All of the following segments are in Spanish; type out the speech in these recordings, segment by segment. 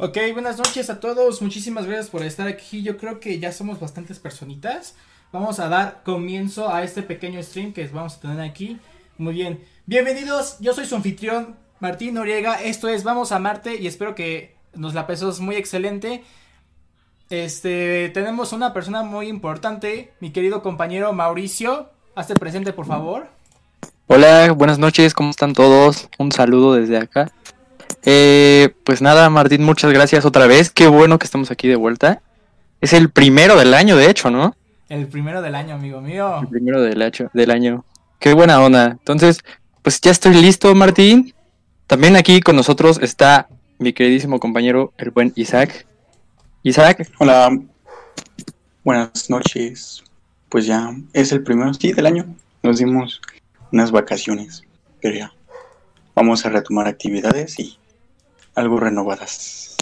Ok, buenas noches a todos. Muchísimas gracias por estar aquí. Yo creo que ya somos bastantes personitas. Vamos a dar comienzo a este pequeño stream que vamos a tener aquí. Muy bien. Bienvenidos. Yo soy su anfitrión, Martín Noriega. Esto es Vamos a Marte y espero que nos la pases muy excelente. Este, tenemos una persona muy importante, mi querido compañero Mauricio. Hazte presente, por favor. Hola, buenas noches, ¿cómo están todos? Un saludo desde acá. Eh, pues nada, Martín, muchas gracias otra vez. Qué bueno que estamos aquí de vuelta. Es el primero del año, de hecho, ¿no? El primero del año, amigo mío. El primero del, año, del año. Qué buena onda. Entonces, pues ya estoy listo, Martín. También aquí con nosotros está mi queridísimo compañero, el buen Isaac. Isaac. Hola. Buenas noches. Pues ya es el primero, sí, del año. Nos dimos unas vacaciones, pero ya vamos a retomar actividades y algo renovadas.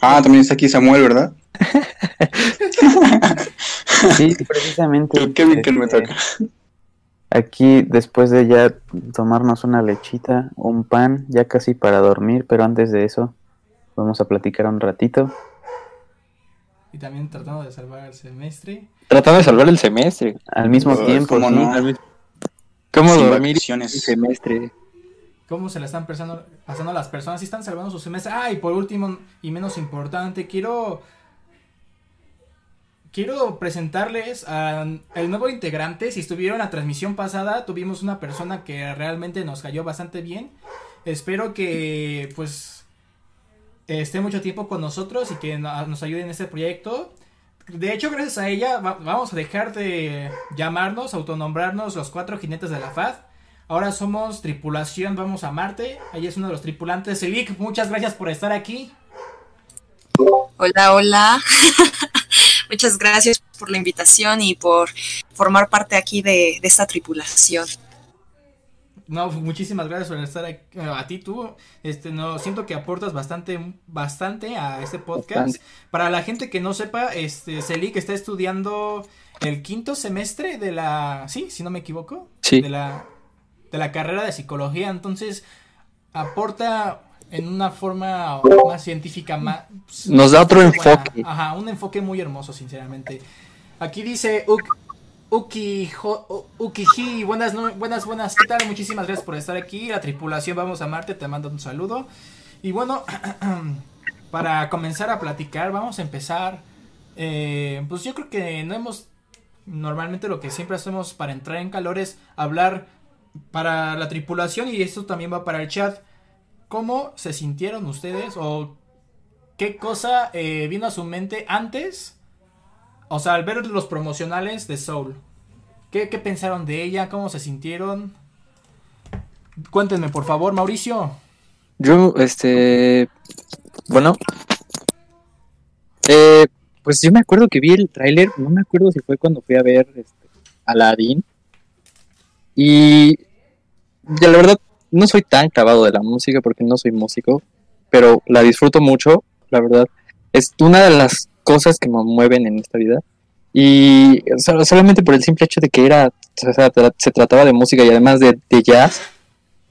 Ah, también está aquí Samuel, ¿verdad? sí, precisamente. Que me toca. Aquí, después de ya tomarnos una lechita, un pan, ya casi para dormir, pero antes de eso, vamos a platicar un ratito. Y también tratando de salvar el semestre. Tratando de salvar el semestre. Al mismo Pues, tiempo, ¿cómo sí. no? ¿Cómo dormir el semestre? ¿Cómo se la están pasando, pasando las personas? Si están salvando su semestre. Ah, y por último y menos importante, quiero. Quiero presentarles al nuevo integrante. Si estuvieron en la transmisión pasada, tuvimos una persona que realmente nos cayó bastante bien. Espero que, pues, esté mucho tiempo con nosotros y que no- nos ayude en este proyecto. De hecho, gracias a ella, va- vamos a dejar de llamarnos, autonombrarnos los cuatro jinetes de la FAD. Ahora somos tripulación, vamos a Marte. Ahí es uno de los tripulantes. Elic, muchas gracias por estar aquí. Hola, hola. Muchas gracias por la invitación y por formar parte aquí de, de esta tripulación. No, muchísimas gracias por estar aquí. eh, A ti tú, este, no, siento que aportas bastante, bastante a este podcast. Bastante. Para la gente que no sepa, este, Celik está estudiando el quinto semestre de la, sí, si no me equivoco, Sí. de la, de la carrera de psicología. Entonces, aporta en una forma más científica, más, Nos da otro buena. enfoque. Ajá, un enfoque muy hermoso, sinceramente. Aquí dice Uk- Uki, Jo- U- Ukiji, buenas, buenas, buenas, ¿qué tal? Muchísimas gracias por estar aquí. La tripulación Vamos a Marte te manda un saludo. Y bueno, para comenzar a platicar, vamos a empezar. eh, pues yo creo que no hemos. Normalmente lo que siempre hacemos para entrar en calor es hablar para la tripulación y esto también va para el chat. ¿Cómo se sintieron ustedes o qué cosa eh, vino a su mente antes? O sea, al ver los promocionales de Soul. ¿Qué, qué pensaron de ella? ¿Cómo se sintieron? Cuéntenme, por favor, Mauricio. Yo, este, bueno, eh, pues yo me acuerdo que vi el tráiler, no me acuerdo si fue cuando fui a ver este, Aladdin y la verdad no soy tan clavado de la música porque no soy músico, pero la disfruto mucho, la verdad es una de las cosas que me mueven en esta vida y so- solamente por el simple hecho de que era, o sea, se trataba de música y además de, de jazz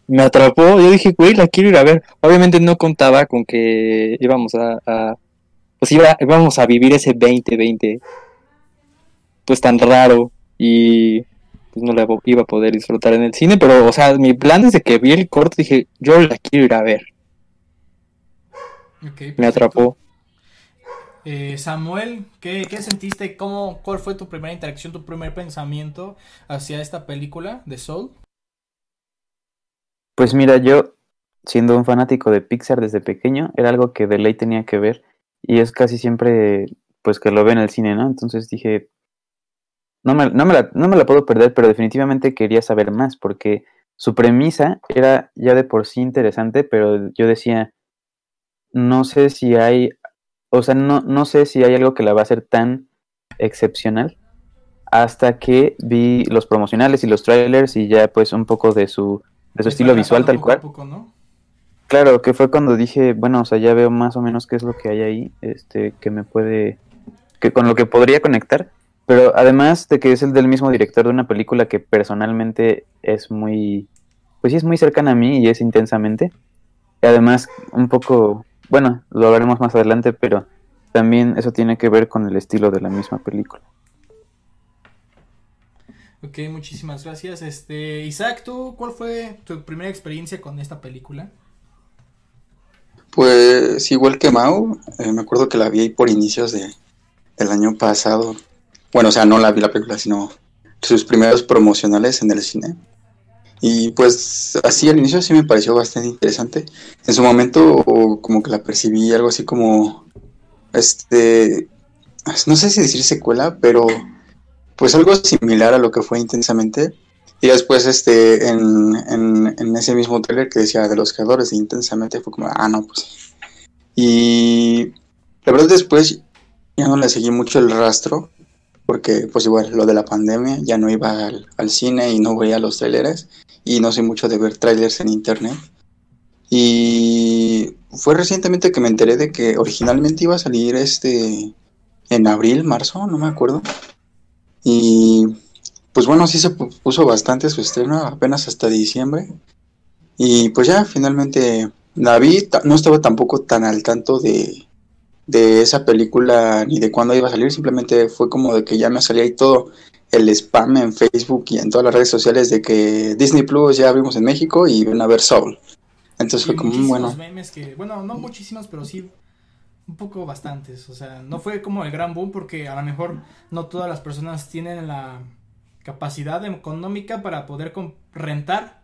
me atrapó. Yo dije, güey, la quiero ir a ver. Obviamente no contaba con que íbamos a, a- pues iba, íbamos a vivir ese 2020, pues tan raro y pues no la iba a poder disfrutar en el cine, pero, o sea, mi plan desde que vi el corto dije, yo la quiero ir a ver. Me atrapó. Eh, Samuel, ¿qué, qué sentiste? ¿Cómo, ¿Cuál fue tu primera interacción, tu primer pensamiento hacia esta película de Soul? Pues mira, yo, siendo un fanático de Pixar desde pequeño, era algo que de ley tenía que ver. Y es casi siempre, pues, que lo ve en el cine, ¿no? Entonces dije, no me, no me, la, no me la puedo perder, pero definitivamente quería saber más, porque su premisa era ya de por sí interesante, pero yo decía, no sé si hay, o sea, no, no sé si hay algo que la va a hacer tan excepcional hasta que vi los promocionales y los trailers y ya pues un poco de su, de su estilo visual tal cual. Claro, que fue cuando dije, bueno, o sea, ya veo más o menos qué es lo que hay ahí, este, que me puede, que con lo que podría conectar. Pero además de que es el del mismo director de una película que personalmente es muy, pues sí es muy cercana a mí y es intensamente, Y además, un poco, bueno, lo hablaremos más adelante, pero también eso tiene que ver con el estilo de la misma película. Ok, muchísimas gracias. Este, Isaac, ¿tú cuál fue tu primera experiencia con esta película? Pues igual que Mau, eh, me acuerdo que la vi por inicios de, del año pasado. Bueno, o sea, no la vi la película, sino sus primeros promocionales en el cine. Y pues así al inicio sí me pareció bastante interesante. En su momento como que la percibí algo así como, este, no sé si decir secuela, pero pues algo similar a lo que fue intensamente. Y después, este, en, en, ese mismo trailer que decía de los creadores de Intensamente, fue como, ah, no, pues. Y la verdad, después ya no le seguí mucho el rastro, porque, pues, igual, lo de la pandemia, ya no iba al, al cine y no veía los trailers, y no sé mucho de ver trailers en internet. Y fue recientemente que me enteré de que originalmente iba a salir este en abril, marzo, no me acuerdo. Y pues bueno, sí se puso bastante su estreno, apenas hasta diciembre. Y pues ya finalmente la vi, no estaba tampoco tan al tanto de, de esa película ni de cuándo iba a salir, simplemente fue como de que ya me salía ahí todo el spam en Facebook y en todas las redes sociales de que Disney Plus ya vimos en México y ven a ver Soul. Entonces fue como bueno. memes que, bueno, no muchísimos, pero sí un poco bastantes. O sea, no fue como el gran boom porque a lo mejor no todas las personas tienen la capacidad económica para poder rentar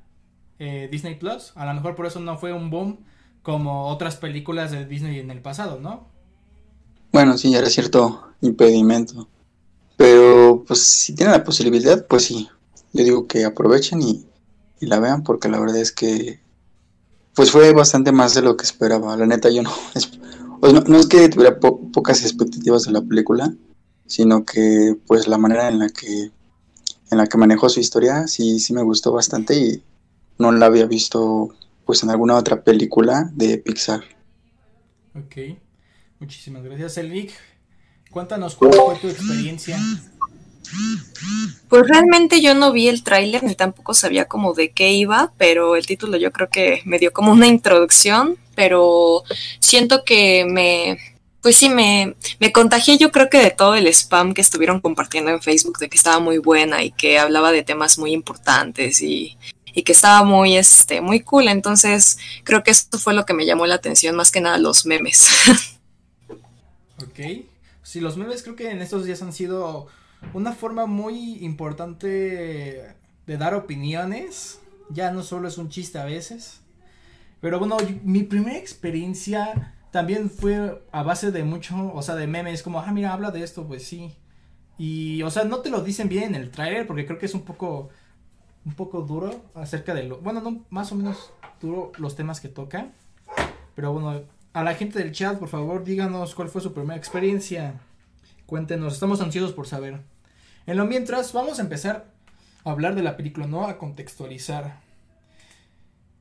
eh, Disney Plus. A lo mejor por eso no fue un boom como otras películas de Disney en el pasado, ¿no? Bueno, sí, era cierto impedimento. Pero pues si tienen la posibilidad, pues sí. Yo digo que aprovechen y, la vean porque la verdad es que pues fue bastante más de lo que esperaba. La neta yo no, pues no, es que tuviera pocas expectativas de la película, sino que pues la manera en la que en la que manejó su historia, sí, sí me gustó bastante y no la había visto pues en alguna otra película de Pixar. Ok, muchísimas gracias, Elvic. Cuéntanos cuál fue tu experiencia. Pues realmente yo no vi el tráiler ni tampoco sabía como de qué iba, pero el título yo creo que me dio como una introducción, pero siento que me, pues sí, me, me contagié yo creo que de todo el spam que estuvieron compartiendo en Facebook, de que estaba muy buena y que hablaba de temas muy importantes y, y que estaba muy, este, muy cool. Entonces creo que eso fue lo que me llamó la atención, más que nada los memes. ok. Sí, los memes creo que en estos días han sido una forma muy importante de dar opiniones. Ya no solo es un chiste a veces. Pero bueno, mi primera experiencia también fue a base de mucho, o sea, de memes, como, ah, mira, habla de esto, pues sí. Y, o sea, no te lo dicen bien en el trailer porque creo que es un poco, un poco duro acerca de lo, bueno, no, más o menos duro los temas que toca. Pero bueno, a la gente del chat, por favor, díganos cuál fue su primera experiencia. Cuéntenos, estamos ansiosos por saber. En lo mientras, vamos a empezar a hablar de la película, ¿no? A contextualizar.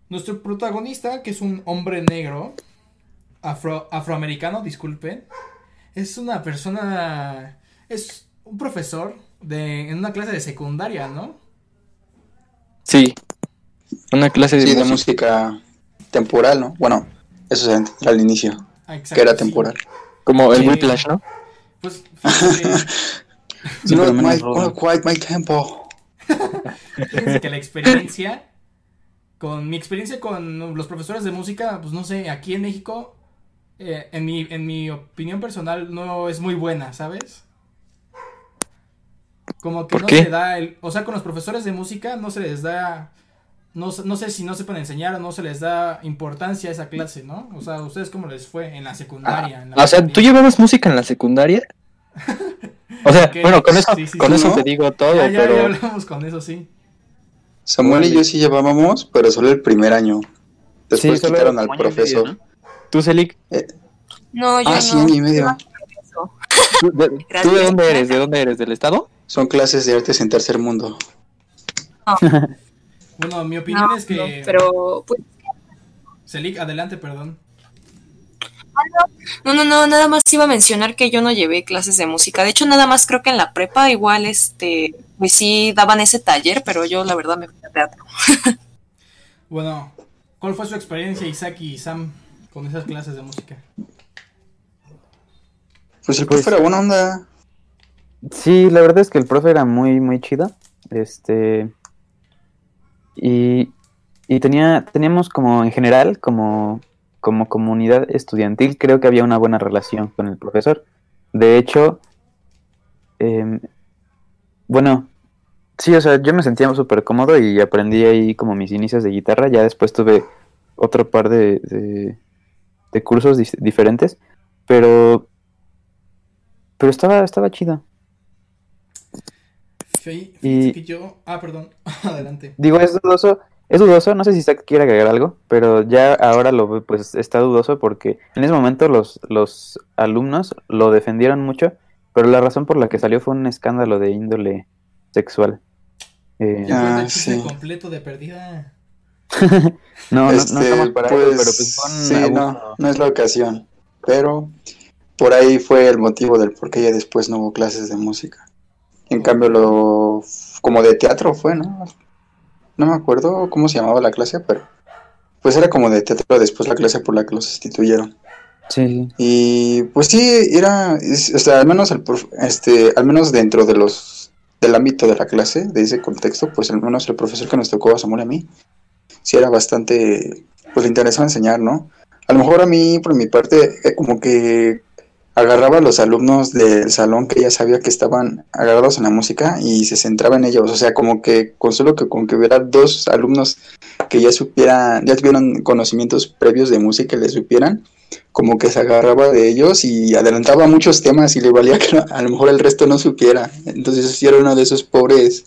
Nuestro protagonista, que es un hombre negro, afro, afroamericano, disculpen, es una persona, es un profesor de, en una clase de secundaria, ¿no? Sí, una clase de, música. temporal, ¿no? Bueno, eso se entendió al inicio, ah, que era temporal. Como el Whiplash, ¿no? Pues, no, my, quite my tempo. Fíjense que la experiencia con mi experiencia con los profesores de música, pues no sé, aquí en México eh, en, mi, en mi opinión personal, no es muy buena, ¿sabes? Como que no se da el... O sea, con los profesores de música no se les da... No, no sé si no se pueden enseñar o no se les da importancia a esa clase, ¿no? O sea, ¿ustedes cómo les fue en la secundaria? o sea, ¿tú llevabas música en la secundaria? o sea, bueno, con eso, con eso te digo todo, ya, ya, Ya hablamos con eso, sí. Samuel y yo sí llevábamos, pero solo el primer año. Después quitaron al profesor. ¿Tú, Celic? Eh, no, yo ah, sí, año y medio. ¿Tú de, dónde eres? ¿De dónde eres? ¿Del estado? Son clases de artes en tercer mundo. bueno, mi opinión es que... No, pero... Pues... Celic, adelante, perdón. No, no, no, nada más iba a mencionar que yo no llevé clases de música. De hecho, nada más creo que en la prepa igual, este, pues sí daban ese taller, pero yo la verdad me fui a teatro. bueno, ¿Cuál fue su experiencia, Isaac y Sam, con esas clases de música? Pues el Pues- profe era buena onda. Sí, la verdad es que el profe era muy, muy chido. Este. Y, y tenía, teníamos como en general, como, como comunidad estudiantil, creo que había una buena relación con el profesor. De hecho, em, bueno, sí, o sea, yo me sentía súper cómodo y aprendí ahí como mis inicios de guitarra. Ya después tuve otro par de, de, cursos diferentes, pero, pero estaba, estaba chido. Y- que yo. Ah, perdón. Adelante. Digo, es dudoso, es dudoso, no sé si Isaac quiere agregar algo, pero ya ahora lo ve, pues está dudoso porque en ese momento los, los alumnos lo defendieron mucho, pero la razón por la que salió fue un escándalo de índole sexual. Eh, Ah, el chiste sí. completo de perdida. no, no, Este, no estamos para pues, eso, pero pues sí, abuso. no, no es la ocasión. Pero por ahí fue el motivo del por qué ya después no hubo clases de música. En cambio, lo como de teatro fue, ¿no? No me acuerdo cómo se llamaba la clase, pero pues era como de teatro después la clase por la que los sustituyeron. Sí. Y pues sí, era, es- o sea, al menos el prof- este, al menos dentro de los del ámbito de la clase, de ese contexto, pues al menos el profesor que nos tocó a Samuel y a mí, sí era bastante, pues le interesaba enseñar, ¿no? A lo mejor a mí, por mi parte, eh, como que agarraba a los alumnos del salón que ya sabía que estaban agarrados en la música y se centraba en ellos, o sea, como que con solo que con que hubiera dos alumnos que ya supieran, ya tuvieran conocimientos previos de música y le supieran, como que se agarraba de ellos y adelantaba muchos temas y le valía que a lo mejor el resto no supiera. Entonces sí era uno de esos pobres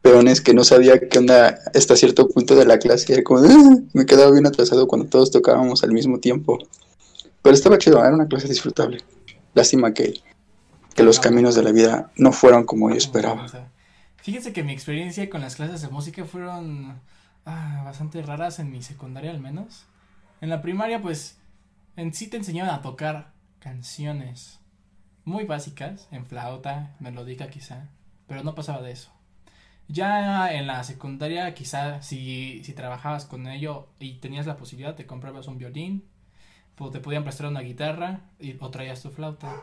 peones que no sabía qué onda hasta cierto punto de la clase. Era como, "Ah", me quedaba bien atrasado cuando todos tocábamos al mismo tiempo. Pero estaba chido, era una clase disfrutable. Lástima que, los caminos de la vida no fueron como yo esperaba. Fíjense que mi experiencia con las clases de música fueron ah, bastante raras en mi secundaria al menos. En la primaria pues en sí te enseñaban a tocar canciones muy básicas, en flauta, melódica quizá, pero no pasaba de eso. Ya en la secundaria quizá si, si trabajabas con ello y tenías la posibilidad te comprabas un violín, pues te podían prestar una guitarra y, o traías tu flauta.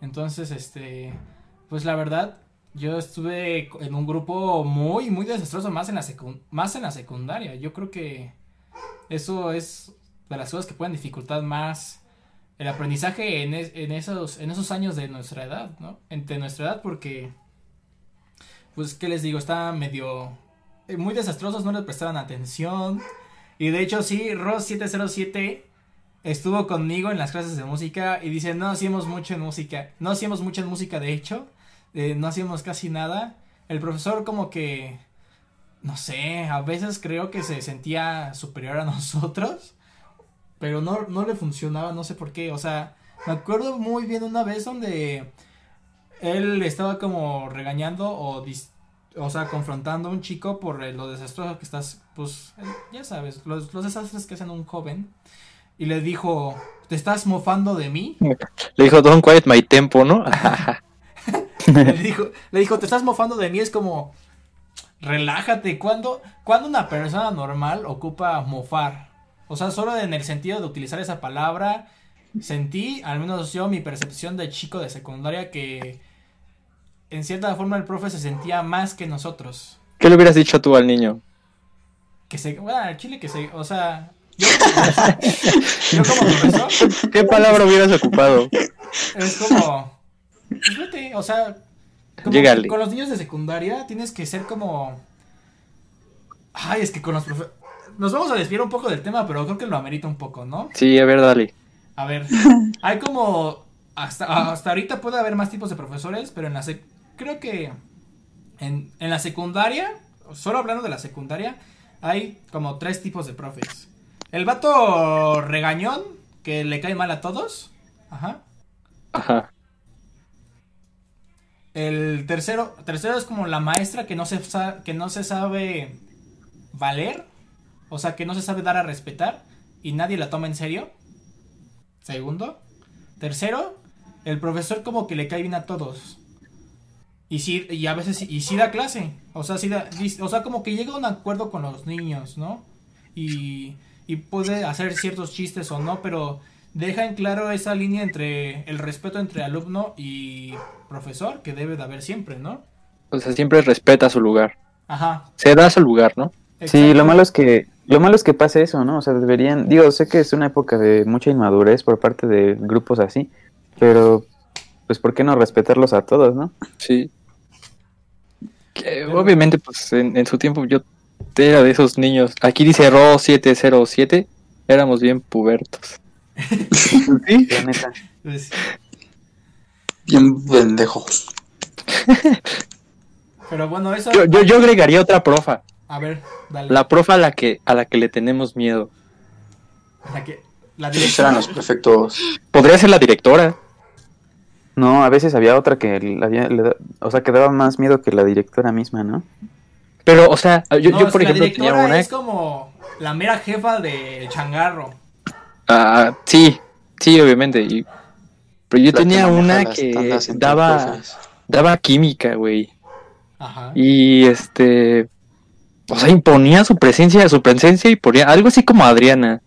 Entonces, este, pues la verdad, yo estuve en un grupo muy, muy desastroso más en la secun- más en la secundaria. Yo creo que eso es de las cosas que pueden dificultar más el aprendizaje en, en esos, en esos años de nuestra edad, ¿no? Entre nuestra edad porque, pues, ¿qué les digo? Está medio, eh, muy desastrosos, no les prestaban atención. Y de hecho, sí, Ross707 estuvo conmigo en las clases de música y dice, no hacíamos mucho en música, no hacíamos mucho en música de hecho, eh, no hacíamos casi nada. El profesor como que, no sé, a veces creo que se sentía superior a nosotros, pero no, no le funcionaba, no sé por qué, o sea, me acuerdo muy bien una vez donde él estaba como regañando o o sea, confrontando a un chico por eh, lo desastroso que estás, pues, eh, ya sabes, los, los desastres que hacen un joven. Y le dijo, ¿te estás mofando de mí? Le dijo, Don't quiet my tempo, ¿no? le, dijo, le dijo, ¿te estás mofando de mí? Es como, relájate. ¿Cuándo, cuando una persona normal ocupa mofar? O sea, solo en el sentido de utilizar esa palabra, sentí, al menos yo, mi percepción de chico de secundaria, que en cierta forma el profe se sentía más que nosotros. ¿Qué le hubieras dicho tú al niño? Que se, bueno, al chile que se, o sea, yo como profesor, yo como profesor, ¿Qué palabra hubieras ocupado? Es como. Pues vete, o sea. con los niños de secundaria tienes que ser como. Ay, es que con los profe... Nos vamos a desviar un poco del tema, pero creo que lo amerita un poco, ¿no? Sí, a ver, dale. A ver, hay como. Hasta, hasta ahorita puede haber más tipos de profesores, pero en la sec... Creo que. En, en la secundaria, solo hablando de la secundaria, hay como tres tipos de profes. El vato regañón, que le cae mal a todos. Ajá. Ajá. El tercero, tercero es como la maestra que no se que no se sabe valer, o sea, que no se sabe dar a respetar y nadie la toma en serio. Segundo, tercero, el profesor como que le cae bien a todos. Y sí, y a veces y sí da clase, o sea, sí da- o sea, como que llega a un acuerdo con los niños, ¿no? Y, y puede hacer ciertos chistes o no, pero deja en claro esa línea entre el respeto entre alumno y profesor que debe de haber siempre, ¿no? O sea, siempre respeta su lugar. Ajá. Se da su lugar, ¿no? Sí, lo malo es que lo malo es que pase eso, ¿no? O sea, deberían, digo, sé que es una época de mucha inmadurez por parte de grupos así, pero pues ¿por qué no respetarlos a todos, no? Sí. Que, obviamente, pues en, en su tiempo yo era de esos niños. Aquí dice Ro 707. Éramos bien pubertos. ¿Sí? La neta. Pues, Bien pendejo. pero bueno, eso. Yo, yo, yo agregaría otra profa. A ver, dale. La profa a la que, a la que le tenemos miedo. La que- la directora. los prefectos. Podría ser la directora. No, a veces había otra que le había, le da- o sea, que daba más miedo que la directora misma, ¿no? Pero, o sea, yo, No, yo por ejemplo tenía una. es como la mera jefa del changarro. Ah, sí, sí, obviamente. y- pero yo la tenía una que daba, daba química, güey. Ajá. Y este. O sea, imponía su presencia, su presencia y ponía algo así como Adriana.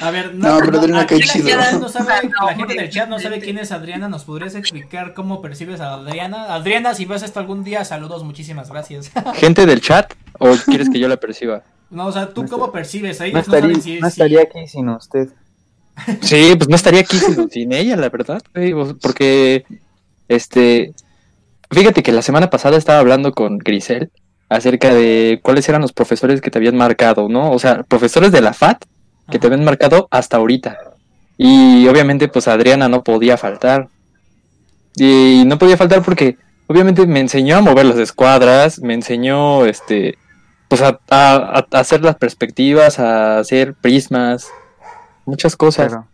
A ver, no, No, pero Adriana aquí qué la no sabe, No, la gente del chat no sabe quién es Adriana. ¿Nos podrías explicar cómo percibes a Adriana? Adriana, si ves esto algún día, saludos, muchísimas gracias. ¿Gente del chat? ¿O quieres que yo la perciba? No, o sea, ¿tú No cómo está- percibes? Ellos No no, estaría, si no si- estaría aquí sin usted. Sí, pues no estaría aquí sin, sin ella, la verdad, porque, este, fíjate que la semana pasada estaba hablando con Grisel acerca de cuáles eran los profesores que te habían marcado, ¿no? O sea, profesores de la FAT que te habían marcado hasta ahorita. Y obviamente, pues Adriana no podía faltar. Y no podía faltar porque, obviamente, me enseñó a mover las escuadras, me enseñó, este, pues a, a- a hacer las perspectivas, a hacer prismas, muchas cosas Claro.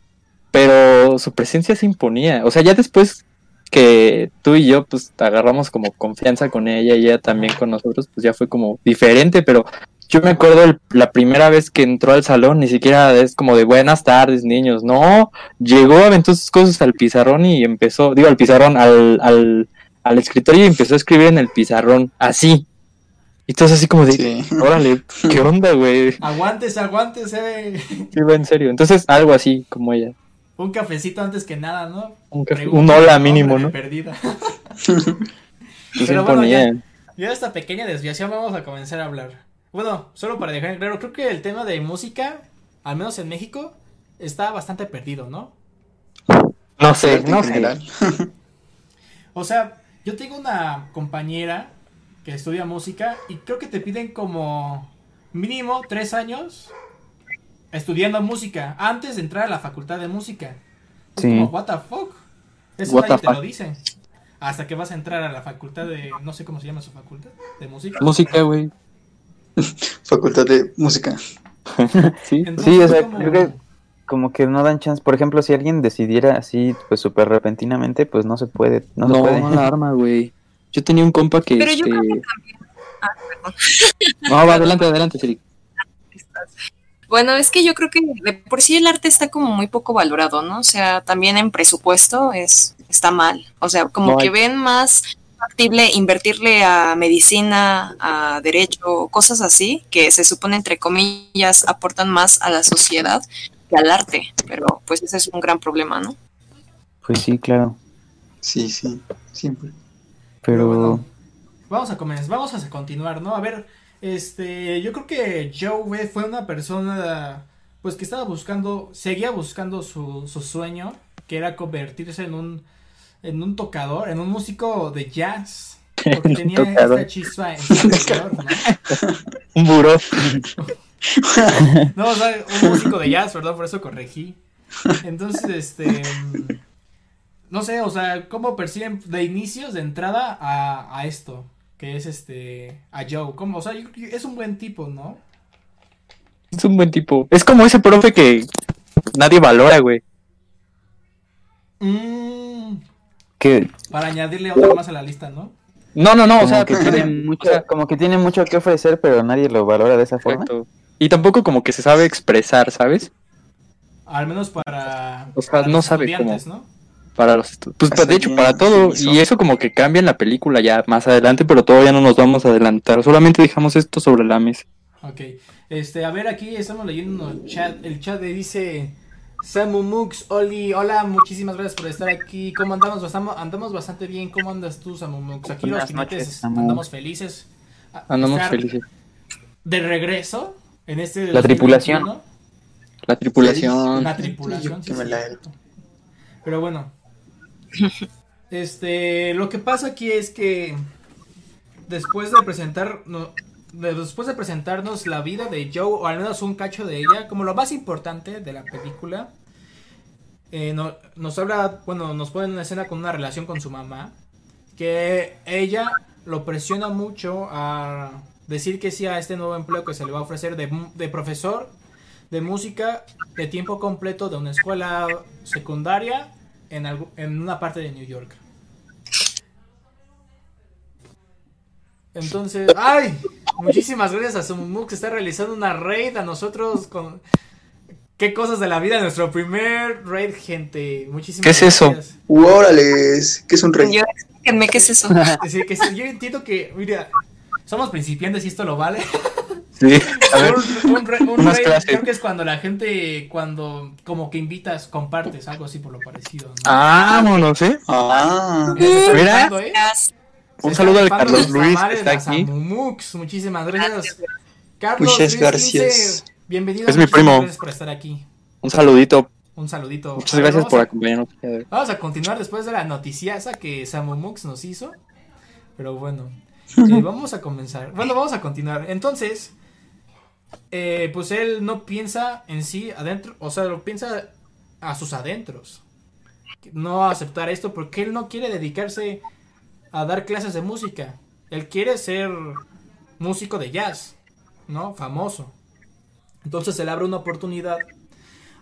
pero su presencia se imponía. O sea, ya después que tú y yo pues agarramos como confianza con ella y ella también con nosotros, pues ya fue como diferente, pero yo me acuerdo el- la primera vez que entró al salón, ni siquiera es como de buenas tardes, niños, no, llegó, aventó sus cosas al pizarrón y empezó, digo al pizarrón, al, al, al escritorio y empezó a escribir en el pizarrón, así. Y entonces así como de, Sí. órale, ¿qué onda, güey? Aguantes, aguantes, eh. Sí, va en serio. Entonces, algo así como ella. Un cafecito antes que nada, ¿no? Un, un hola mínimo, ¿no? Perdida. Pero bueno, imponía. Ya esta pequeña desviación vamos a comenzar a hablar. Bueno, solo para dejar en claro, creo que el tema de música, al menos en México, está bastante perdido, ¿no? No sé, no sé. O sea, yo tengo una compañera que estudia música y creo que te piden como mínimo tres años estudiando música antes de entrar a la facultad de música. Es Sí. como, what the fuck. Eso What nadie te lo dice. Hasta que vas a entrar a la facultad de, no sé cómo se llama su facultad, de música. Música, güey. Facultad de música. Sí. Entonces, Sí, o sea, como- creo que como que no dan chance. Por ejemplo, si alguien decidiera así, pues súper repentinamente, pues no se puede. No, se No, puede. la arma, güey. Yo tenía un compa que. Pero yo este... creo que también. Ah, perdón. No, va adelante, adelante, Siri. Bueno, es que yo creo que de por sí el arte está como muy poco valorado, ¿no? O sea, también en presupuesto es está mal. O sea, como No hay- que ven más factible invertirle a medicina, a derecho, cosas así, que se supone entre comillas aportan más a la sociedad que al arte. Pero pues ese es un gran problema, ¿no? Pues sí, claro. Sí, sí, siempre. Pero, bueno, vamos a comenzar, vamos a continuar, ¿no? A ver, este, yo creo que Joe fue una persona, pues que estaba buscando, seguía buscando su, su sueño, que era convertirse en un, en un tocador, en un músico de jazz, porque Un tenía tocador. esta chispa en su interior, ¿no? Un buró. No, o sea, un músico de jazz, perdón, por eso corregí. Entonces, este. No sé, o sea, ¿cómo perciben de inicios, de entrada a, a esto? Que es este. A Joe. ¿Cómo? O sea, yo es un buen tipo, ¿no? Es un buen tipo. Es como ese profe que nadie valora, güey. Mm, que, para añadirle otro más a la lista, ¿no? No, no, no, o sea, que pues, tiene o mucho, sea, como que tiene mucho que ofrecer, pero nadie lo valora de esa forma. exacto. Y tampoco como que se sabe expresar, ¿sabes? Al menos para. O sea, para no los sabe estudiantes, ¿no? Para los Pues Hace de hecho, para todo. sí, Y eso como que cambia en la película ya más adelante, pero todavía no nos vamos a adelantar. Solamente dejamos esto sobre la mesa. Ok. Este, a ver, aquí estamos leyendo el chat. El chat le dice Samu Mux, Oli, hola, muchísimas gracias por estar aquí. ¿Cómo andamos? Andamos bastante bien. ¿Cómo andas tú, Samu Mux? Aquí los Buenas jinetes noches, Samu. andamos felices. Andamos felices. De regreso en este La tripulación. 2021. La tripulación. La tripulación, sí, sí. la- Pero bueno. Este, lo que pasa aquí es que después de presentar no, después de presentarnos la vida de Joe o al menos un cacho de ella como lo más importante de la película eh, no- nos habla, bueno, nos pone una escena con una relación con su mamá que ella lo presiona mucho a decir que sí a este nuevo empleo que se le va a ofrecer de, de profesor de música de tiempo completo de una escuela secundaria en una parte de New York. Entonces, ¡ay! Muchísimas gracias a Sumumu que está realizando una raid a nosotros con... ¿Qué cosas de la vida? Nuestro primer raid, gente. Muchísimas ¿Qué es eso? gracias. ¡Órales! ¿Qué es un rey? Yo, explíquenme qué es eso. Es decir, que sí, yo entiendo que, mira, somos principiantes y esto lo vale. Sí. A ver. un, un re- un raid clases. creo que es cuando la gente, cuando como que invitas, compartes, algo así por lo parecido. ¿no? Vámonos, ¿eh? Ah, Se está mira. ¿eh? Un saludo al Carlos los Luis que está aquí. Samumux. Muchísimas gracias. Carlos Muchas Luis gracias. 15, bienvenido. Es mi primo. Gracias por estar aquí. Un saludito. Un saludito. Muchas ver, gracias por a- acompañarnos. Vamos a continuar después de la noticiaza que Samumux nos hizo. Pero bueno, eh, vamos a comenzar. Bueno, vamos a continuar. Entonces, eh, pues él no piensa en sí adentro, o sea, lo piensa a sus adentros. No aceptar esto porque él no quiere dedicarse a dar clases de música. Él quiere ser músico de jazz, ¿no? Famoso. Entonces se le abre una oportunidad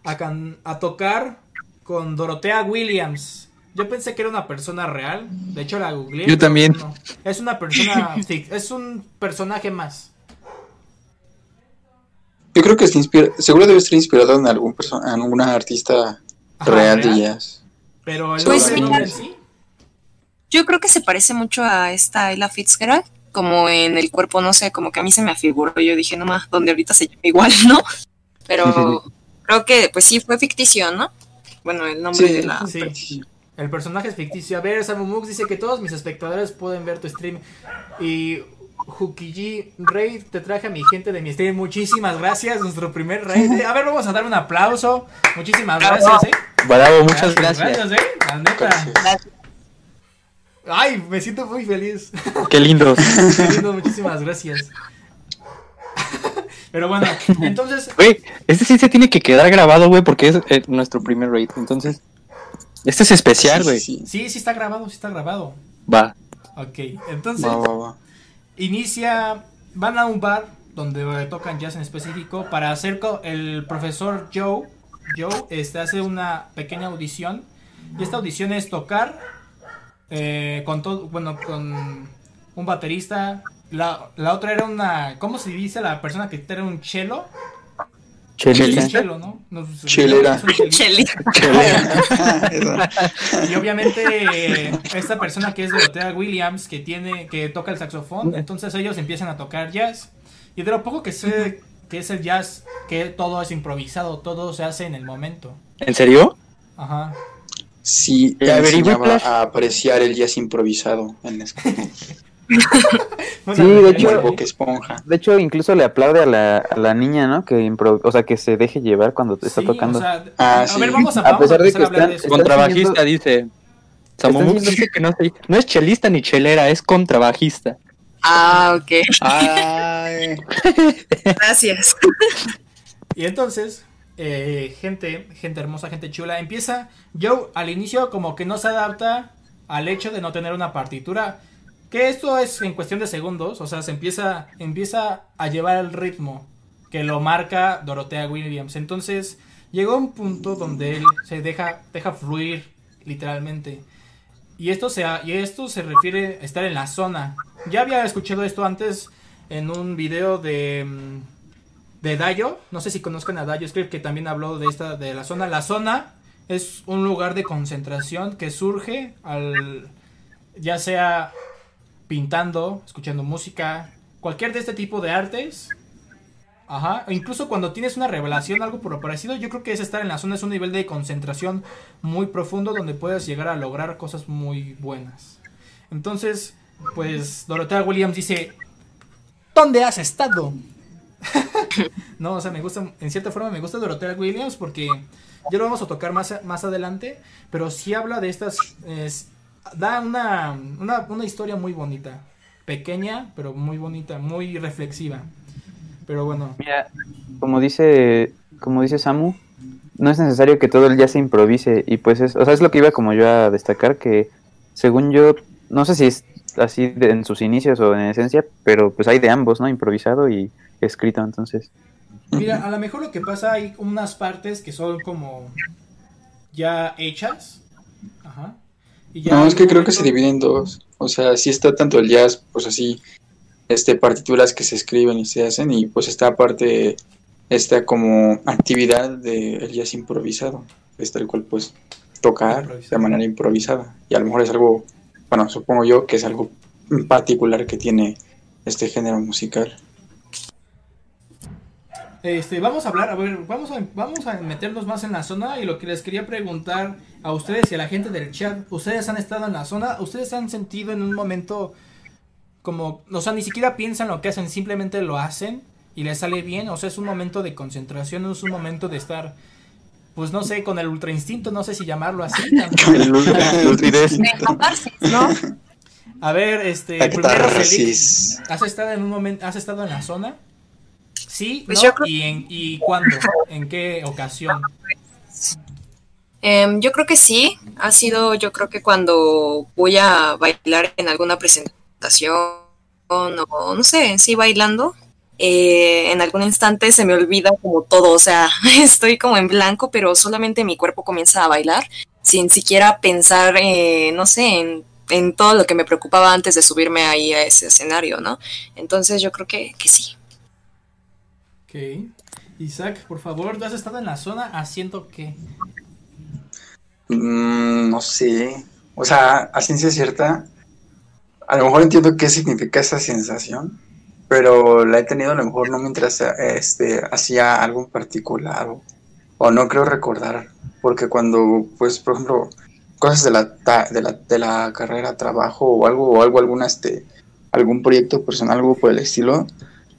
a, can- a tocar con Dorothea Williams. Yo pensé que era una persona real. De hecho la googleé. Yo también. no. Es una persona es un personaje más. yo creo que se inspira, seguro debe estar inspirado en algún perso- en alguna artista Ajá, real de jazz. Pero el Pues nombre- sí. Yo creo que se parece mucho a esta Ella Fitzgerald, como en el cuerpo, no sé, como que a mí se me afiguró. Yo dije, no más, donde ahorita se llama igual, ¿no? Pero creo que, pues sí, fue ficticio, ¿no? Bueno, el nombre Sí, de la. Sí. El personaje es ficticio. A ver, Samumux dice que todos mis espectadores pueden ver tu stream. Y Hukiji Rey, te traje a mi gente de mi stream. Muchísimas gracias. Nuestro primer raid. A ver, vamos a dar un aplauso. Muchísimas gracias, eh. Bravo, muchas gracias. eh. La neta. Gracias. Ay, me siento muy feliz. Qué lindos. Qué lindo, muchísimas gracias. Pero bueno, entonces, Güey, este sí se tiene que quedar grabado, güey, porque es eh, nuestro primer raid. Entonces, este es especial, güey. Sí, sí, sí, sí está grabado, sí está grabado. Va. Ok, entonces Va, va, va. inicia, van a un bar donde tocan jazz en específico para hacer el profesor Joe, Joe este, hace una pequeña audición y esta audición es tocar eh, con todo, bueno, con un baterista, la, la otra era una, ¿cómo se dice la persona que era un. Un cello, ¿no? No, pues, Chelera. chelista. Y obviamente eh, esta persona que es Dorothea Williams, que tiene, que toca el saxofón, entonces ellos empiezan a tocar jazz. Y de lo poco que sé que es el jazz, que todo es improvisado, todo se hace en el momento. ¿En serio? Ajá. Sí, él A ver, ¿y enseñaba Whiplash? a apreciar el jazz improvisado en la escuela. Sí, de hecho- Boca Esponja. De hecho, incluso le aplaude a la, a la niña, ¿no? Que impro- o sea, que se deje llevar cuando te está sí, tocando. o sea, Ah, a sí. ver, vamos a, A vamos a pesar de empezar a que hablar de están- eso. Contrabajista, dice. Estás dice que no, no es chelista ni chelera, es contrabajista. Ah, ok. Ay, Gracias. Y entonces, eh, gente, gente hermosa, gente chula, empieza. Joe al inicio como que no se adapta al hecho de no tener una partitura. Que esto es en cuestión de segundos, o sea, se empieza, empieza a llevar el ritmo que lo marca Dorothea Williams. Entonces, llegó un punto donde él se deja, deja fluir, literalmente. Y esto, se, y esto se refiere a estar en la zona. Ya había escuchado esto antes en un video de, mm, de Dayo. No sé si conozcan a Dayo Script, que también habló de esta, de la zona. La zona es un lugar de concentración que surge al, ya sea pintando, escuchando música, cualquier de este tipo de artes. Ajá, incluso cuando tienes una revelación, algo por lo parecido, yo creo que es estar en la zona, es un nivel de concentración muy profundo donde puedes llegar a lograr cosas muy buenas. Entonces, pues Dorotea Williams dice, ¿dónde has estado? no, o sea, me gusta, en cierta forma me gusta Dorotea Williams porque ya lo vamos a tocar más, más adelante, pero sí habla de estas, es- da una, una, una historia muy bonita, pequeña, pero muy bonita, muy reflexiva. Pero bueno, como dice, como dice Samu, no es necesario que todo el jazz se improvise y pues es, o sea, es lo que iba como yo a destacar que según yo, no sé si es así de- en sus inicios o en esencia, pero pues hay de ambos, ¿no? Improvisado y escrito, entonces. Mira, a lo mejor lo que pasa hay unas partes que son como ya hechas. Ajá. Y ya No, es que creo que se divide en dos. O sea, sí está tanto el jazz, pues así, este, partituras que se escriben y se hacen, y pues está aparte esta como actividad del jazz improvisado, es tal cual pues tocar de manera improvisada. Y a lo mejor es algo, bueno, supongo yo que es algo particular que tiene este género musical. Este, vamos a hablar, a ver, vamos a, vamos a meternos más en la zona y lo que les quería preguntar a ustedes y a la gente del chat, ¿ustedes han estado en la zona? ¿Ustedes han sentido en un momento como, o sea, ni siquiera piensan lo que hacen, simplemente lo hacen y les sale bien? O sea, es un momento de concentración, es un momento de estar, pues no sé, con el ultra instinto, no sé si llamarlo así. El ultra- el ¿no? A ver, este, primero. ¿has estado en un momento, has estado en la zona? Sí, Pues ¿no? creo- ¿Y, en, ¿Y cuándo? ¿En qué ocasión? Em, yo creo que sí. Ha sido, yo creo que cuando voy a bailar en alguna presentación o no sé, en sí bailando, eh, en algún instante se me olvida como todo. O sea, estoy como en blanco, pero solamente mi cuerpo comienza a bailar sin siquiera pensar, eh, no sé, en, en todo lo que me preocupaba antes de subirme ahí a ese escenario, ¿no? Entonces yo creo que, que sí. Isaac, por favor, ¿has estado en la zona haciendo qué? Mm, no sé. O sea, a ciencia cierta, a lo mejor entiendo qué significa esa sensación, pero la he tenido a lo mejor no mientras este, hacía algo en particular o, o no creo recordar, porque cuando, pues, por ejemplo, cosas de la, de la, de la carrera, trabajo o algo, o algo, alguna, este, algún proyecto personal, algo por el estilo,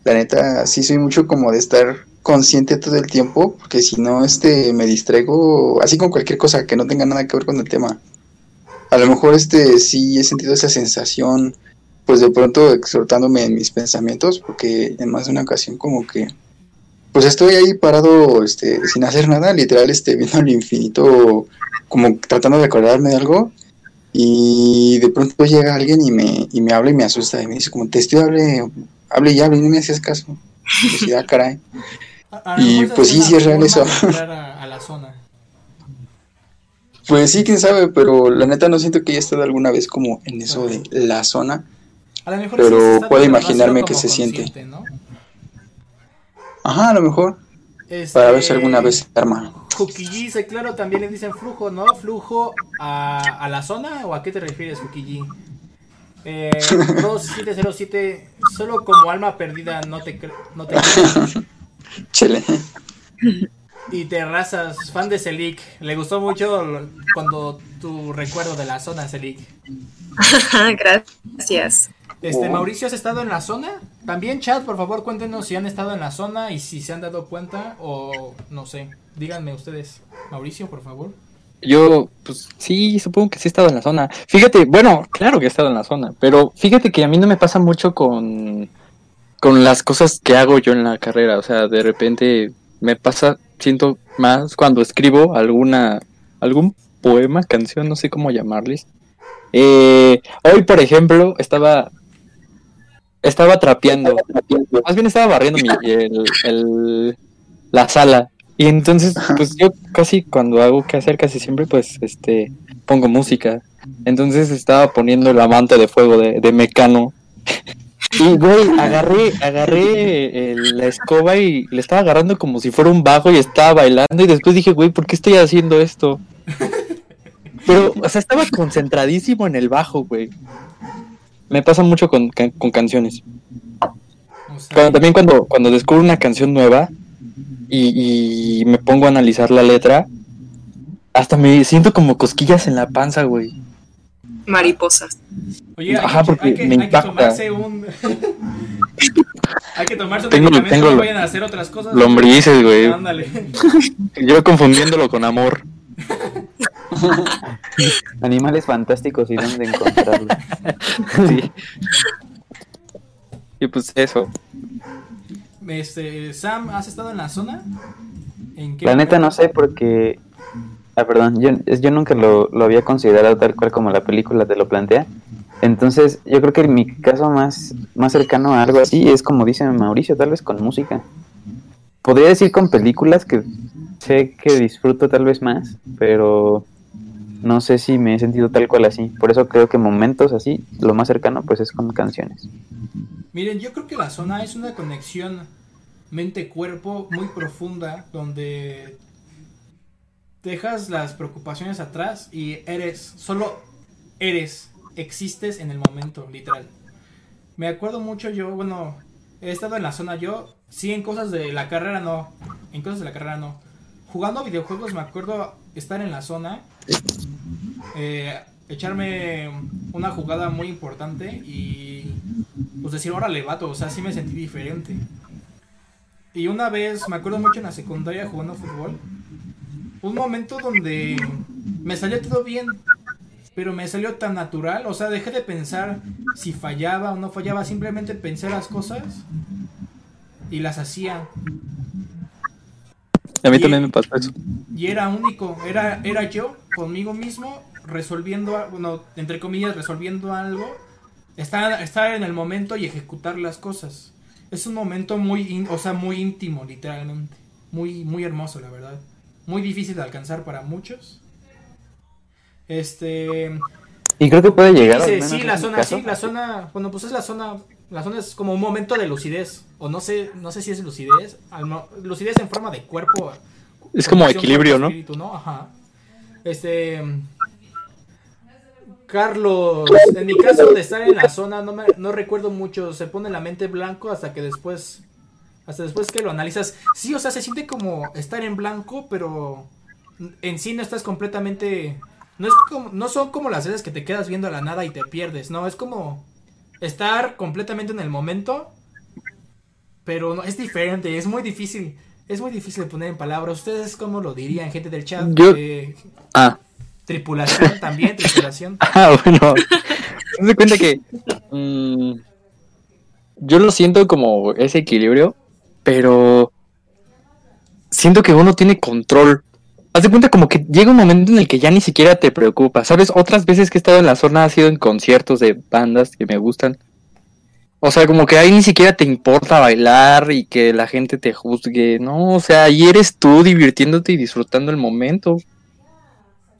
la neta, sí soy mucho como de estar consciente todo el tiempo, porque si no, este, me distraigo, así con cualquier cosa que no tenga nada que ver con el tema. A lo mejor, este, sí he sentido esa sensación, pues de pronto exhortándome en mis pensamientos, porque en más de una ocasión como que, pues estoy ahí parado, este, sin hacer nada, literal, este, viendo al infinito, como tratando de acordarme de algo, y de pronto llega alguien y me, y me habla y me asusta, y me dice como, te estoy hable, hable y hable, y no me hacías caso. Y yo así, "Ah, caray. A- a lo Y, pues, sí, es real eso. a, a la zona. Pues sí, quién sabe, pero la neta no siento que haya estado alguna vez como en eso de la zona. A lo mejor Pero sí puedo imaginarme que se siente. ¿no? Ajá, a lo mejor, Este, para ver si alguna vez se arma. Jukiji dice, claro, también le dicen flujo, ¿no? ¿Flujo a, a la zona o a qué te refieres, Jukiji? Eh, 2707, solo como alma perdida no te, no te. Chele. Y Terrazas, fan de Selic, le gustó mucho cuando tu recuerdo de la zona, Selic. Gracias. Este, Oh. Mauricio, ¿has estado en la zona? También, chat, por favor, cuéntenos si han estado en la zona y si se han dado cuenta o no sé. Díganme ustedes. Mauricio, por favor. Yo, pues sí, supongo que sí he estado en la zona. Fíjate, bueno, claro que he estado en la zona, pero fíjate que a mí no me pasa mucho con, con las cosas que hago yo en la carrera. O sea, de repente me pasa, siento más cuando escribo alguna, algún poema, canción, no sé cómo llamarles. Eh, hoy, por ejemplo, estaba, estaba trapeando, más bien estaba barriendo mi, el, el- la sala. Y entonces, pues yo casi cuando hago que hacer, casi siempre, pues, este, pongo música. Entonces estaba poniendo el amante de fuego de, de Mecano. Y, güey, agarré, agarré el- la escoba y le estaba agarrando como si fuera un bajo y estaba bailando. Y después dije, güey, ¿por qué estoy haciendo esto? Pero, o sea, estaba concentradísimo en el bajo, güey. Me pasa mucho con, con canciones. O sea, Cuando- también cuando, cuando descubro una canción nueva y, y me pongo a analizar la letra, hasta me siento como cosquillas en la panza, güey. Mariposas. Oye, hay, Ajá, que, porque hay que- me hay que impacta. tomarse un. hay que tomarse un Tengo- tengo no vayan a hacer otras cosas. Lombrices, güey. Ándale. Yo confundiéndolo con amor. Animales fantásticos y dónde encontrarlos. Sí. Y pues eso. Este, Sam, ¿has estado en la zona? ¿En qué La neta no sé porque... Ah, perdón, yo, yo nunca lo, lo había considerado tal cual como la película te lo plantea. Entonces, yo creo que mi caso más, más cercano a algo así es como dice Mauricio, tal vez con música. Podría decir con películas que sé que disfruto tal vez más, pero no sé si me he sentido tal cual así. Por eso creo que momentos así, lo más cercano pues es con canciones. Miren, yo creo que la zona es una conexión mente-cuerpo muy profunda donde dejas las preocupaciones atrás y eres, solo eres, existes en el momento, literal. Me acuerdo mucho yo, bueno, he estado en la zona yo, sí en cosas de la carrera no, en cosas de la carrera no. Jugando videojuegos me acuerdo estar en la zona, eh, echarme una jugada muy importante y pues decir, órale, vato, o sea, sí me sentí diferente. Y una vez, me acuerdo mucho en la secundaria jugando fútbol, un momento donde me salió todo bien, pero me salió tan natural, o sea, dejé de pensar si fallaba o no fallaba, simplemente pensé las cosas y las hacía. A mí Y- también me pasó eso. Y era único, era, era yo conmigo mismo resolviendo, bueno, entre comillas, resolviendo algo, estar, estar en el momento y ejecutar las cosas. Es un momento muy, o sea, muy íntimo, literalmente. Muy, muy hermoso, la verdad. Muy difícil de alcanzar para muchos. Este, Y creo que puede llegar... al Dice, menos sí, la zona, caso, sí, la zona, bueno, pues es la zona, la zona es como un momento de lucidez, o no sé, no sé si es lucidez, lucidez en forma de cuerpo. Es como equilibrio, ¿no? cuerpo-espíritu, ¿no? Ajá. Este, Carlos, en mi caso de estar en la zona, no me, no recuerdo mucho, se pone la mente blanco hasta que después, hasta después que lo analizas, sí, o sea, se siente como estar en blanco, pero en sí no estás completamente no es como no son como las veces que te quedas viendo a la nada y te pierdes, no, es como estar completamente en el momento, pero no, es diferente, es muy difícil, es muy difícil de poner en palabras. ¿Ustedes cómo lo dirían, gente del chat? Yo- Eh, Ah, tripulación también, tripulación. ah bueno. Se cuenta que mm, yo lo siento como ese equilibrio, pero siento que uno tiene control. Haz de cuenta como que llega un momento en el que ya ni siquiera te preocupa. ¿Sabes? Otras veces que he estado en la zona ha sido en conciertos de bandas que me gustan. O sea, como que ahí ni siquiera te importa bailar y que la gente te juzgue. No, o sea, ahí eres tú divirtiéndote y disfrutando el momento. O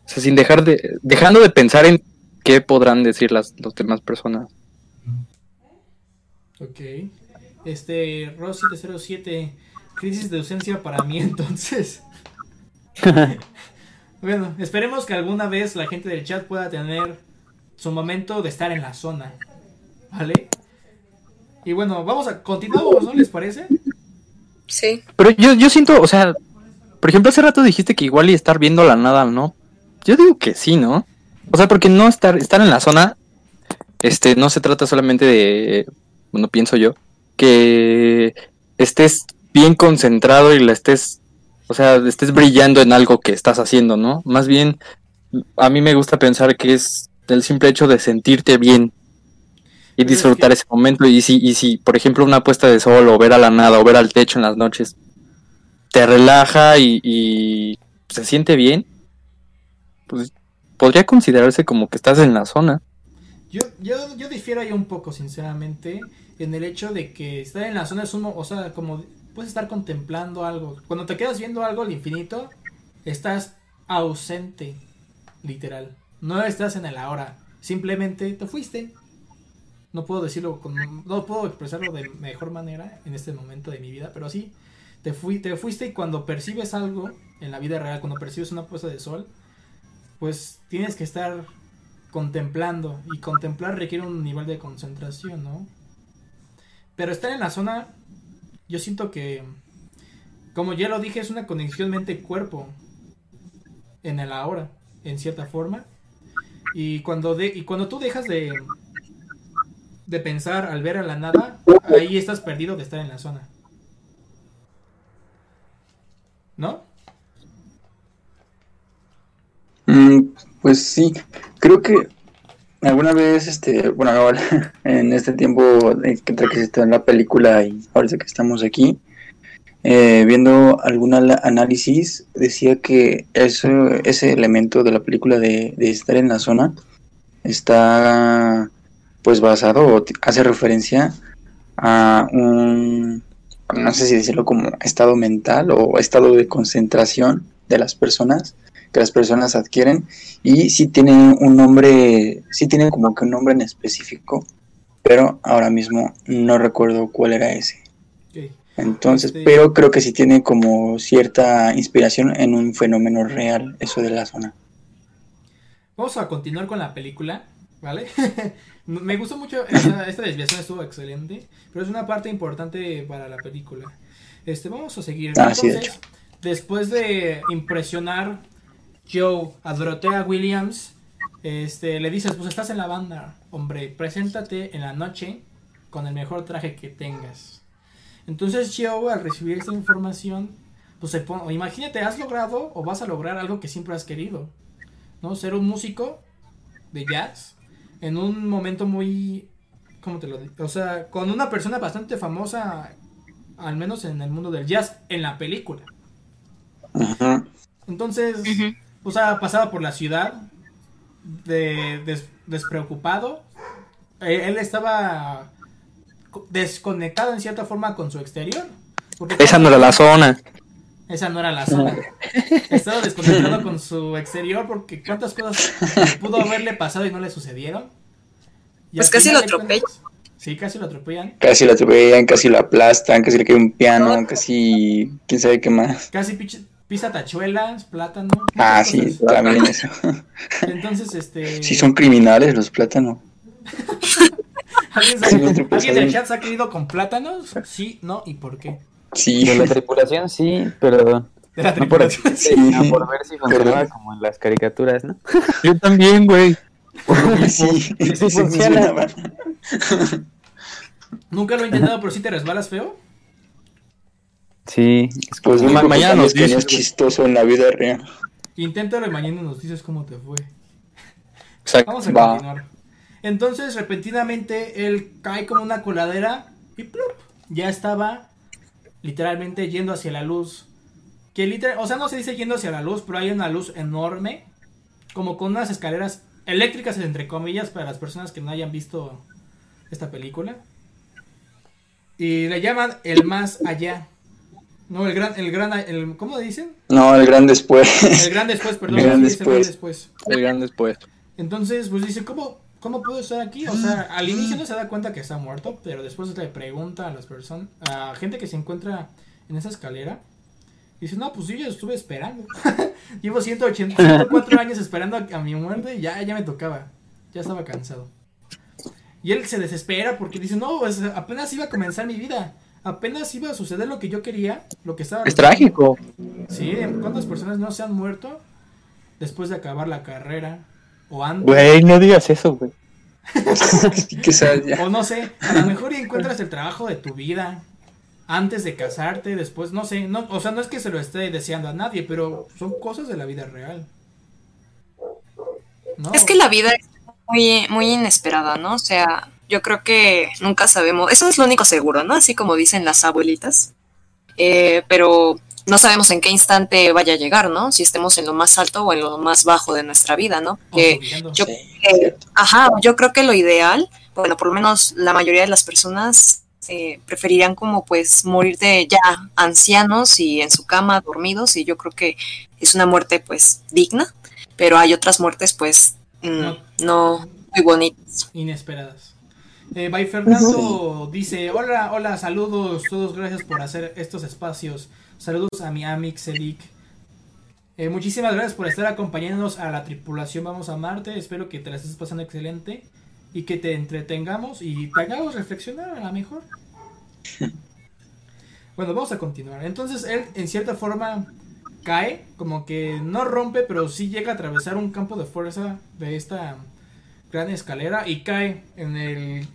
sea, sin dejar de, dejando de pensar en qué podrán decir las, las demás personas. Ok. Este, Rosy de 07, crisis de ausencia para mí entonces. bueno, esperemos que alguna vez la gente del chat pueda tener su momento de estar en la zona. ¿Vale? Y bueno, vamos a continuamos, ¿no les parece? Sí. Pero yo, yo siento, o sea, por ejemplo, hace rato dijiste que igual y estar viendo la nada, ¿no? Yo digo que sí, ¿no? O sea, porque no estar, estar en la zona, este, no se trata solamente de, bueno, pienso yo, que estés bien concentrado y la estés, o sea, estés brillando en algo que estás haciendo, ¿no? Más bien, a mí me gusta pensar que es el simple hecho de sentirte bien y Pero es disfrutar que- ese momento. Y si, y si, por ejemplo, una puesta de sol o ver a la nada o ver al techo en las noches te relaja y, y se siente bien, pues podría considerarse como que estás en la zona. Yo, yo, yo difiero ahí un poco, sinceramente, en el hecho de que estar en la zona es uno, o sea, como puedes estar contemplando algo. Cuando te quedas viendo algo al infinito, estás ausente, literal. No estás en el ahora, simplemente te fuiste. No puedo decirlo, no puedo expresarlo de mejor manera en este momento de mi vida, pero sí, te, fui, te fuiste y cuando percibes algo en la vida real, cuando percibes una puesta de sol, pues tienes que estar contemplando y contemplar requiere un nivel de concentración, ¿no? Pero estar en la zona, yo siento que, como ya lo dije, es una conexión mente-cuerpo en el ahora, en cierta forma. Y cuando, de, y cuando tú dejas de, de pensar al ver a la nada, ahí estás perdido de estar en la zona. ¿No? Mm, pues sí, creo que alguna vez, este, bueno, ahora en este tiempo entre que está en la película y ahora que estamos aquí, eh, viendo algún análisis, decía que eso, ese elemento de la película de, de estar en la zona está pues basado o hace referencia a un, no sé si decirlo como estado mental o estado de concentración de las personas que las personas adquieren y sí tiene un nombre, sí tiene como que un nombre en específico, pero ahora mismo no recuerdo cuál era ese. Entonces, Este- pero creo que sí tiene como cierta inspiración en un fenómeno real, eso de la zona. Vamos a continuar con la película, ¿vale? Me gustó mucho, esta, esta desviación estuvo excelente, pero es una parte importante para la película. Este, vamos a seguir. Ah, sí, de Entonces, después de impresionar Joe a Williams, este, le dices, pues estás en la banda, hombre, preséntate en la noche con el mejor traje que tengas. Entonces Joe, al recibir esta información, pues se pone, imagínate, has logrado o vas a lograr algo que siempre has querido. ¿no? Ser un músico de jazz en un momento muy, ¿cómo te lo digo? O sea, con una persona bastante famosa, al menos en el mundo del jazz, en la película. Ajá. Entonces. O sea, pasaba por la ciudad de, des- despreocupado. Eh, él estaba co- desconectado en cierta forma con su exterior. porque Esa no era la zona. esa no era la zona. Estaba desconectado con su exterior porque cuántas cosas pudo haberle pasado y no le sucedieron. Y Pues casi lo atropellan. Sí, casi lo atropellan. Casi lo atropellan, casi lo aplastan, casi le cae un piano, casi quién sabe qué más. Casi picha- pisa tachuelas, plátano. Ah, sí, cosas. también eso. Entonces, este. Sí, son criminales los plátanos. ¿Alguien, Sí, sabe- ¿alguien del chat se ha querido con plátanos? Sí, no, ¿y por qué? Sí, De la tripulación sí, pero De la no por, tripulación. Sí. no por ver si funcionaba Perdón. como en las caricaturas, ¿no? Yo también, güey. sí, sí, sí funciona. Nunca lo he intentado, pero sí te resbalas feo. Sí, es Pues Ma- mañana que nos dices, es chistoso en la vida real. Inténtalo y mañana nos dices cómo te fue. Exacto. Vamos a Va. continuar. Entonces, repentinamente, él cae como una coladera y ¡plup! ya estaba literalmente yendo hacia la luz. Que literal, o sea, no se dice yendo hacia la luz, pero hay una luz enorme, como con unas escaleras eléctricas, entre comillas, para las personas que no hayan visto esta película. Y le llaman el más allá. No, el gran, el gran, el, ¿cómo dicen? No, el gran después. El gran después, perdón. El gran el después. El gran después. Entonces, pues dice, ¿cómo, ¿cómo puedo estar aquí? O sea, al inicio no se da cuenta que está muerto, pero después le pregunta a las personas, a gente que se encuentra en esa escalera. Dice, no, pues yo ya estuve esperando. Llevo 180, 104 años esperando a, a mi muerte y ya, ya me tocaba. Ya estaba cansado. Y él se desespera porque dice, no, pues apenas iba a comenzar mi vida. Apenas iba a suceder lo que yo quería, lo que estaba... Es trágico. Sí, ¿cuántas personas no se han muerto después de acabar la carrera? O antes. Güey, no digas eso, güey. O no sé, a lo mejor encuentras el trabajo de tu vida antes de casarte, después, no sé, no, o sea, no es que se lo esté deseando a nadie, pero son cosas de la vida real. ¿No? Es que la vida es muy, muy inesperada, ¿no? O sea, yo creo que nunca sabemos, eso es lo único seguro, ¿no? Así como dicen las abuelitas. Eh, pero no sabemos en qué instante vaya a llegar, ¿no? Si estemos en lo más alto o en lo más bajo de nuestra vida, ¿no? Que yo- Eh, ajá, yo creo que lo ideal, bueno, por lo menos la mayoría de las personas eh, preferirían como pues morir de ya ancianos y en su cama dormidos y yo creo que es una muerte pues digna, pero hay otras muertes pues mm, No. no muy bonitas. Inesperadas. Eh, By Fernando dice, hola, hola, saludos, todos gracias por hacer estos espacios. Saludos a mi Amix Edic. Eh, muchísimas gracias por estar acompañándonos a la tripulación Vamos a Marte. Espero que te la estés pasando excelente y que te entretengamos y te hagamos reflexionar a lo mejor. Bueno, vamos a continuar. Entonces él, en cierta forma, cae, como que no rompe, pero sí llega a atravesar un campo de fuerza de esta gran escalera y cae en el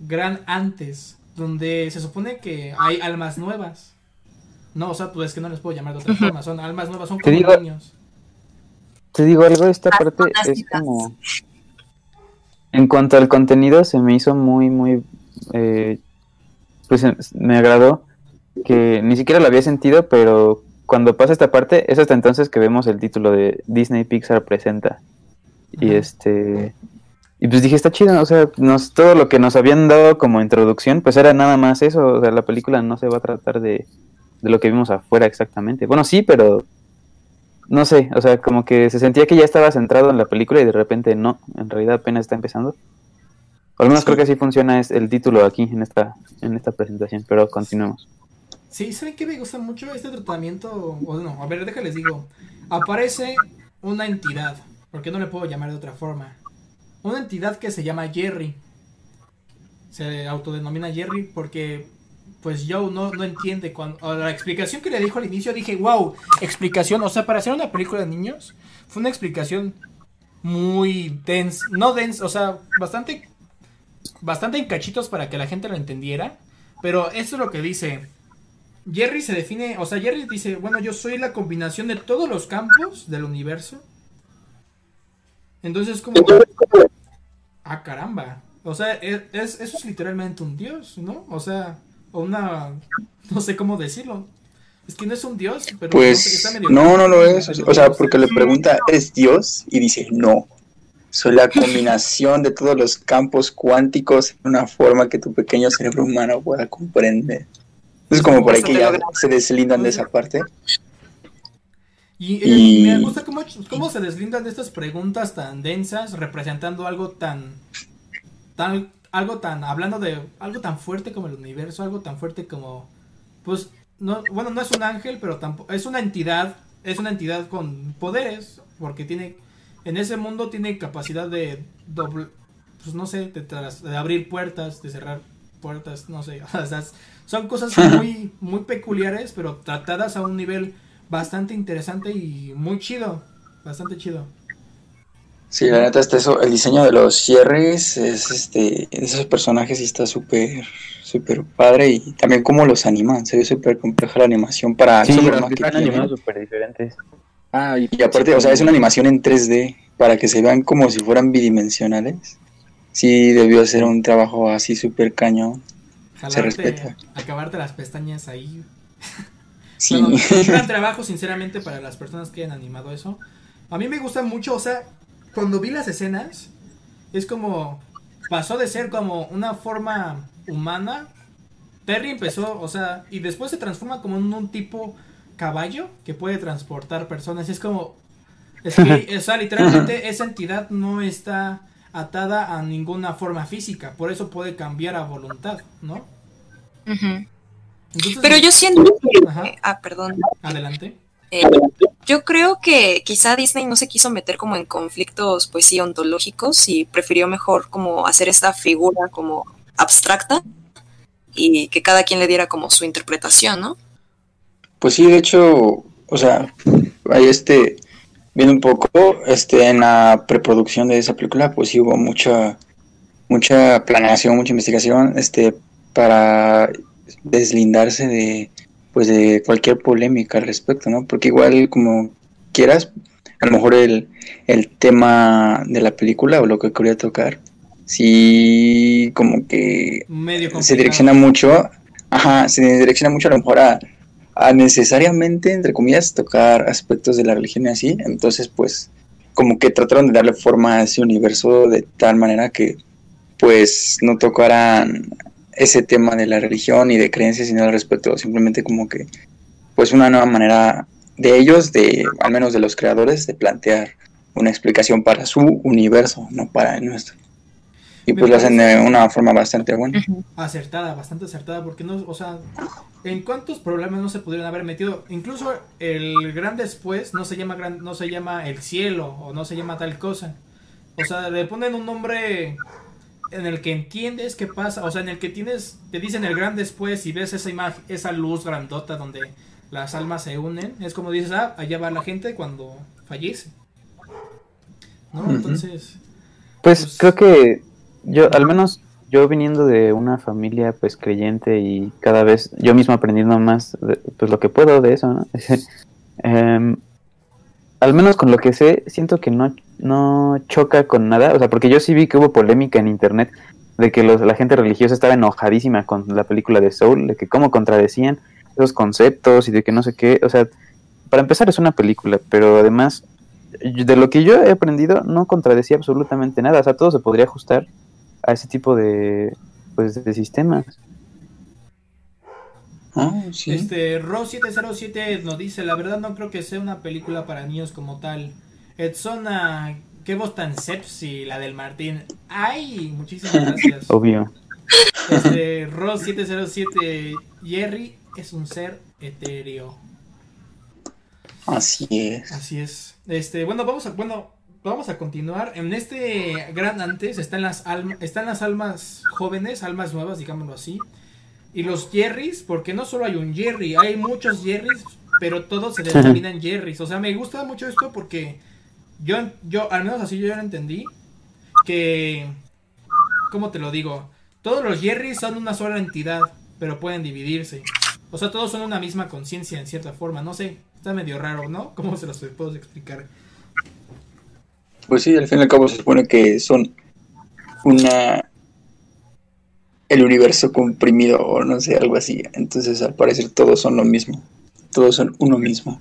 gran antes, donde se supone que hay almas nuevas. No, o sea, pues es que no les puedo llamar de otra forma, son almas nuevas, son como digo- niños. Te digo algo, esta parte es como... En cuanto al contenido, se me hizo muy, muy... eh, pues eh, me agradó que ni siquiera lo había sentido, pero cuando pasa esta parte, es hasta entonces que vemos el título de Disney Pixar presenta. Y este... Y pues dije, está chido, o sea, nos, todo lo que nos habían dado como introducción, pues era nada más eso, o sea, la película no se va a tratar de, de lo que vimos afuera exactamente. Bueno, sí, pero no sé, o sea, como que se sentía que ya estaba centrado en la película y de repente no, en realidad apenas está empezando. O al menos Sí. creo que así funciona es el título aquí en esta en esta presentación, pero continuemos. Sí, ¿saben qué me gusta mucho este tratamiento? O no, a ver, déjales digo. Aparece una entidad, porque no le puedo llamar de otra forma. Una entidad que se llama Jerry. Se autodenomina Jerry porque pues Joe no, no entiende cuando la explicación que le dijo al inicio dije, "Wow, explicación, o sea, para hacer una película de niños fue una explicación muy densa, no densa, o sea, bastante bastante en cachitos para que la gente lo entendiera, pero esto es lo que dice Jerry se define, o sea, Jerry dice, bueno, yo soy la combinación de todos los campos del universo. Entonces como... Ah, caramba. O sea, es, es- eso es literalmente un dios, ¿no? O sea, o una... No sé cómo decirlo. Es que no es un dios, pero... Pues está medio- no, no lo es. O sea, porque le pregunta, ¿eres Dios? Y dice, no. Soy la combinación de todos los campos cuánticos en una forma que tu pequeño cerebro humano pueda comprender. Es como por ahí que ya se deslindan de esa parte. Y, Y- me gusta cómo, cómo se deslindan de estas preguntas tan densas, representando algo tan, tan, algo tan, hablando de algo tan fuerte como el universo, algo tan fuerte como, pues, no, bueno, no es un ángel, pero tampoco, es una entidad, es una entidad con poderes, porque tiene, en ese mundo tiene capacidad de doble, pues no sé, de, tras- de abrir puertas, de cerrar puertas, no sé, o sea, son cosas muy, muy peculiares, pero tratadas a un nivel bastante interesante y muy chido, bastante chido. Sí, la neta está eso. El diseño de los cierres es este, de esos personajes está súper, súper padre y también cómo los animan. Se ve súper compleja la animación para Sí, los que animados súper diferentes. Ah, y, y aparte, o sea, es una animación en 3D para que se vean como si fueran bidimensionales. Sí, debió hacer un trabajo así súper cañón. Jalarte, respeta. acabarte las pestañas ahí. Sí, Bueno, gran trabajo, sinceramente, para las personas que hayan animado eso. A mí me gusta mucho, o sea, cuando vi las escenas, es como. Pasó de ser como una forma humana. Terry empezó, o sea, y después se transforma como en un tipo caballo que puede transportar personas. Es como. Es que, o sea, literalmente esa entidad no está atada a ninguna forma física. Por eso puede cambiar a voluntad, ¿no? Ujú. Entonces, Pero yo siento que... Ajá. Ah, perdón. Adelante. Eh, yo creo que quizá Disney no se quiso meter como en conflictos, pues sí, ontológicos y prefirió mejor como hacer esta figura como abstracta y que cada quien le diera como su interpretación, ¿no? Pues sí, de hecho, o sea, ahí este, viendo un poco, este, en la preproducción de esa película, pues sí hubo mucha, mucha planeación, mucha investigación, este, para deslindarse de, pues de cualquier polémica al respecto, ¿no? Porque igual como quieras, a lo mejor el, el tema de la película o lo que quería tocar, sí como que Medio se direcciona mucho, ajá, se direcciona mucho a lo mejor a, a necesariamente, entre comillas, tocar aspectos de la religión y así, entonces pues como que trataron de darle forma a ese universo de tal manera que pues no tocaran ese tema de la religión y de creencias sino al respecto, simplemente como que pues una nueva manera de ellos, de al menos de los creadores, de plantear una explicación para su universo, no para el nuestro. Y pues lo hacen de una forma bastante buena. Acertada, bastante acertada, porque no, o sea, en cuántos problemas no se pudieron haber metido. Incluso el gran después no se llama gran, no se llama el cielo o no se llama tal cosa. O sea, le ponen un nombre en el que entiendes qué pasa, o sea, en el que tienes, te dicen el gran después y ves esa imagen, esa luz grandota donde las almas se unen, es como dices, ah, allá va la gente cuando fallece. ¿No? Entonces, Pues, Pues- creo que yo, al menos yo viniendo de una familia pues creyente y cada vez yo mismo aprendiendo más de- pues lo que puedo de eso, ¿no? Em, al menos con lo que sé, siento que no, no choca con nada, o sea, porque yo sí vi que hubo polémica en internet de que los, la gente religiosa estaba enojadísima con la película de Soul, de que cómo contradecían esos conceptos y de que no sé qué, o sea, para empezar es una película, pero además de lo que yo he aprendido no contradecía absolutamente nada, o sea, todo se podría ajustar a ese tipo de pues de sistemas. Ah, sí. este, Ro707 nos dice, la verdad no creo que sea una película para niños como tal. Edsona, qué voz tan sepsi, la del Martín. Ay, muchísimas gracias. Obvio. Este, Ro707, Jerry es un ser etéreo. Así es. Así es. Este, bueno, vamos a, bueno, vamos a continuar. En este gran antes están las almas, están las almas jóvenes, almas nuevas, digámoslo así. Y los Jerrys, porque no solo hay un Jerry, hay muchos Jerrys, pero todos se denominan Jerrys. O sea, me gusta mucho esto porque yo, yo, al menos así yo ya lo entendí, que, ¿cómo te lo digo? Todos los Jerrys son una sola entidad, pero pueden dividirse. O sea, todos son una misma conciencia en cierta forma. No sé, está medio raro, ¿no? ¿Cómo se los puedo explicar? Pues sí, al fin y al cabo se supone que son una el universo comprimido o no sé, algo así. Entonces al parecer todos son lo mismo. Todos son uno mismo.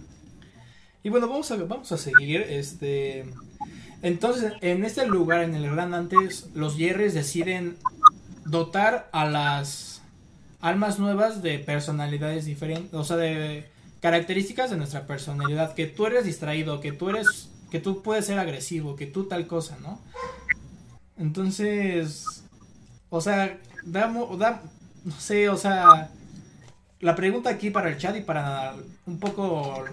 Y bueno, vamos a, vamos a seguir. Este. Entonces, en este lugar, en el Gran Antes, los Jerrys deciden dotar a las almas nuevas de personalidades diferentes. O sea, de características de nuestra personalidad. Que tú eres distraído, que tú eres. que tú puedes ser agresivo, que tú tal cosa, ¿no? Entonces. O sea, da, mu- da- no sé, o sea, la pregunta aquí para el chat y para un poco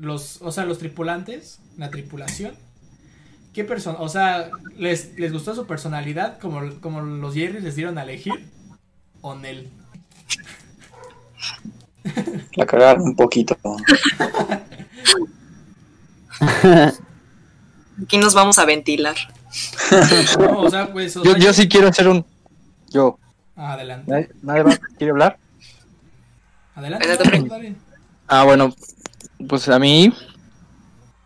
los, o sea, los tripulantes, la tripulación, ¿qué persona, o sea, les, les gustó su personalidad como, como los Jerry les dieron a elegir o Nel? La cagaron un poquito. Aquí nos vamos a ventilar. No, o sea, pues, o Yo, sea, yo sí quiero hacer un. Yo. adelante, ¿Nadie, nadie más quiere hablar? adelante. Ah, bueno, pues a mí,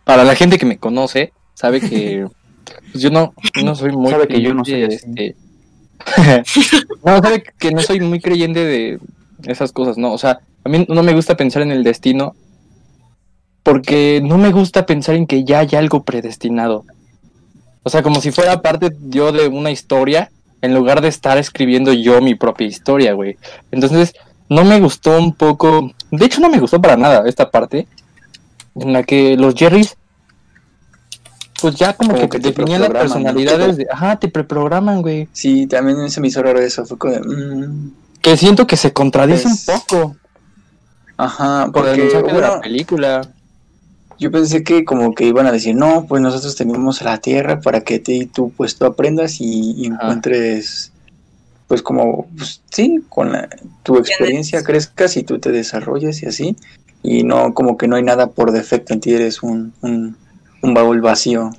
para la gente que me conoce, sabe que pues yo no, no soy muy Sabe que yo no soy este, no, sabe que no soy muy creyente de esas cosas, ¿no? O sea, a mí no me gusta pensar en el destino porque no me gusta pensar en que ya hay algo predestinado. O sea, como si fuera parte yo de una historia en lugar de estar escribiendo yo mi propia historia, güey. Entonces, no me gustó un poco, de hecho no me gustó para nada esta parte en la que los Jerrys pues ya como, Como que, que te definían las personalidades de, ajá, te preprograman, güey. Sí, también se me hizo raro eso. Fue como de, mm, Que siento que se contradice Pues, un poco Ajá, por el porque de la película. yo pensé que como que iban a decir, no, pues nosotros tenemos la Tierra para que te y tú pues tú aprendas y, encuentres pues como, pues, sí, con la- tu experiencia crezcas y tú te desarrolles y así. Y no, como que no hay nada por defecto en ti, eres un, un, un baúl vacío.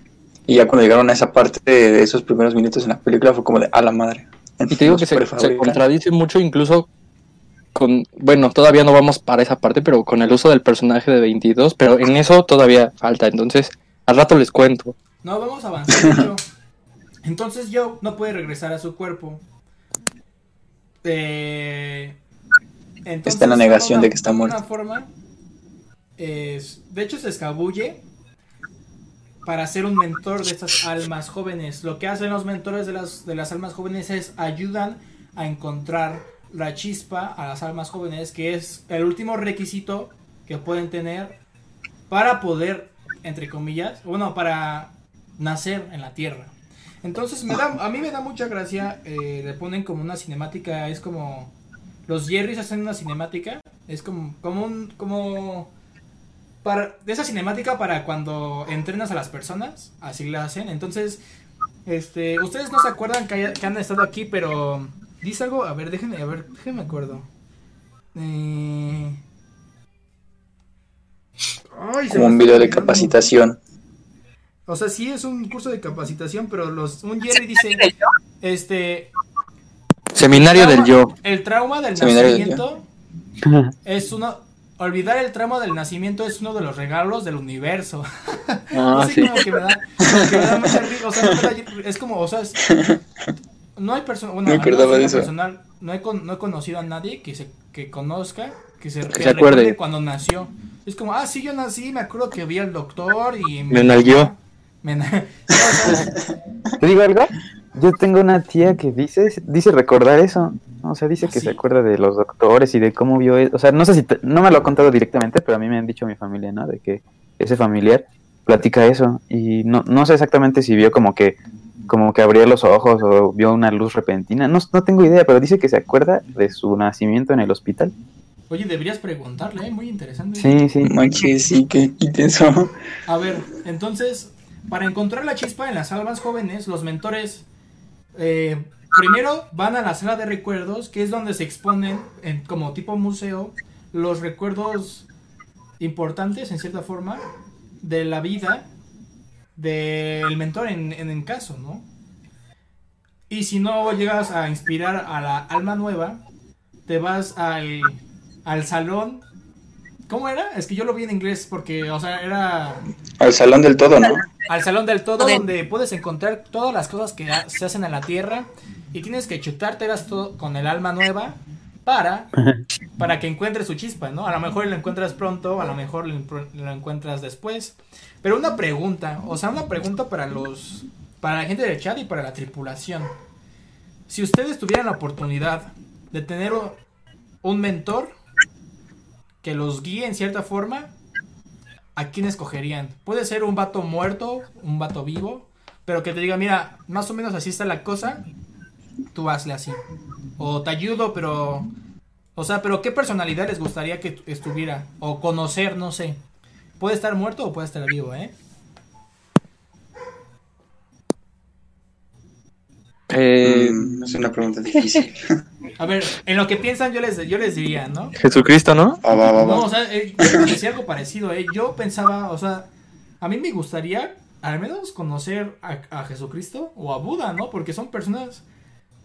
Y ya cuando llegaron a esa parte de, de esos primeros minutos en la película fue como de, a la madre. Y te digo que se, contradice mucho incluso con, bueno, todavía no vamos para esa parte, pero con el uso del personaje de 22, pero en eso todavía falta, entonces al rato les cuento. No, vamos a avanzar. Entonces Joe no puede regresar a su cuerpo. Eh, entonces, Está en la negación de que está muerto. Una forma, es- de hecho, se escabulle para ser un mentor de estas almas jóvenes. Lo que hacen los mentores de las, de las almas jóvenes es ayudan a encontrar la chispa a las almas jóvenes, que es el último requisito que pueden tener para poder, entre comillas, bueno, para nacer en la tierra. Entonces me da, a mí me da mucha gracia, eh, le ponen como una cinemática, es como los Jerrys hacen una cinemática, es como, como un, como para, de esa cinemática para cuando entrenas a las personas, así la hacen. Entonces Este, ustedes no se acuerdan que, haya- que han estado aquí, pero dice algo, a ver, déjenme, a ver, déjenme acuerdo. Eh... Ay, Como me un video de capacitación. O sea, sí es un curso de capacitación, pero los un Jerry dice, este, Seminario del yo. el trauma del Seminario del nacimiento es uno, olvidar el trauma del nacimiento es uno de los regalos del universo. Ah, Así sí. como que me da, como que me da mucha risa, o sea, no me da- es como, o sea, es- no hay persona, bueno, Me acordaba de eso. personal, no he, con- no he conocido a nadie que se que conozca, que se, que se acuerde. recuerde cuando nació. Es como, ah, sí, yo nací, me acuerdo que vi al doctor y Me nalgueó. me na- o sea, ¿Te digo algo? Yo tengo una tía que dice, dice recordar eso. O sea, dice ¿Ah, que sí? se acuerda de los doctores y de cómo vio eso. O sea, no sé si, te- no me lo ha contado directamente, pero a mí me han dicho mi familia, ¿no? De que ese familiar platica eso. Y no, no sé exactamente si vio como que, como que abría los ojos o vio una luz repentina. No, no tengo idea, pero dice que se acuerda de su nacimiento en el hospital. Oye, deberías preguntarle, ¿eh? muy interesante. Sí, sí. Manches, sí, que intenso. A ver, entonces, para encontrar la chispa en las almas jóvenes, los mentores eh, primero van a la sala de recuerdos, que es donde se exponen, en- como tipo museo, los recuerdos importantes, en cierta forma, de la vida del mentor en, en el caso, ¿no? Y si no llegas a inspirar a la alma nueva, te vas al, al salón. ¿Cómo era? Es que yo lo vi en inglés porque, o sea, era Al salón del todo, ¿no? al salón del todo De- donde puedes encontrar todas las cosas que se hacen en la tierra y tienes que chutártelas todo con el alma nueva para para que encuentres su chispa, ¿no? A lo mejor lo encuentras pronto, a lo mejor lo, lo encuentras después. Pero una pregunta, o sea, una pregunta para los para la gente del chat y para la tripulación. Si ustedes tuvieran la oportunidad de tener un mentor que los guíe en cierta forma, ¿a quién escogerían? Puede ser un vato muerto, un vato vivo, pero que te diga, mira, más o menos así está la cosa, tú hazle así. O te ayudo, pero... O sea, pero ¿qué personalidad les gustaría que estuviera? O conocer, no sé. Puede estar muerto o puede estar vivo, ¿eh? Eh, Mm, es una pregunta difícil. A ver, en lo que piensan yo les, yo les diría, ¿no? Jesucristo, ¿no? Va, va, va, No, o sea, eh, yo iba a decir algo parecido, ¿eh? Yo pensaba, o sea, a mí me gustaría al menos conocer a, a Jesucristo o a Buda, ¿no? Porque son personas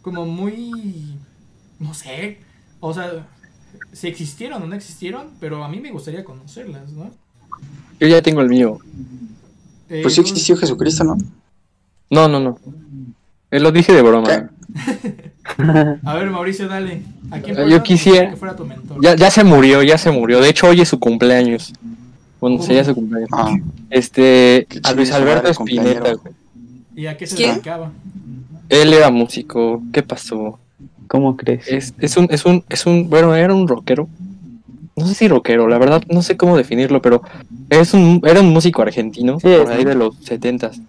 como muy, no sé, o sea, si existieron o no existieron, pero a mí me gustaría conocerlas, ¿no? Yo ya tengo el mío. Eh, Pues sí existió Jesucristo, ¿no? No, no, no. Eh, lo dije de broma. A ver, Mauricio, dale. ¿A quién Yo persona te quisiera- que fuera tu mentor? Ya, ya se murió, ya se murió. De hecho, hoy es su cumpleaños. Bueno, sería su cumpleaños. Ah, Este, a Luis Alberto güey. ¿Y a qué se ¿Quién? dedicaba? Él era músico. ¿Qué pasó? ¿Cómo crees? Es, es un, es un, es un, bueno, era un rockero. No sé si rockero, la verdad, no sé cómo definirlo, pero es un, era un músico argentino, Sí, por ahí de los setentas.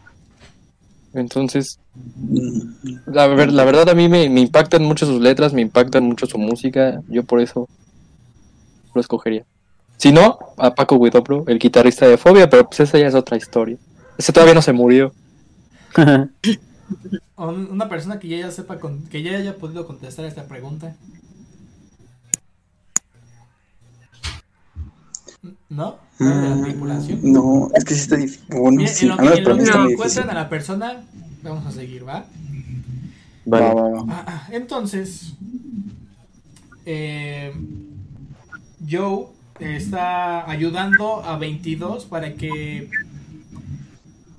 Entonces, la, ver- la verdad a mí me, impactan mucho sus letras, me impactan mucho su música, yo por eso lo escogería. Si no, a Paco Guidobro, el guitarrista de Fobia, pero pues esa ya es otra historia. Ese todavía no se murió. Una persona que ya, ya sepa, con- que ya haya podido contestar esta pregunta. ¿No? ¿No de la tripulación? no, es que sí está difícil. Bueno, sí, en lo a que, en lo que encuentran difícil. a la persona, vamos a seguir, ¿va? Vale. Va, va, va. Ah, ah, Entonces, eh, Joe está ayudando a 22 para que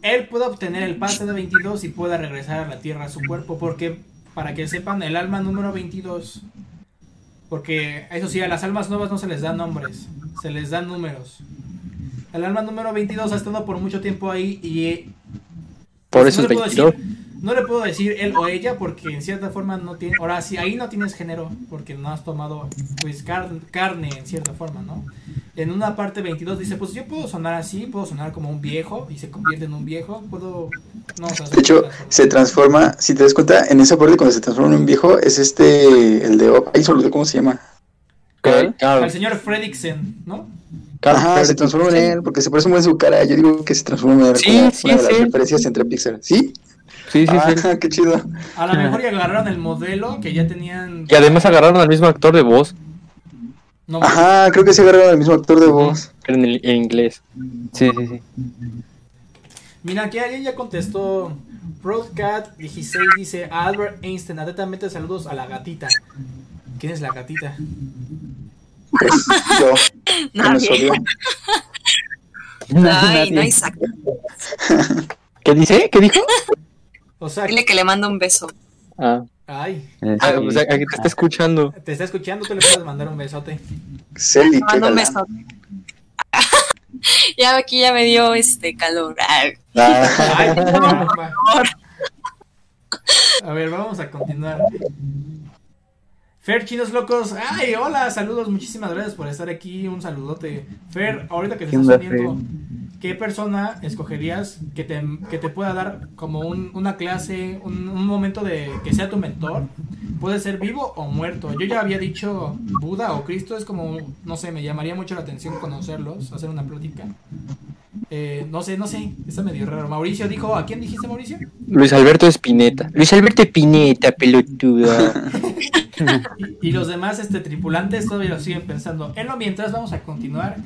él pueda obtener el pase de 22 y pueda regresar a la Tierra a su cuerpo. Porque, para que sepan, el alma número 22, porque eso sí, a las almas nuevas no se les dan nombres, se les dan números. El alma número 22 ha estado por mucho tiempo ahí y Por pues eso es le puedo 22. decir- no le puedo decir él o ella porque en cierta forma no tiene. Ahora sí, ahí no tienes género porque no has tomado pues car- carne en cierta forma, ¿no? En una parte 22 dice, pues yo puedo sonar así, puedo sonar como un viejo y se convierte en un viejo, puedo... No, o sea, De hecho, se transforma, si te das cuenta, en esa parte cuando se transforma en un viejo, es este, el de... Ahí solo ¿cómo se llama? Carl, Carl, Al señor Fredricksen, ¿no? Carl Ajá, se transforma en él, porque se parece muy en su cara. Yo digo que se transforma en él. Sí, como sí, una de las sí. referencias entre Pixar. ¿Sí? Sí, sí, Ah, sí. qué chido. A lo mejor ya agarraron el modelo que ya tenían. Y además agarraron al mismo actor de voz, No, Ajá, creo que se agarraron al mismo actor de voz. en, el, en inglés. Sí, sí, sí. Mira, aquí alguien ya contestó. Broadcat16 dice: a Albert Einstein, atentamente saludos a la gatita. ¿Quién es la gatita? Pues yo, Nadie. Ay, no. Isaac. ¿Qué dice? ¿Qué dijo? O sea, Dile que le mando un beso. Ah, ay, ah, o sea, aquí te está escuchando. te está escuchando, tú le puedes mandar un besote. Celi, Le qué mando un galán. beso. ya aquí ya me dio este calor. Ay, Ay, caramba. A ver, vamos a continuar. Fer, chinos locos. Ay, hola, saludos. Muchísimas gracias por estar aquí. Un saludote. Fer, ahorita que te ¿Qué estás uniendo, ¿qué persona escogerías que te, que te pueda dar como un- una clase, un, un momento de que sea tu mentor? Puede ser vivo o muerto. Yo ya había dicho Buda o Cristo. Es como, no sé, me llamaría mucho la atención conocerlos, hacer una plática. Eh, no sé, no sé, está medio raro. Mauricio dijo, ¿a quién dijiste Mauricio? Luis Alberto Espineta. Luis Alberto Espineta, pelotuda. Y, y los demás este, tripulantes todavía lo siguen pensando. En lo mientras vamos a continuar.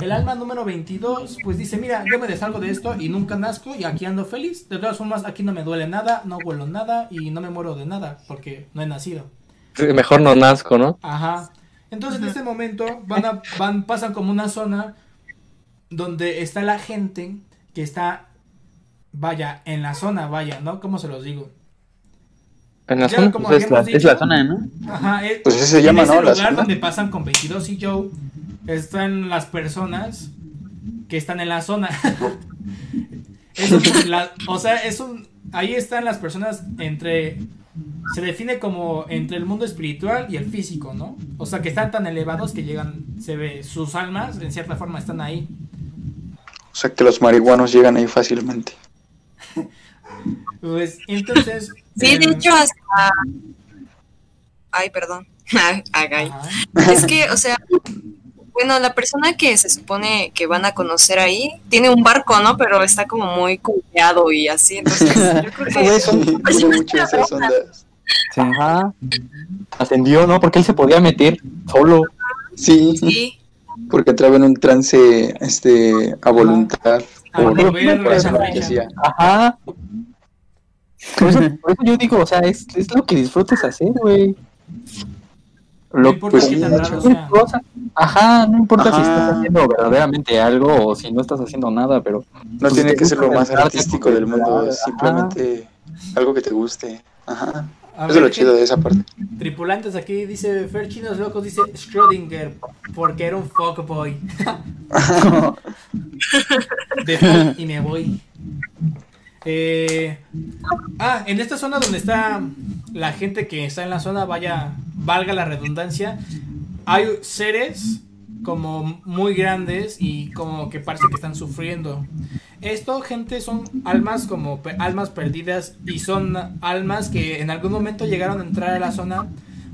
El alma número 22, pues dice, mira, yo me deshago de esto y nunca nazco y aquí ando feliz. De todas formas, aquí no me duele nada, no huelo nada y no me muero de nada porque no he nacido. Mejor no nazco, ¿no? Ajá. Entonces en este momento van a, van, pasan como una zona donde está la gente que está, vaya, en la zona, vaya, ¿no? ¿Cómo se los digo? En la Ya, zona. como Pues es, la, es la zona, ¿no? Ajá, es, Pues ese se en llama, ese ¿no? La lugar zona. donde pasan con 22 y Joe están las personas que están en la zona. Es un- la- o sea, es un ahí están las personas entre se define como entre el mundo espiritual y el físico, ¿no? O sea, que están tan elevados que llegan se ve sus almas en cierta forma están ahí. O sea que los marihuanos llegan ahí fácilmente. Pues entonces Sí, de eh, hecho hasta... Ay, perdón. Ay, ay. ajá. Es que, o sea, bueno, la persona que se supone que van a conocer ahí tiene un barco, ¿no? Pero está como muy cuidado y así, entonces yo creo que... Sí, esas ondas. Sí. Ajá. Ascendió, ¿no? Porque él se podía meter solo. Sí, Sí, porque entraba en un trance este, a voluntad. A por-. Ajá. Por eso, por eso yo digo, o sea, es, es lo que disfrutes hacer, güey. No Lo importa pues qué tan raro sea. cosa. Ajá, no importa si Ajá. estás haciendo verdaderamente algo o si no estás haciendo nada, pero No Pues tiene que ser lo más artístico del mundo, es Ajá. simplemente algo que te guste. Ajá. A Eso es ver, lo ¿qué- chido de esa parte. Tripulantes aquí dice Fer Chinos Locos dice Schrödinger porque era un fuckboy. De fuck y me voy. Eh, ah, en esta zona donde está la gente que está en la zona, vaya, valga la redundancia, hay seres como muy grandes y como que parece que están sufriendo. Esto, gente, son almas como almas perdidas y son almas que en algún momento llegaron a entrar a la zona,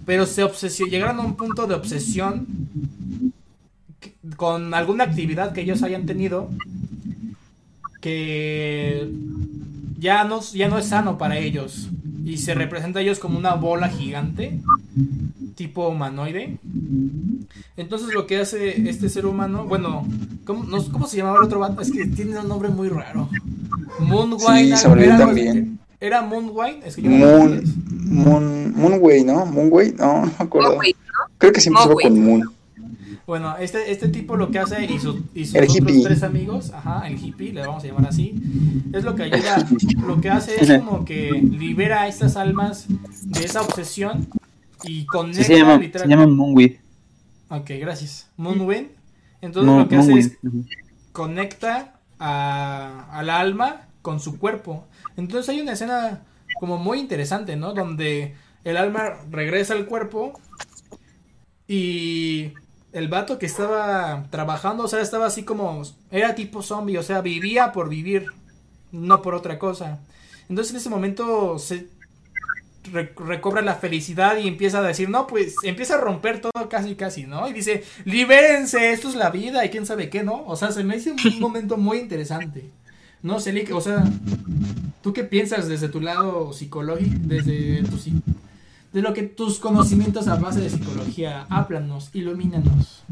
pero se llegaron a un punto de obsesión con alguna actividad que ellos hayan tenido que ya no, ya no es sano para ellos y se representa a ellos como una bola gigante tipo humanoide. Entonces lo que hace este ser humano, bueno, ¿cómo, no- ¿cómo se llamaba el otro vato? Es que tiene un nombre muy raro. Moonwine. Sí, se era también. Era Moonwine, es que yo no me Moon, acuerdo. Moon, Moonway, ¿no? Moonway, no, no me acuerdo. Mowgli, Creo que siempre Mowgli. con Moon. Bueno, este, este tipo lo que hace y, su- y sus otros tres amigos, ajá, el hippie, le vamos a llamar así, es lo que ayuda, lo que hace es como que libera a estas almas de esa obsesión y conecta Sí, se llama, se llama Moonweed. Ok, gracias. Moonwind. Entonces Moon- lo que hace es conecta a, al alma con su cuerpo. Entonces hay una escena como muy interesante, ¿no? Donde el alma regresa al cuerpo y el vato que estaba trabajando, o sea, estaba así como, era tipo zombie, o sea, vivía por vivir, no por otra cosa. Entonces en ese momento se re- recobra la felicidad y empieza a decir, no, pues empieza a romper todo casi, casi, ¿no? Y dice, libérense, esto es la vida y quién sabe qué, ¿no? O sea, se me hizo un momento muy interesante. No sé, o sea, ¿Tú qué piensas desde tu lado psicológico, desde tu, de lo que tus conocimientos a base de psicología, háblanos, ilumínanos?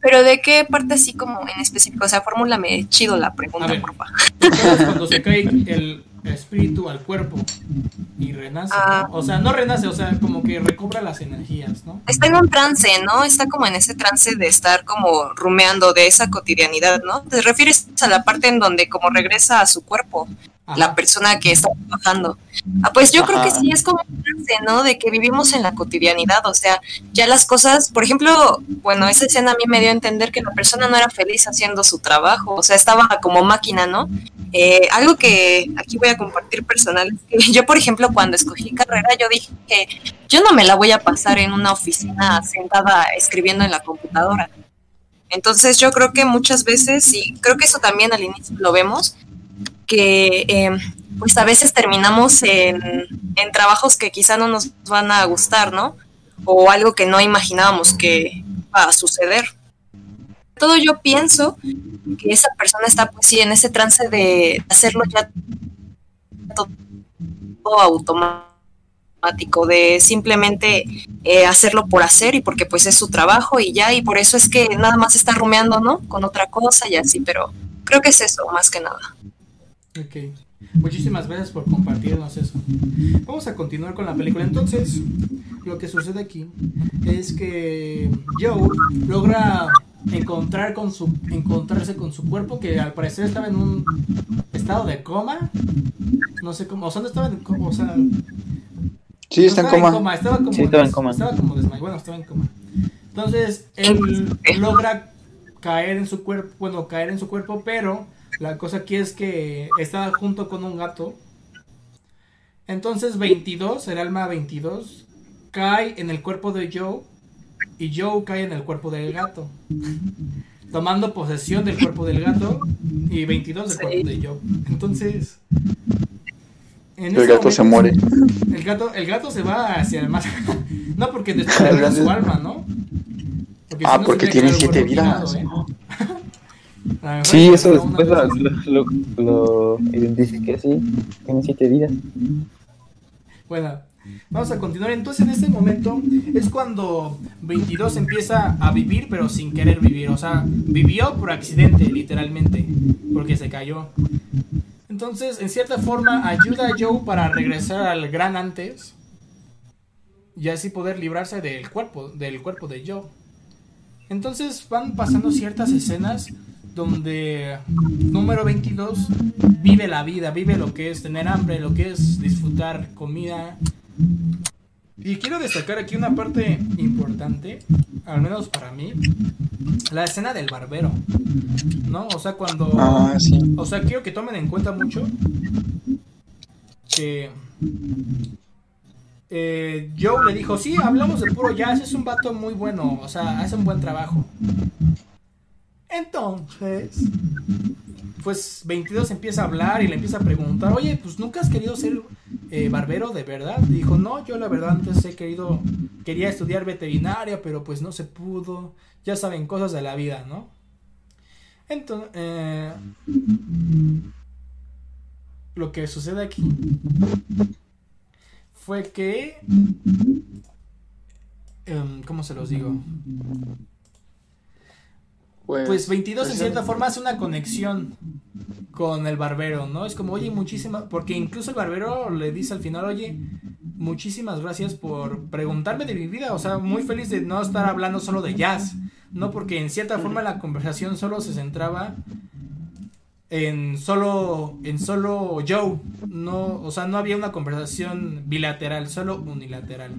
Pero de qué parte así como en específico, o sea, fórmulame chido la pregunta, ver. por favor. ¿Recuerdas cuando se cae el espíritu al cuerpo y renace? Ah. ¿no? O sea, no renace, o sea, como que recobra las energías, ¿no? Está en un trance, ¿no? Está como en ese trance de estar como rumeando de esa cotidianidad, ¿no? Te refieres a la parte en donde como regresa a su cuerpo Ajá. la persona que está trabajando. Ah, pues yo creo que sí, es como un trance, ¿no? De que vivimos en la cotidianidad, o sea, ya las cosas, por ejemplo, bueno, esa escena a mí me dio a entender que la persona no era feliz haciendo su trabajo, o sea, estaba como máquina, ¿no? Eh, algo que aquí voy a compartir personal yo, por ejemplo, cuando escogí carrera, yo dije que yo no me la voy a pasar en una oficina sentada escribiendo en la computadora. Entonces yo creo que muchas veces, y creo que eso también al inicio lo vemos, que eh, pues a veces terminamos en, trabajos que quizá no nos van a gustar, ¿no? O algo que no imaginábamos que va a suceder. Todo yo pienso que esa persona está pues sí en ese trance de hacerlo ya todo automático, de simplemente eh, hacerlo por hacer y porque pues es su trabajo y ya, y por eso es que nada más está rumeando, ¿no? Con otra cosa y así, pero creo que es eso, más que nada. Ok. Muchísimas gracias por compartirnos eso. Vamos a continuar con la película. Entonces, lo que sucede aquí es que Joe logra encontrar con su encontrarse con su cuerpo que al parecer estaba en un estado de coma. No sé cómo, o sea, no estaba en coma, o sea, Sí, está en estaba coma. estaba como Sí, estaba en coma. Estaba como desmayado, bueno, estaba en coma. Entonces, él logra caer en su cuerpo, bueno, caer en su cuerpo, pero la cosa aquí es que estaba junto con un gato. Entonces 22, el alma 22, cae en el cuerpo de Joe y Joe cae en el cuerpo del gato. Tomando posesión del cuerpo del gato y 22 del cuerpo de Joe. Entonces... en El gato se muere. el gato, el gato se va hacia el más. no, porque después su alma, ¿no? Porque si Ah, no, se porque tiene siete vidas. tirado, ¿eh? Sí, eso después lo, así. lo, lo, identifiqué, sí. Tiene siete vidas. Bueno, vamos a continuar. Entonces, en este momento es cuando 22 empieza a vivir, pero sin querer vivir. O sea, vivió por accidente, literalmente, porque se cayó. Entonces, en cierta forma, ayuda a Joe para regresar al gran antes y así poder librarse del cuerpo, del cuerpo de Joe. Entonces van pasando ciertas escenas donde número 22 vive la vida, vive lo que es tener hambre, lo que es disfrutar comida. Y quiero destacar aquí una parte importante, al menos para mí, la escena del barbero. ¿No? O sea, cuando... Ah, sí. O sea, quiero que tomen en cuenta mucho que eh, Joe le dijo, sí, hablamos de puro jazz, es un vato muy bueno, o sea, hace un buen trabajo. Entonces, pues 22 empieza a hablar y le empieza a preguntar, oye, pues nunca has querido ser eh, barbero de verdad. Dijo, no, yo la verdad antes he querido, quería estudiar veterinaria, pero pues no se pudo. Ya saben, cosas de la vida, ¿no? Entonces, eh, lo que sucede aquí fue que, em, ¿cómo se los digo? Pues 22 en cierta forma hace una conexión con el barbero, ¿no? Es como, oye, muchísimas, porque incluso el barbero le dice al final, oye, muchísimas gracias por preguntarme de mi vida, o sea, muy feliz de no estar hablando solo de jazz, ¿no? Porque en cierta forma la conversación solo se centraba en solo, en solo Joe, no, o sea, no había una conversación bilateral, solo unilateral,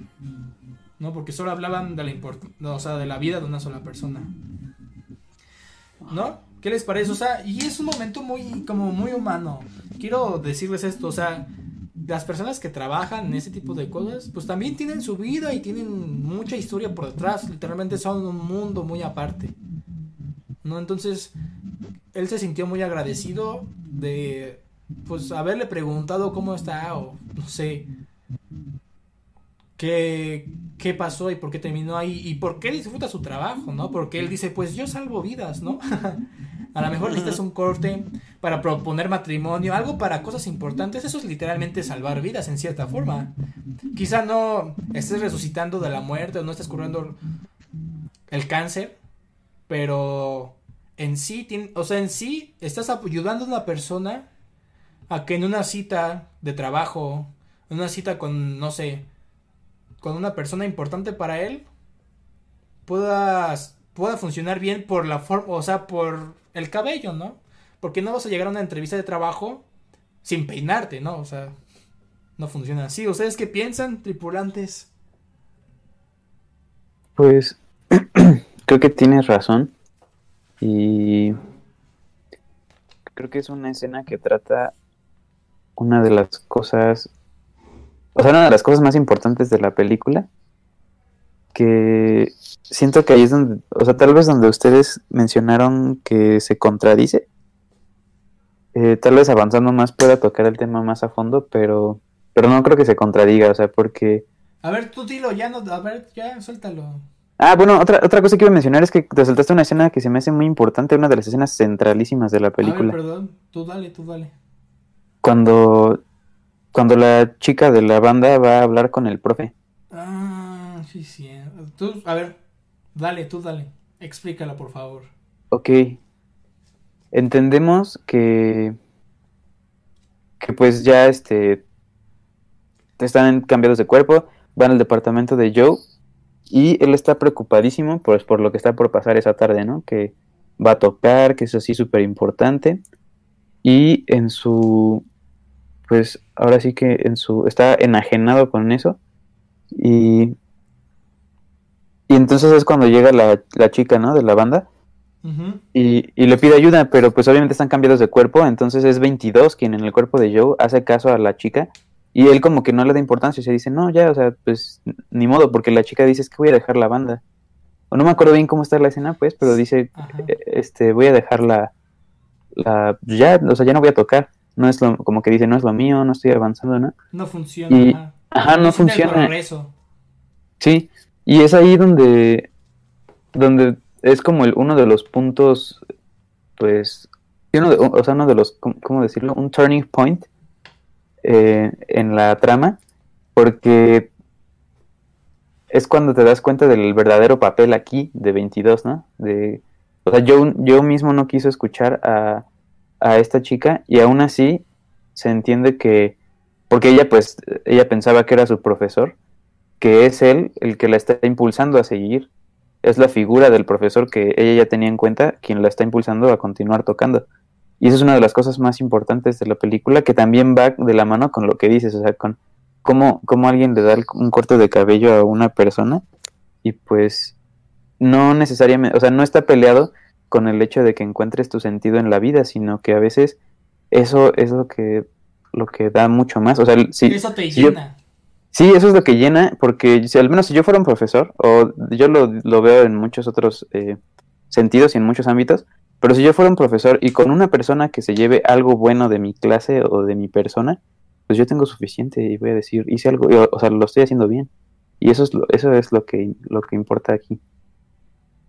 ¿no? Porque solo hablaban de la import o sea, de la vida de una sola persona. ¿No? ¿Qué les parece? O sea, y es un momento muy, como muy humano. Quiero decirles esto, o sea, las personas que trabajan en ese tipo de cosas, pues también tienen su vida y tienen mucha historia por detrás. Literalmente son un mundo muy aparte. ¿No? Entonces, él se sintió muy agradecido de, pues, haberle preguntado cómo está o, no sé, qué, qué pasó y por qué terminó ahí y por qué disfruta su trabajo, ¿no? Porque él dice, pues yo salvo vidas, ¿no? A lo mejor necesitas un corte para proponer matrimonio, algo para cosas importantes. Eso es literalmente salvar vidas en cierta forma. Quizá no estés resucitando de la muerte o no estés curando el cáncer, pero en sí, o sea, en sí estás ayudando a una persona a que en una cita de trabajo, en una cita con, no sé, con una persona importante para él, pueda, pueda funcionar bien por la forma, o sea, por el cabello, ¿no? Porque no vas a llegar a una entrevista de trabajo sin peinarte, ¿no? O sea, no funciona así. ¿Ustedes qué piensan, tripulantes? Pues creo que tienes razón. Y creo que es una escena que trata una de las cosas, o sea, una de las cosas más importantes de la película, que siento que ahí es donde, o sea, tal vez donde ustedes mencionaron que se contradice, eh, tal vez avanzando más pueda tocar el tema más a fondo, pero, pero no creo que se contradiga, o sea, porque... A ver, tú dilo, ya no, a ver, ya, suéltalo. Ah, bueno, otra, otra cosa que iba a mencionar es que te saltaste una escena que se me hace muy importante, una de las escenas centralísimas de la película. A ver, perdón, tú dale, tú dale. Cuando, cuando la chica de la banda va a hablar con el profe. Ah, sí, sí. Tú, a ver, dale, tú dale. Explícala, por favor. Ok. Entendemos que, que pues ya este, están cambiados de cuerpo, van al departamento de Joe y él está preocupadísimo pues, por lo que está por pasar esa tarde, ¿no? Que va a tocar, que es así súper importante. Y en su, pues ahora sí que en su, está enajenado con eso. Y, y entonces es cuando llega la, la chica, ¿no? De la banda. y, y, le pide ayuda, pero pues obviamente están cambiados de cuerpo, entonces es 22 quien en el cuerpo de Joe hace caso a la chica y él como que no le da importancia, se dice, no, ya, o sea, pues ni modo, porque la chica dice, es que voy a dejar la banda. O no me acuerdo bien cómo está la escena, pues, pero dice, eh, este, voy a dejar la, la, ya, o sea, ya no voy a tocar. No es lo, como que dice, no es lo mío, no estoy avanzando, ¿no? No funciona. ajá, no funciona. Sí, y es ahí donde, donde es como el, uno de los puntos, pues, uno de, o sea, uno de los, ¿cómo decirlo? Un turning point eh, en la trama, porque es cuando te das cuenta del verdadero papel aquí de 22, ¿no? De, o sea, yo, yo mismo no quiso escuchar a, a esta chica y aún así se entiende que, porque ella pues, ella pensaba que era su profesor, que es él el que la está impulsando a seguir, es la figura del profesor que ella ya tenía en cuenta quien la está impulsando a continuar tocando. Y eso es una de las cosas más importantes de la película, que también va de la mano con lo que dices, o sea, con cómo, cómo alguien le da un corte de cabello a una persona y pues no necesariamente, o sea, no está peleado con el hecho de que encuentres tu sentido en la vida, sino que a veces eso es lo que, lo que da mucho más. O sea, si, eso te llena. sí, eso es lo que llena, porque si, al menos si yo fuera un profesor, o yo lo, lo veo en muchos otros eh, sentidos y en muchos ámbitos, pero si yo fuera un profesor y con una persona que se lleve algo bueno de mi clase o de mi persona, pues yo tengo suficiente y voy a decir, hice algo, o sea, lo estoy haciendo bien. Y eso es lo, eso es lo que, lo que importa aquí.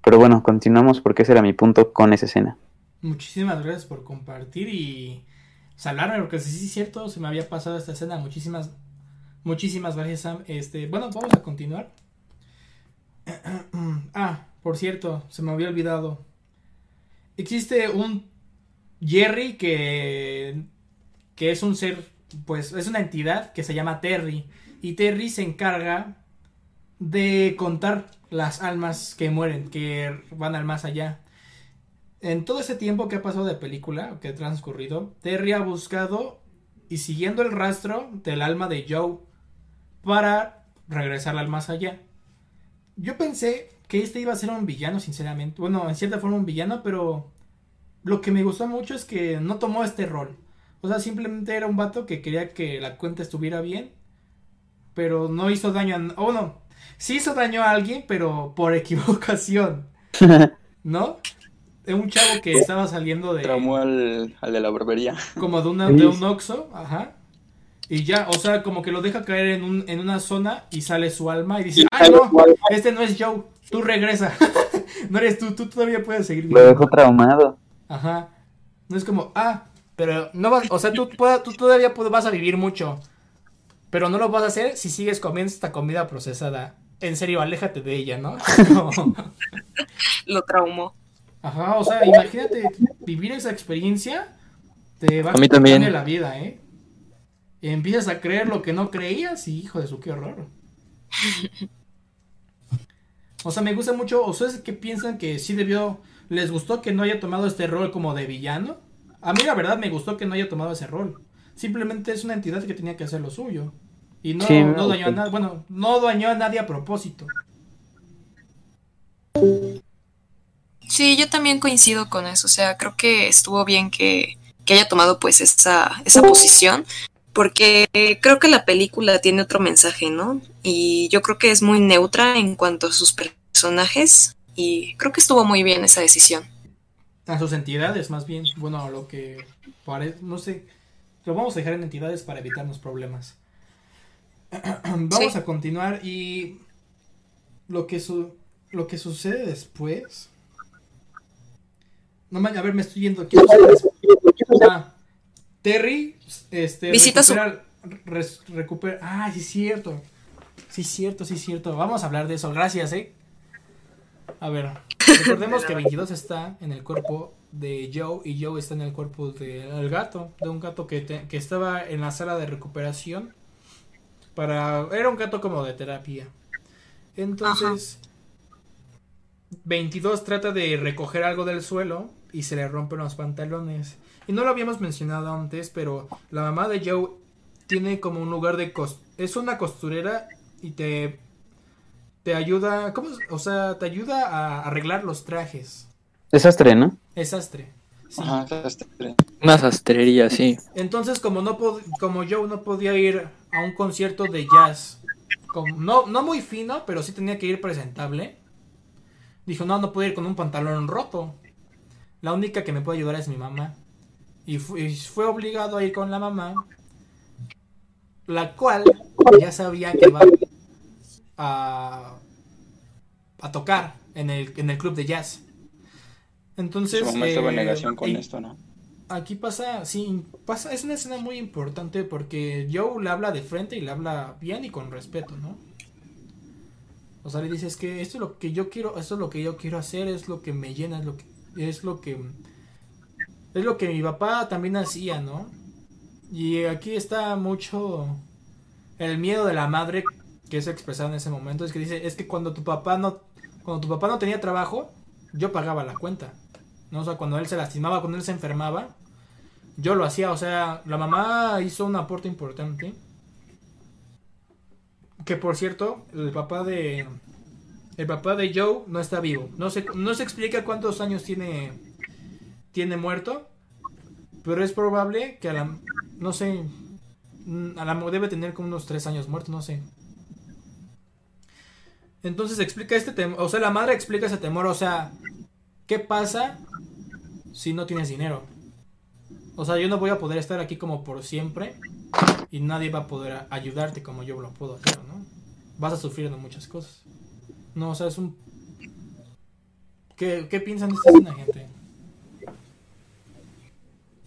Pero bueno, continuamos porque ese era mi punto con esa escena. Muchísimas gracias por compartir y salvarme, porque sí es cierto, se me había pasado esta escena. Muchísimas, muchísimas gracias, Sam. Este, bueno, vamos a continuar. ah, por cierto, se me había olvidado existe un Jerry que, que es un ser, pues es una entidad que se llama Terry. Y Terry se encarga de contar las almas que mueren, que van al más allá. En todo ese tiempo que ha pasado de película, que ha transcurrido, Terry ha buscado y siguiendo el rastro del alma de Joe para regresar al más allá. Yo pensé que este iba a ser un villano, sinceramente. Bueno, en cierta forma un villano, pero lo que me gustó mucho es que no tomó este rol. O sea, simplemente era un vato que quería que la cuenta estuviera bien, pero no hizo daño a... Oh, no. Sí hizo daño a alguien, pero por equivocación. ¿No? De un chavo que estaba saliendo de... Tramó al, al de la barbería. Como de, una, de un oxo, ajá. Y ya, o sea, como que lo deja caer en, un, en una zona y sale su alma y dice, ¡ay no! Este no es Joe, tú regresa. no eres tú, tú todavía puedes seguir viviendo. Lo dejó traumado. Ajá. No es como, ah, pero no vas, o sea, tú, tú todavía vas a vivir mucho, pero no lo vas a hacer si sigues comiendo esta comida procesada. En serio, aléjate de ella, ¿no? No. Lo traumó. Ajá, o sea, imagínate vivir esa experiencia, te va A mí también. la vida, ¿eh? Y empiezas a creer lo que no creías y hijo de su, qué horror. O sea, me gusta mucho, o sea, es que piensan que sí debió, les gustó que no haya tomado este rol como de villano. A mí la verdad me gustó que no haya tomado ese rol. Simplemente es una entidad que tenía que hacer lo suyo. Y no, Sí, no dañó a nadie, bueno, no dañó a nadie a propósito. Sí, yo también coincido con eso. O sea, creo que estuvo bien que, que haya tomado pues esa, esa posición. Porque creo que la película tiene otro mensaje, ¿no? Y yo creo que es muy neutra en cuanto a sus personajes. Y creo que estuvo muy bien esa decisión. A sus entidades, más bien. Bueno, a lo que parece, no sé. Lo vamos a dejar en entidades para evitarnos problemas. vamos Sí. a continuar y lo que su lo que sucede después. No man, a ver, me estoy yendo. ¿Qué sucede después? Ah, Terry, este, Visita su- recupera, res- recupera. Ah, sí es cierto. Sí es cierto, sí es cierto. Vamos a hablar de eso. Gracias, eh. A ver, recordemos que 22 está en el cuerpo de Joe y Joe está en el cuerpo del gato, de un gato que, te- que estaba en la sala de recuperación para era un gato como de terapia. Entonces 22 trata de recoger algo del suelo y se le rompen los pantalones. Y no lo habíamos mencionado antes, pero la mamá de Joe tiene como un lugar de cos es una costurera y te te ayuda, ¿cómo? es? O sea, te ayuda a arreglar los trajes. Desastre, ¿no? Es sastre. Sí. Ajá, sastre. Una sastrería, sí. Entonces, como no pod- como Joe no podía ir a un concierto de jazz, como- no, no muy fino, pero sí tenía que ir presentable, dijo, no, no puedo ir con un pantalón roto. La única que me puede ayudar es mi mamá. Y fu- y fue, obligado a ir con la mamá, la cual ya sabía que iba a, a tocar en el, en el club de jazz. Entonces, Su mamá estaba en eh, negación con y- esto, ¿no? Aquí pasa, sí, pasa, es una escena muy importante porque Joe le habla de frente y le habla bien y con respeto, ¿no? O sea, le dice, es que esto es lo que yo quiero, esto es lo que yo quiero hacer, es lo que me llena, es lo que, es lo que, es lo que mi papá también hacía, ¿no? Y aquí está mucho el miedo de la madre que es expresado en ese momento, es que dice, es que cuando tu papá no, cuando tu papá no tenía trabajo, yo pagaba la cuenta. ¿No? O sea, cuando él se lastimaba, cuando él se enfermaba, yo lo hacía. O sea, la mamá hizo un aporte importante. Que por cierto, el papá de. El papá de Joe no está vivo. No se, no se explica cuántos años tiene. Tiene muerto. Pero es probable que a la. No sé. mm, A la, debe tener como unos tres años muerto, no sé. Entonces explica este temor. O sea, la madre explica ese temor. O sea, ¿qué pasa si no tienes dinero? O sea, yo no voy a poder estar aquí como por siempre y nadie va a poder ayudarte como yo lo puedo hacer, ¿no? Vas a sufrir de muchas cosas. No, o sea, es un... ¿Qué, qué piensan de esta escena, gente?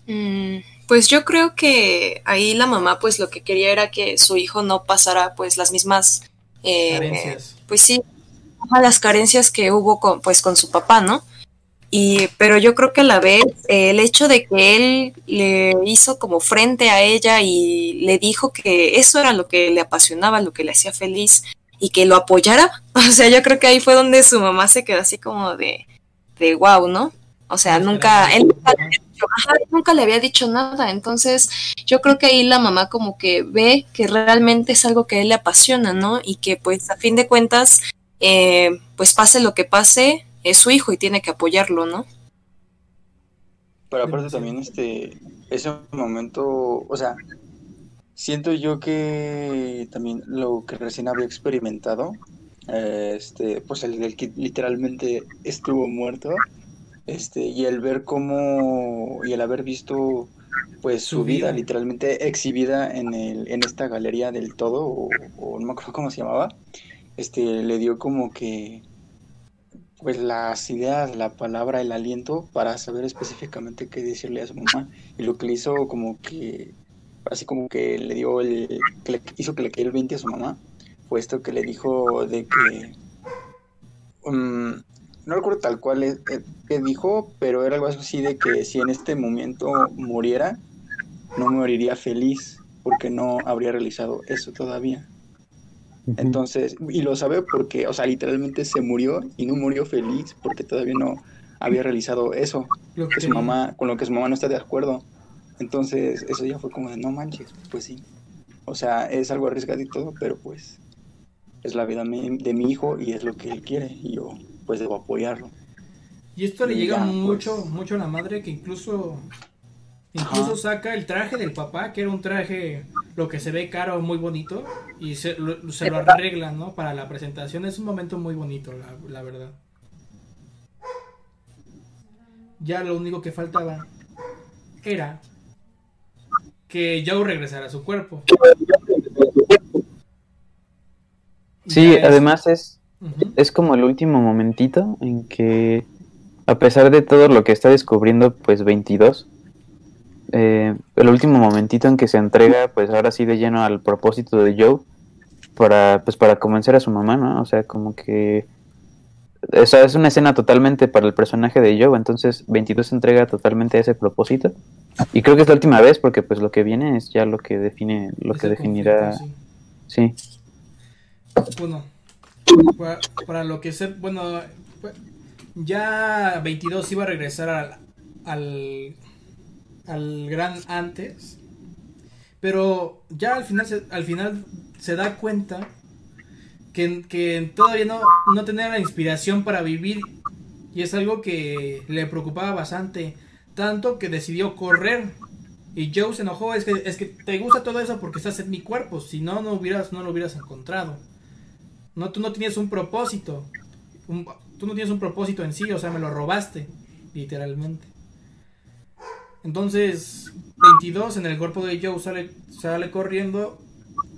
Mm, pues yo creo que ahí la mamá pues lo que quería era que su hijo no pasara pues las mismas eh, Carencias. pues sí las carencias que hubo con pues con su papá no y pero yo creo que a la vez eh, el hecho de que él le hizo como frente a ella y le dijo que eso era lo que le apasionaba lo que le hacía feliz y que lo apoyara o sea yo creo que ahí fue donde su mamá se quedó así como de de wow no o sea nunca él nunca Ajá. Ajá, nunca le había dicho nada. Entonces, yo creo que ahí la mamá como que ve que realmente es algo que a él le apasiona, ¿no? Y que pues a fin de cuentas, eh, pues pase lo que pase, es su hijo y tiene que apoyarlo, ¿no? Pero aparte también este ese momento, o sea, siento yo que también lo que recién había experimentado, eh, este, pues el, el que literalmente estuvo muerto, este, y el ver cómo, y el haber visto pues Su su vida, vida. literalmente exhibida en el, en esta galería del todo, o, o no me acuerdo cómo se llamaba, este, le dio como que pues las ideas, la palabra, el aliento para saber específicamente qué decirle a su mamá. Y lo que le hizo como que, así como que le dio el, que le hizo que le cayera el 20 a su mamá, fue esto que le dijo de que, um, no recuerdo tal cual es, eh, que dijo, pero era algo así de que si en este momento muriera, no moriría feliz porque no habría realizado eso todavía. Entonces, y lo sabe porque, o sea, literalmente se murió y no murió feliz porque todavía no había realizado eso. Lo Que su mamá, con lo que su mamá no está de acuerdo. Entonces, eso ya fue como de, no manches, pues sí. O sea, es algo arriesgado y todo, pero pues es la vida de mi hijo y es lo que él quiere y yo pues debo apoyarlo. Y esto le Y llega ya, mucho, pues. mucho a la madre que incluso incluso Ajá. saca el traje del papá, que era un traje lo que se ve caro, muy bonito, y se lo, se lo arreglan, ¿no? Para la presentación. Es un momento muy bonito, la, la verdad. Ya lo único que faltaba era que Joe regresara a su cuerpo. Sí, es- además es, es como el último momentito en que, a pesar de todo lo que está descubriendo, pues 22, eh, el último momentito en que se entrega, pues ahora sí de lleno al propósito de Joe, para, pues para convencer a su mamá, ¿no? O sea, como que... O sea, es una escena totalmente para el personaje de Joe, entonces 22 se entrega totalmente a ese propósito. Y creo que es la última vez porque pues lo que viene es ya lo que define, lo que definirá... sí. Sí. Bueno, para, para lo que sé, bueno, ya 22 iba a regresar al, al, al gran antes, pero ya al final se, al final se da cuenta que, que todavía no, no tenía la inspiración para vivir y es algo que le preocupaba bastante, tanto que decidió correr. Y Joe se enojó, es que, es que te gusta todo eso porque estás en mi cuerpo, si no, no, hubieras, no lo hubieras encontrado. No, tú no tienes un propósito. Un- tú no tienes un propósito en sí, o sea, me lo robaste, literalmente. Entonces, 22 en el cuerpo de Joe sale, sale corriendo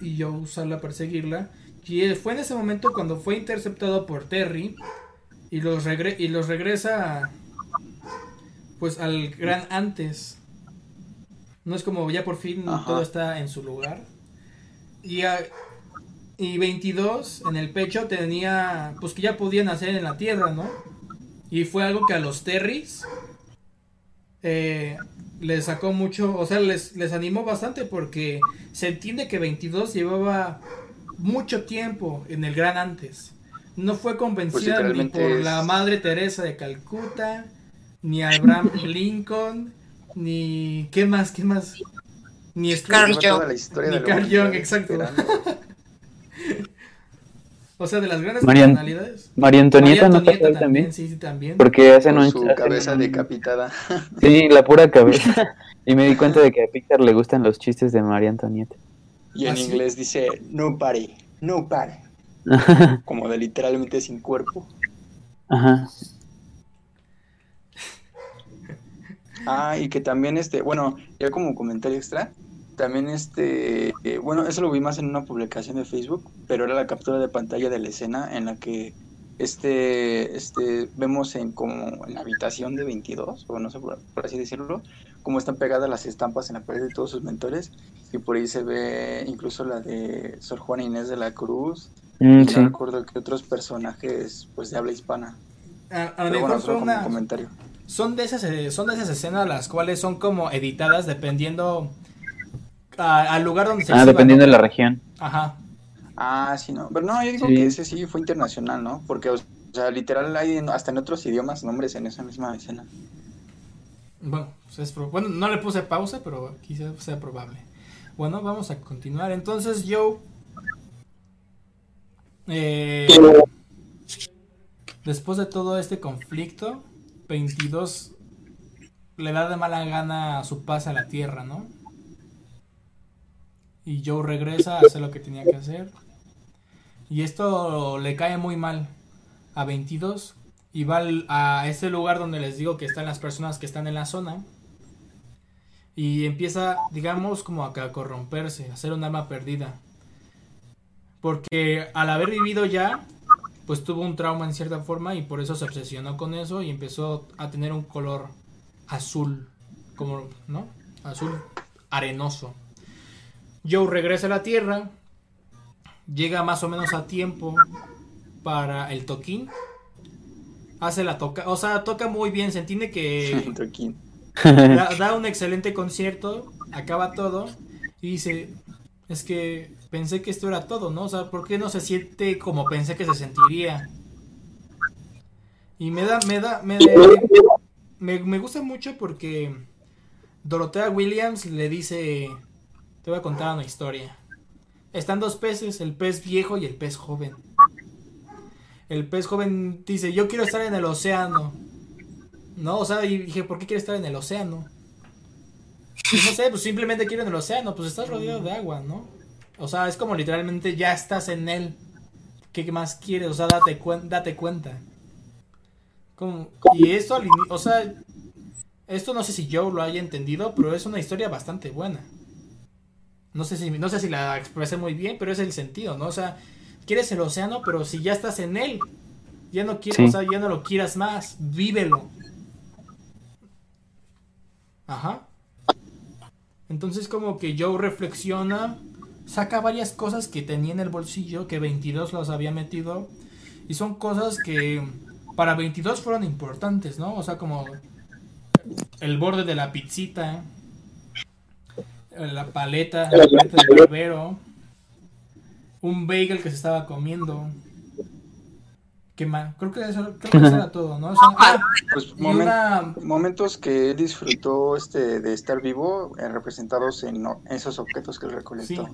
y Joe sale a perseguirla. Y fue en ese momento cuando fue interceptado por Terry y los, regre- y los regresa pues al gran antes. No es como ya por fin Ajá. todo está en su lugar. Y, a- y 22 en el pecho tenía, pues que ya podían hacer en la tierra, ¿no? Y fue algo que a los Terrys eh, les sacó mucho, o sea, les, les animó bastante porque se entiende que 22 llevaba mucho tiempo en el gran antes. No fue convencida ni por es- la madre Teresa de Calcuta, ni Abraham Lincoln, ni... ¿Qué más? ¿Qué más? Ni Carl Jung. la historia Ni Carl Jung, exacto. O sea, de las grandes Marian- personalidades. María Antonieta María no Antonieta ahí también. Sí, sí, también. Porque hacen Con un... su hacen cabeza un- decapitada. Sí, la pura cabeza. y me di cuenta de que a Pixar le gustan los chistes de María Antonieta. Y en ¿Ah, sí? inglés dice, no pare, no pare. Como de literalmente sin cuerpo. Ajá. Ah, y que también este, bueno, ya como comentario extra, también este, eh, bueno, eso lo vi más en una publicación de Facebook, pero era la captura de pantalla de la escena en la que este, este, vemos en como en la habitación de 22, o no sé por, por así decirlo, cómo están pegadas las estampas en la pared de todos sus mentores, y por ahí se ve incluso la de Sor Juana Inés de la Cruz, Mm, y sí. no recuerdo que otros personajes pues de habla hispana. A, a lo Pero mejor bueno, fue solo como una- un comentario. son de esas eh, son de esas escenas las cuales son como editadas dependiendo a- al lugar donde se Ah, exhiba, dependiendo ¿no? de la región. Ajá. Ah, sí, no. Pero no, yo digo Sí. que ese sí fue internacional, ¿no? Porque, o sea, literal hay en- hasta en otros idiomas nombres en esa misma escena. Bueno, pues es pro- bueno, no le puse pausa, pero quizás sea probable. Bueno, vamos a continuar. Entonces, Joe. eh, después de todo este conflicto, 22 le da de mala gana su paz a la tierra, ¿no? Y Joe regresa a hacer lo que tenía que hacer. Y esto le cae muy mal a 22 y va a ese lugar donde les digo que están las personas que están en la zona y empieza, digamos, como a corromperse, a ser un alma perdida. Porque al haber vivido ya, pues tuvo un trauma en cierta forma y por eso se obsesionó con eso y empezó a tener un color azul, como, ¿no? Azul arenoso. Joe regresa a la Tierra, llega más o menos a tiempo para el toquín. Hace la toca, o sea, toca muy bien, se entiende que da, da un excelente concierto, acaba todo y dice, es que pensé que esto era todo, ¿no? O sea, ¿por qué no se siente como pensé que se sentiría? Y me da, me da, me, me, me gusta mucho porque Dorothea Williams le dice, te voy a contar una historia. Están dos peces, el pez viejo y el pez joven. El pez joven dice, yo quiero estar en el océano. No, o sea, y dije, ¿por qué quiere estar en el océano? No sé, pues simplemente quiero en el océano, pues estás rodeado de agua, ¿no? O sea, es como literalmente ya estás en él. ¿Qué más quieres? O sea, date, cuen- date cuenta. Como- y esto, o sea, esto no sé si yo lo haya entendido, pero es una historia bastante buena. No sé si, no sé si la expresé muy bien, pero es el sentido, ¿no? O sea, quieres el océano, pero si ya estás en él, ya no quieres, Sí. o sea, ya no lo quieras más, vívelo. Ajá. Entonces como que Joe reflexiona, saca varias cosas que tenía en el bolsillo, que 22 las había metido, y son cosas que para 22 fueron importantes, ¿no? O sea, como el borde de la pizzita, la paleta, la paleta del barbero, un bagel que se estaba comiendo. ¿Qué más? Creo que eso, creo que eso era todo, ¿no? O sea, ah, Pues y momen- una, momentos que él disfrutó este de estar vivo eh, representados en esos objetos que él recolectó. Sí.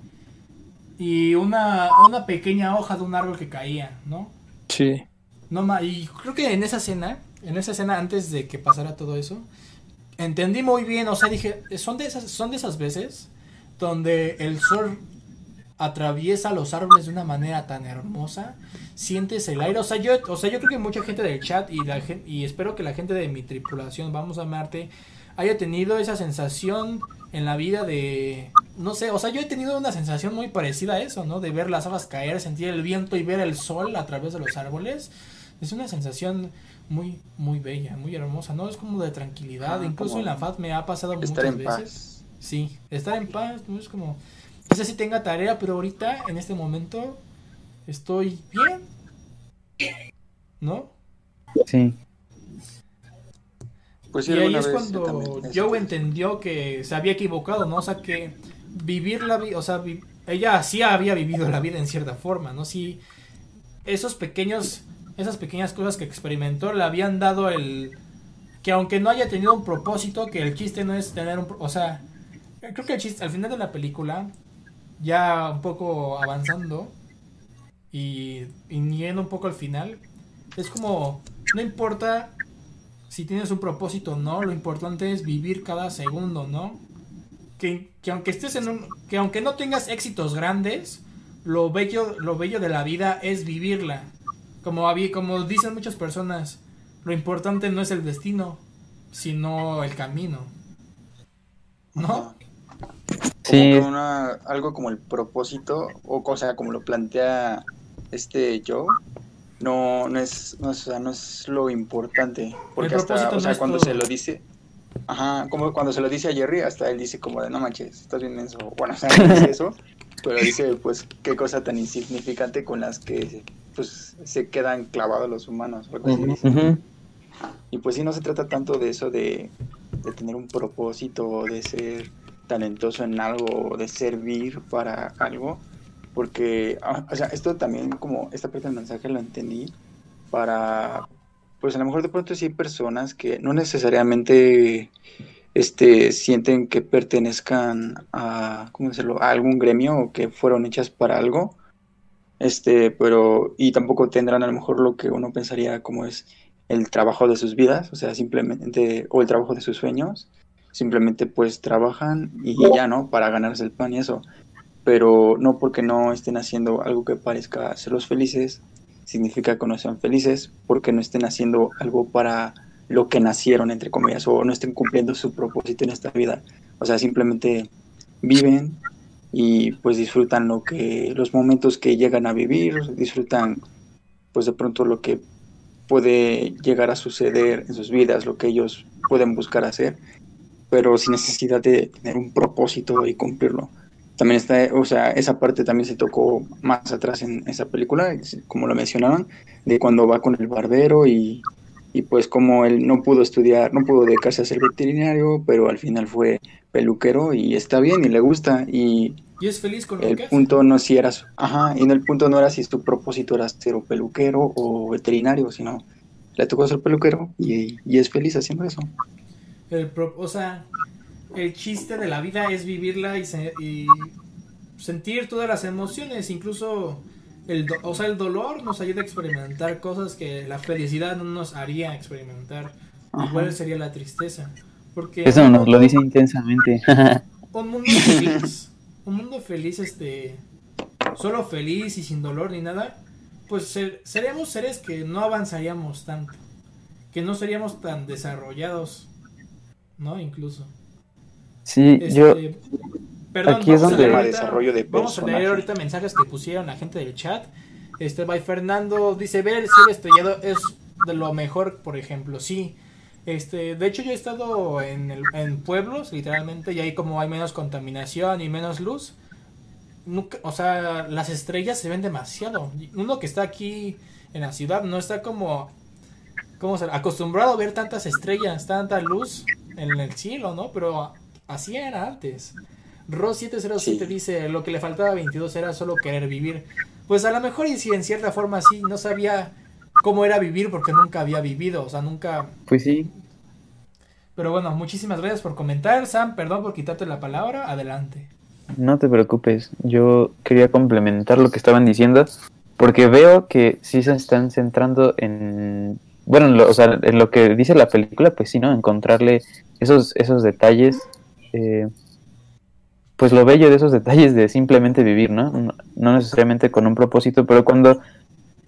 y una, una pequeña hoja de un árbol que caía, ¿no? Sí. No y creo que en esa escena, en esa escena antes de que pasara todo eso, entendí muy bien, o sea, dije, son de esas, son de esas veces donde el sol atraviesa los árboles de una manera tan hermosa, sientes el aire, o sea, yo, o sea, yo creo que mucha gente del chat y la y espero que la gente de mi tripulación, vamos a Marte, haya tenido esa sensación en la vida de no sé, o sea, yo he tenido una sensación muy parecida a eso, ¿no? De ver las hojas caer, sentir el viento y ver el sol a través de los árboles. Es una sensación muy, muy bella, muy hermosa, ¿no? Es como de tranquilidad. Ah, Incluso en la FAT me ha pasado Estar muchas en veces. paz. Sí, estar en paz, no es como. No sé si tenga tarea, pero ahorita, en este momento, estoy bien. ¿No? Sí. Pues sí, y ahí es vez cuando Joe entendió que se había equivocado, ¿no? O sea, que vivir la vida, o sea, vi- ella sí había vivido la vida en cierta forma, ¿no? Sí, esos pequeños, esas pequeñas cosas que experimentó le habían dado el... Que aunque no haya tenido un propósito, que el chiste no es tener un... O sea, creo que el chiste, al final de la película, ya un poco avanzando y, y yendo un poco al final, es como, no importa si tienes un propósito o no, lo importante es vivir cada segundo, ¿no? Que, que aunque estés en un, que aunque no tengas éxitos grandes, lo bello, lo bello de la vida es vivirla. Como, habí- como dicen muchas personas, lo importante no es el destino, sino el camino. ¿No? Sí. Como que una, algo como el propósito, o cosa como lo plantea este Joe, no, no es, no, es- o sea, no es lo importante. Porque El hasta, propósito o sea, cuando todo. se lo dice, ajá, como cuando se lo dice a Jerry, hasta él dice como de no manches, estás bien eso. Bueno, o sea, no dice eso, pero dice pues qué cosa tan insignificante con las que pues se quedan clavados los humanos. dice. Ujú. Y pues sí, no se trata tanto de eso de, de tener un propósito, de ser talentoso en algo, de servir para algo, porque, ah, o sea, esto también como esta parte del mensaje lo entendí para, pues a lo mejor de pronto sí hay personas que no necesariamente este, sienten que pertenezcan a, ¿cómo decirlo?, a algún gremio o que fueron hechas para algo, este, pero, y tampoco tendrán a lo mejor lo que uno pensaría como es el trabajo de sus vidas, o sea, simplemente, o el trabajo de sus sueños, simplemente pues trabajan y ya, ¿no? Para ganarse el pan y eso, pero no porque no estén haciendo algo que parezca hacerlos felices, significa que no sean felices, porque no estén haciendo algo para lo que nacieron, entre comillas, o no estén cumpliendo su propósito en esta vida, o sea, simplemente viven y pues disfrutan lo que, los momentos que llegan a vivir, disfrutan pues de pronto lo que puede llegar a suceder en sus vidas, lo que ellos pueden buscar hacer, pero sin necesidad de tener un propósito y cumplirlo. También está, o sea, esa parte también se tocó más atrás en esa película, como lo mencionaron, de cuando va con el barbero y, y pues como él no pudo estudiar, no pudo dedicarse a ser veterinario, pero al final fue peluquero y está bien y le gusta y y es feliz con lo el que hace. punto no si eras, ajá, y en el punto no era si tu propósito era ser un peluquero o veterinario, sino le tocó ser peluquero y, y es feliz haciendo eso. El pro- o sea, el chiste de la vida es vivirla y, se- y sentir todas las emociones, incluso el, o sea, el dolor nos ayuda a experimentar cosas que la felicidad no nos haría experimentar. Ajá. Igual sería la tristeza. Porque Eso nos lo dice intensamente. un mundo feliz, un mundo feliz, este, solo feliz y sin dolor ni nada, pues ser- seríamos seres que no avanzaríamos tanto, que no seríamos tan desarrollados, ¿no? Incluso. sí, Este, yo, perdón, aquí es vamos a donde- leer Tema ahorita- desarrollo de Vamos a leer ahorita mensajes que pusieron la gente del chat. Este, by Fernando dice, ver el cielo estrellado es de lo mejor, por ejemplo, sí. Este, de hecho yo he estado en, el- en pueblos, literalmente, y ahí como hay menos contaminación y menos luz, nunca, o sea, las estrellas se ven demasiado. Uno que está aquí en la ciudad no está como, como acostumbrado a ver tantas estrellas, tanta luz en el cielo, ¿no? Pero así era antes. Ros707 Sí. dice, lo que le faltaba a 22 era solo querer vivir. Pues a lo mejor y si en cierta forma sí, no sabía cómo era vivir porque nunca había vivido, o sea, nunca... pues sí, Pero bueno, muchísimas gracias por comentar, Sam, perdón por quitarte la palabra, adelante. no te preocupes. Yo quería complementar lo que estaban diciendo, porque veo que sí se están centrando en, bueno, lo, o sea, en lo que dice la película, pues sí, ¿no? Encontrarle esos, esos detalles, eh, pues lo bello de esos detalles de simplemente vivir, ¿no? No, necesariamente con un propósito, pero cuando,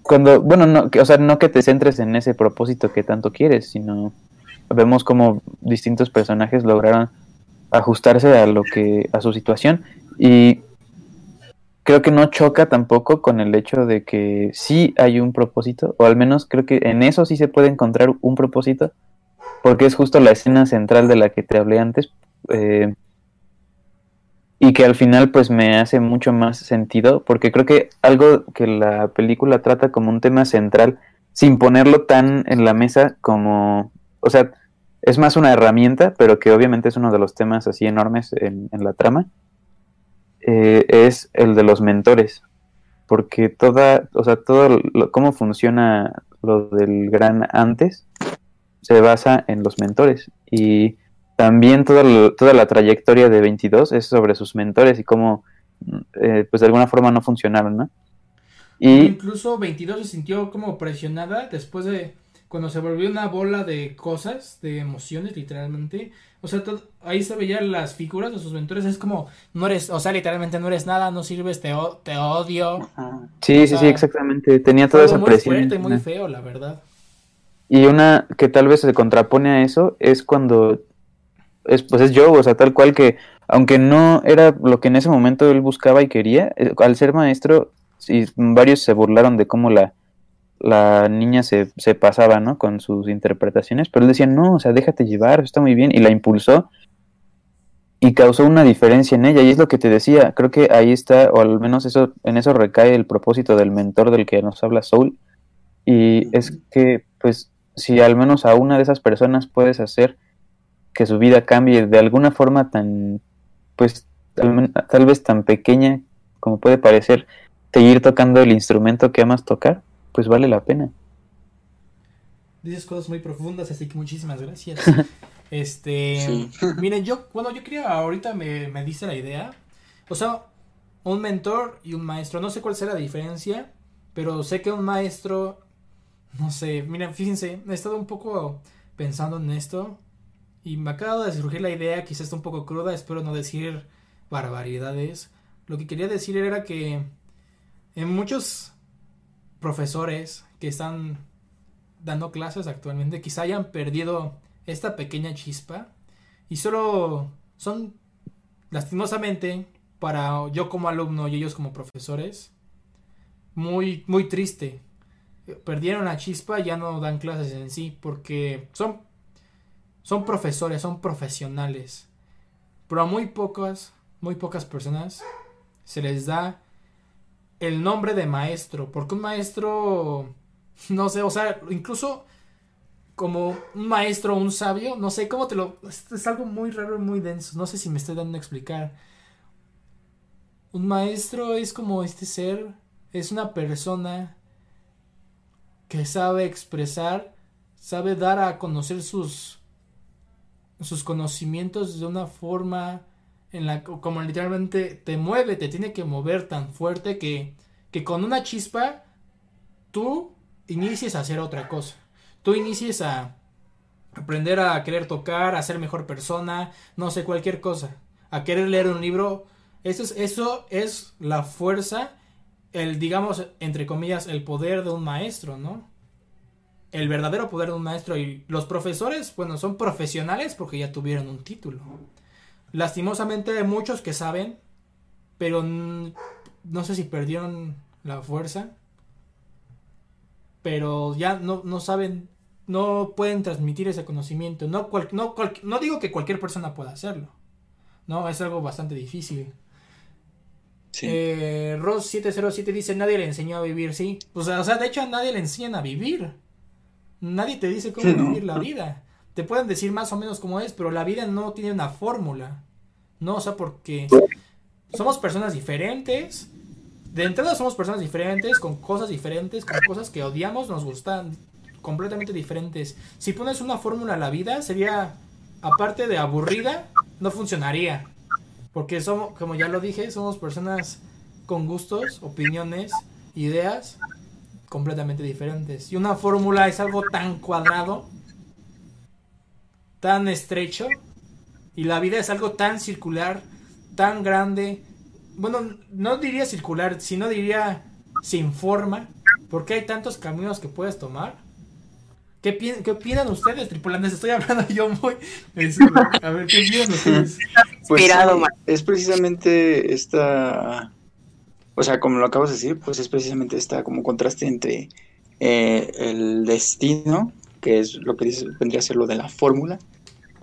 cuando, bueno, no, que, o sea, no que te centres en ese propósito que tanto quieres, sino vemos como distintos personajes lograron ajustarse a lo que a su situación y creo que no choca tampoco con el hecho de que sí hay un propósito o al menos creo que en eso sí se puede encontrar un propósito porque es justo la escena central de la que te hablé antes eh, y que al final pues me hace mucho más sentido porque creo que algo que la película trata como un tema central sin ponerlo tan en la mesa como o sea es más una herramienta, pero que obviamente es uno de los temas así enormes en, en la trama, eh, es el de los mentores. Porque toda, o sea, todo lo, cómo funciona lo del gran antes se basa en los mentores. Y también toda, lo- toda la trayectoria de 22 es sobre sus mentores y cómo, eh, pues de alguna forma no funcionaron, ¿no? Y Incluso 22 se sintió como presionada después de cuando se volvió una bola de cosas, de emociones, literalmente. O sea, todo- ahí se veían las figuras de sus mentores. Es como, no eres, o sea, literalmente no eres nada, no sirves, te, o- te odio. Ajá. sí, sí, sí, Ah, exactamente. Tenía toda esa muy presión. fuerte, muy encima. feo, la verdad. Y una que tal vez se contrapone a eso es cuando es pues es Joe, o sea, tal cual que aunque no era lo que en ese momento él buscaba y quería, eh, al ser maestro, y varios se burlaron de cómo la, la niña se, se pasaba, ¿no? Con sus interpretaciones, pero él decía, no, o sea, déjate llevar, está muy bien, y la impulsó y causó una diferencia en ella, y es lo que te decía, creo que ahí está, o al menos eso, en eso recae el propósito del mentor del que nos habla Soul, y es que, pues, si al menos a una de esas personas puedes hacer que su vida cambie de alguna forma tan, pues, tal, vez tan pequeña como puede parecer, seguir tocando el instrumento que amas tocar, pues vale la pena. Dices cosas muy profundas, así que muchísimas gracias. Este, Sí. miren, yo, bueno, yo quería, ahorita me, me dice la idea. O sea, un mentor y un maestro. No sé cuál sea la diferencia, pero sé que un maestro, no sé, miren, fíjense, he estado un poco pensando en esto y me acaba de surgir la idea, quizás está un poco cruda, espero no decir barbaridades. Lo que quería decir era que en muchos profesores que están dando clases actualmente quizá hayan perdido esta pequeña chispa y solo son lastimosamente para yo como alumno y ellos como profesores muy muy triste perdieron la chispa, ya no dan clases en sí, porque son, son profesores, son profesionales. Pero a muy pocas, muy pocas personas se les da el nombre de maestro, porque un maestro, no sé, o sea, incluso como un maestro, un sabio, no sé cómo te lo... Es algo muy raro y muy denso, no sé si me estoy dando a explicar. Un maestro es como este ser, es una persona que sabe expresar, sabe dar a conocer sus sus conocimientos de una forma en la como literalmente te mueve, te tiene que mover tan fuerte que que con una chispa tú inicies a hacer otra cosa. Tú inicies a aprender a querer tocar, a ser mejor persona, no sé, cualquier cosa. A querer leer un libro. Eso es, eso es la fuerza, el, digamos, entre comillas, el poder de un maestro, ¿no? El verdadero poder de un maestro. Y los profesores, bueno, son profesionales porque ya tuvieron un título. Lastimosamente hay muchos que saben, pero no sé si perdieron la fuerza. Pero ya no, no saben, no pueden transmitir ese conocimiento. No, no, no digo que cualquier persona pueda hacerlo. No, es algo bastante difícil. Sí. Eh, Ross707 dice, nadie le enseñó a vivir, sí. Sea, o sea, de hecho a nadie le enseñan a vivir. Nadie te dice cómo vivir la vida. Te pueden decir más o menos cómo es, pero la vida no tiene una fórmula. No, o sea, porque somos personas diferentes. De entrada somos personas diferentes, con cosas diferentes, con cosas que odiamos, nos gustan, completamente diferentes. Si pones una fórmula a la vida, sería, aparte de aburrida, no funcionaría. Porque somos, como ya lo dije, somos personas con gustos, opiniones, ideas completamente diferentes. Y una fórmula es algo tan cuadrado, tan estrecho, y la vida es algo tan circular, tan grande. Bueno, no diría circular, sino diría sin forma, porque hay tantos caminos que puedes tomar. ¿Qué, ¿Qué, opinan ustedes, tripulantes? Estoy hablando yo muy... A ver, ¿qué opinan ustedes? Pues, es precisamente esta o sea, como lo acabas de decir, pues es precisamente esta como contraste entre eh, el destino, que es lo que dice, vendría a ser lo de la fórmula,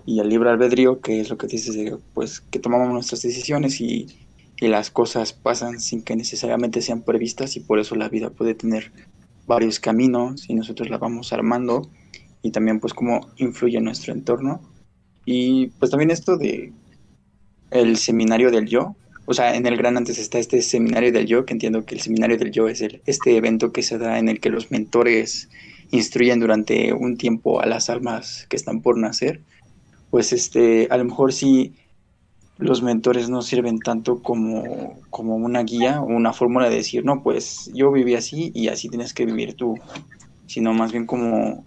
y el libre albedrío, que es lo que dices de, pues, que tomamos nuestras decisiones y, y las cosas pasan sin que necesariamente sean previstas y por eso la vida puede tener varios caminos y nosotros la vamos armando y también pues cómo influye nuestro entorno. Y pues también esto de el seminario del yo o sea, en el Gran antes está este seminario del yo, que entiendo que el seminario del yo es el, este evento que se da en el que los mentores instruyen durante un tiempo a las almas que están por nacer, pues este, a lo mejor sí los mentores no sirven tanto como, como una guía o una fórmula de decir, no, pues yo viví así y así tienes que vivir tú, sino más bien como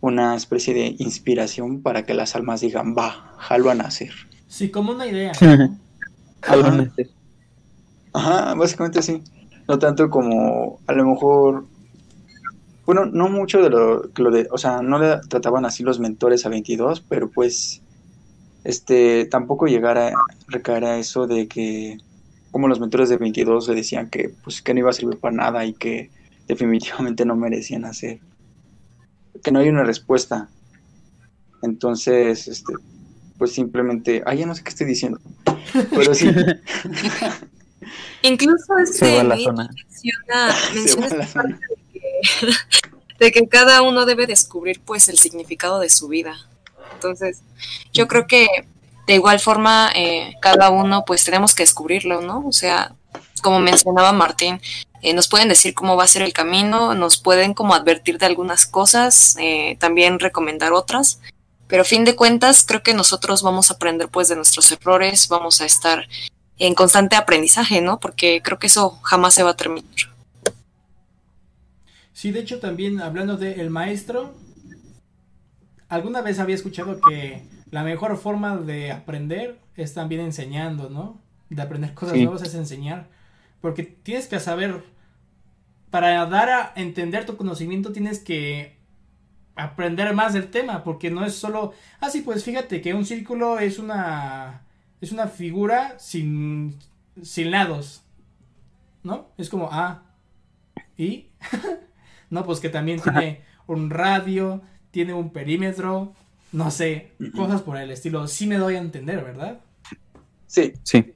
una especie de inspiración para que las almas digan, va, jalo a nacer. Sí, como una idea. Ajá. básicamente sí. No tanto como a lo mejor bueno, no mucho de lo, lo de, o sea, no le trataban así los mentores a 22, pero pues, este, tampoco llegar a recaer a eso de que, como los mentores de 22 le decían que, pues, que no iba a servir para nada y que definitivamente no merecían hacer, que no hay una respuesta. Entonces, este, pues simplemente, ay, ya no sé qué estoy diciendo. Pero sí. Incluso este menciona, de, que, cada uno debe descubrir pues el significado de su vida. Entonces, yo creo que de igual forma eh, cada uno pues tenemos que descubrirlo, ¿no? O sea, como mencionaba Martín, eh, nos pueden decir cómo va a ser el camino, nos pueden como advertir de algunas cosas, eh, también recomendar otras, pero a fin de cuentas, creo que nosotros vamos a aprender pues de nuestros errores, vamos a estar en constante aprendizaje, ¿no? Porque creo que eso jamás se va a terminar. Sí, de hecho también hablando de el maestro, alguna vez había escuchado que la mejor forma de aprender es también enseñando, ¿no? De aprender cosas nuevas es enseñar. Porque tienes que saber, para dar a entender tu conocimiento tienes que aprender más del tema, porque no es solo, ah, sí, pues fíjate que un círculo es una, es una figura sin, sin lados, ¿no? Es como, ah, ¿y? No, pues que también tiene un radio, tiene un perímetro, no sé, cosas por el estilo. Sí me doy a entender, ¿verdad? Sí, Sí.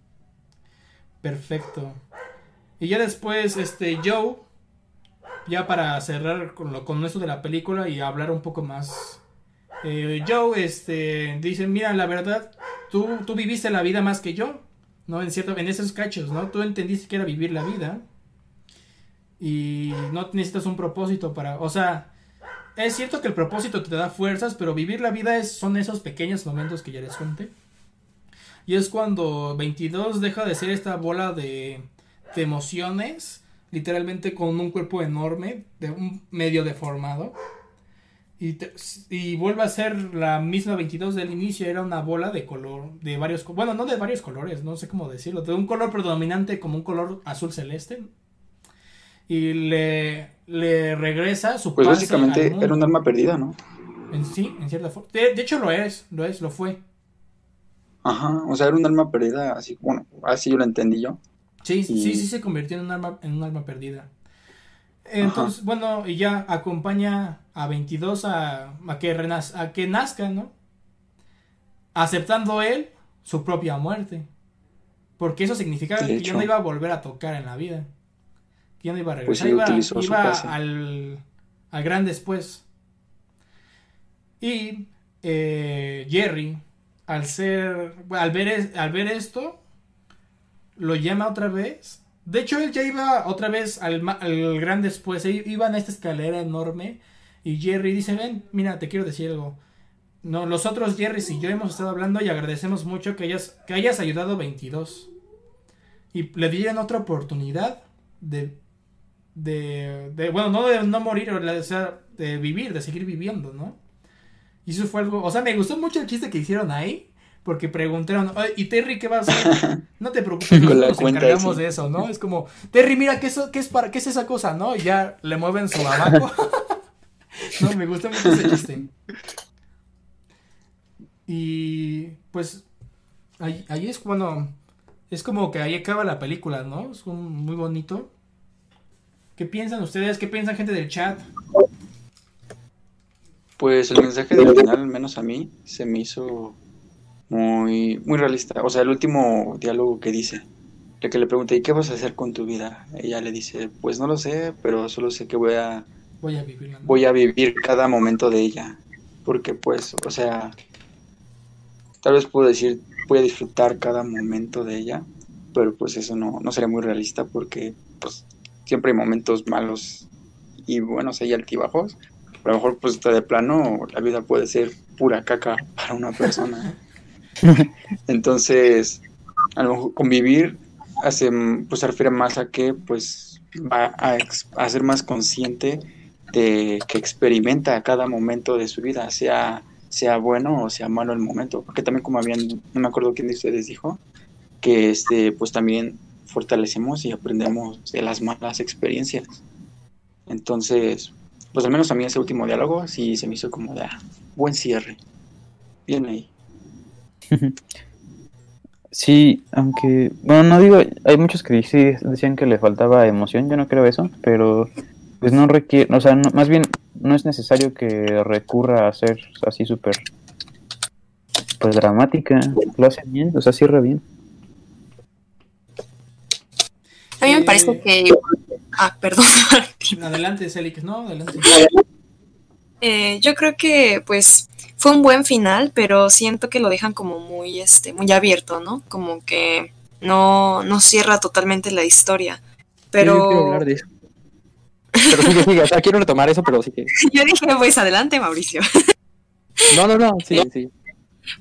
Perfecto. Y ya después, este, Joe, ya para cerrar con, lo, con esto de la película y hablar un poco más. eh, Joe, este, dice, mira, la verdad, tú, tú viviste la vida más que yo, ¿no? En cierto, en esos cachos, ¿no? Tú entendiste que era vivir la vida. Y no necesitas un propósito para, o sea, es cierto que el propósito te da fuerzas, pero vivir la vida es, son esos pequeños momentos que ya les conté. Y es cuando 22 deja de ser esta bola de, de emociones, literalmente con un cuerpo enorme, de un medio deformado. Y, te- y vuelve a ser la misma 22 del inicio, era una bola de color, de varios, bueno, no de varios colores, no sé cómo decirlo, de un color predominante como un color azul celeste. Y le, le regresa su pues pase básicamente al mundo. era un arma perdida, ¿no? En sí, en cierta forma. De, de hecho lo es, lo es, lo fue. Ajá, o sea, era un arma perdida, así, bueno, así yo lo entendí yo. Sí, sí, Y- sí se convirtió en un arma, en un arma perdida. Entonces, bueno, y ya acompaña a 22 a, a que renaz- a que nazca, ¿no? Aceptando él su propia muerte. Porque eso significaba que ya no iba a volver a tocar en la vida. Que ya no iba a Pues regresar. sí, iba iba al, al gran después. Y eh, Jerry, al ser, al ver, al ver esto, lo llama otra vez. De hecho, él ya iba otra vez al, al gran después. Iban a esta escalera enorme. Y Jerry dice, ven, mira, te quiero decir algo. No, los otros Jerrys y yo hemos estado hablando y agradecemos mucho que hayas, que hayas ayudado 22. Y le dieron otra oportunidad de, de, de- bueno, no de no morir, o sea, de vivir, de seguir viviendo, ¿no? Y eso fue algo, o sea, me gustó mucho el chiste que hicieron ahí, porque preguntaron, "Oye, ¿y Terry qué va a hacer? No te preocupes, nosotros nos encargamos de eso, ¿no? Es como, Terry, mira, ¿qué es, qué es, para, ¿qué es esa cosa, no? Y ya le mueven su abaco. no, me gusta mucho ese chiste. Y pues ahí, ahí es cuando es como que ahí acaba la película, ¿no? Es un- muy bonito. ¿Qué piensan ustedes? ¿Qué piensan gente del chat? Pues el mensaje del final, al menos a mí, se me hizo muy, muy realista. O sea, el último diálogo que dice, el que le pregunta, ¿y qué vas a hacer con tu vida? Ella le dice, pues no lo sé, pero solo sé que voy a, Voy a vivirla. ¿no? voy a vivir cada momento de ella. Porque pues, o sea, tal vez puedo decir, voy a disfrutar cada momento de ella, pero pues eso no, no sería muy realista porque pues siempre hay momentos malos y buenos, hay altibajos. A lo mejor pues de plano la vida puede ser pura caca para una persona. Entonces, a lo mejor convivir hace, pues se refiere más a que pues va a, ser más consciente de que experimenta cada momento de su vida, sea, sea bueno o sea malo el momento. Porque también como habían, no me acuerdo quién de ustedes dijo, que este, pues también fortalecemos y aprendemos de las malas experiencias. Entonces, pues al menos a mí ese último diálogo sí se me hizo como de ah, buen cierre. Bien ahí. Sí, aunque, bueno, no digo, hay muchos que sí decían que le faltaba emoción, yo no creo eso, pero pues no requiere, o sea, no- más bien no es necesario que recurra a ser así súper, pues dramática, lo hace bien, o sea, cierra bien. A mí me Eh, parece que... Ah, perdón. Adelante, Celix, no, adelante. Eh, yo creo que pues fue un buen final, pero siento que lo dejan como muy, este, muy abierto, ¿no? Como que no, no cierra totalmente la historia. Yo quiero Pero hablar de eso. Pero sigue, sigue. O sea, quiero retomar eso, pero sí que. yo dije, pues adelante, Mauricio. No, no, no. Sí, sí.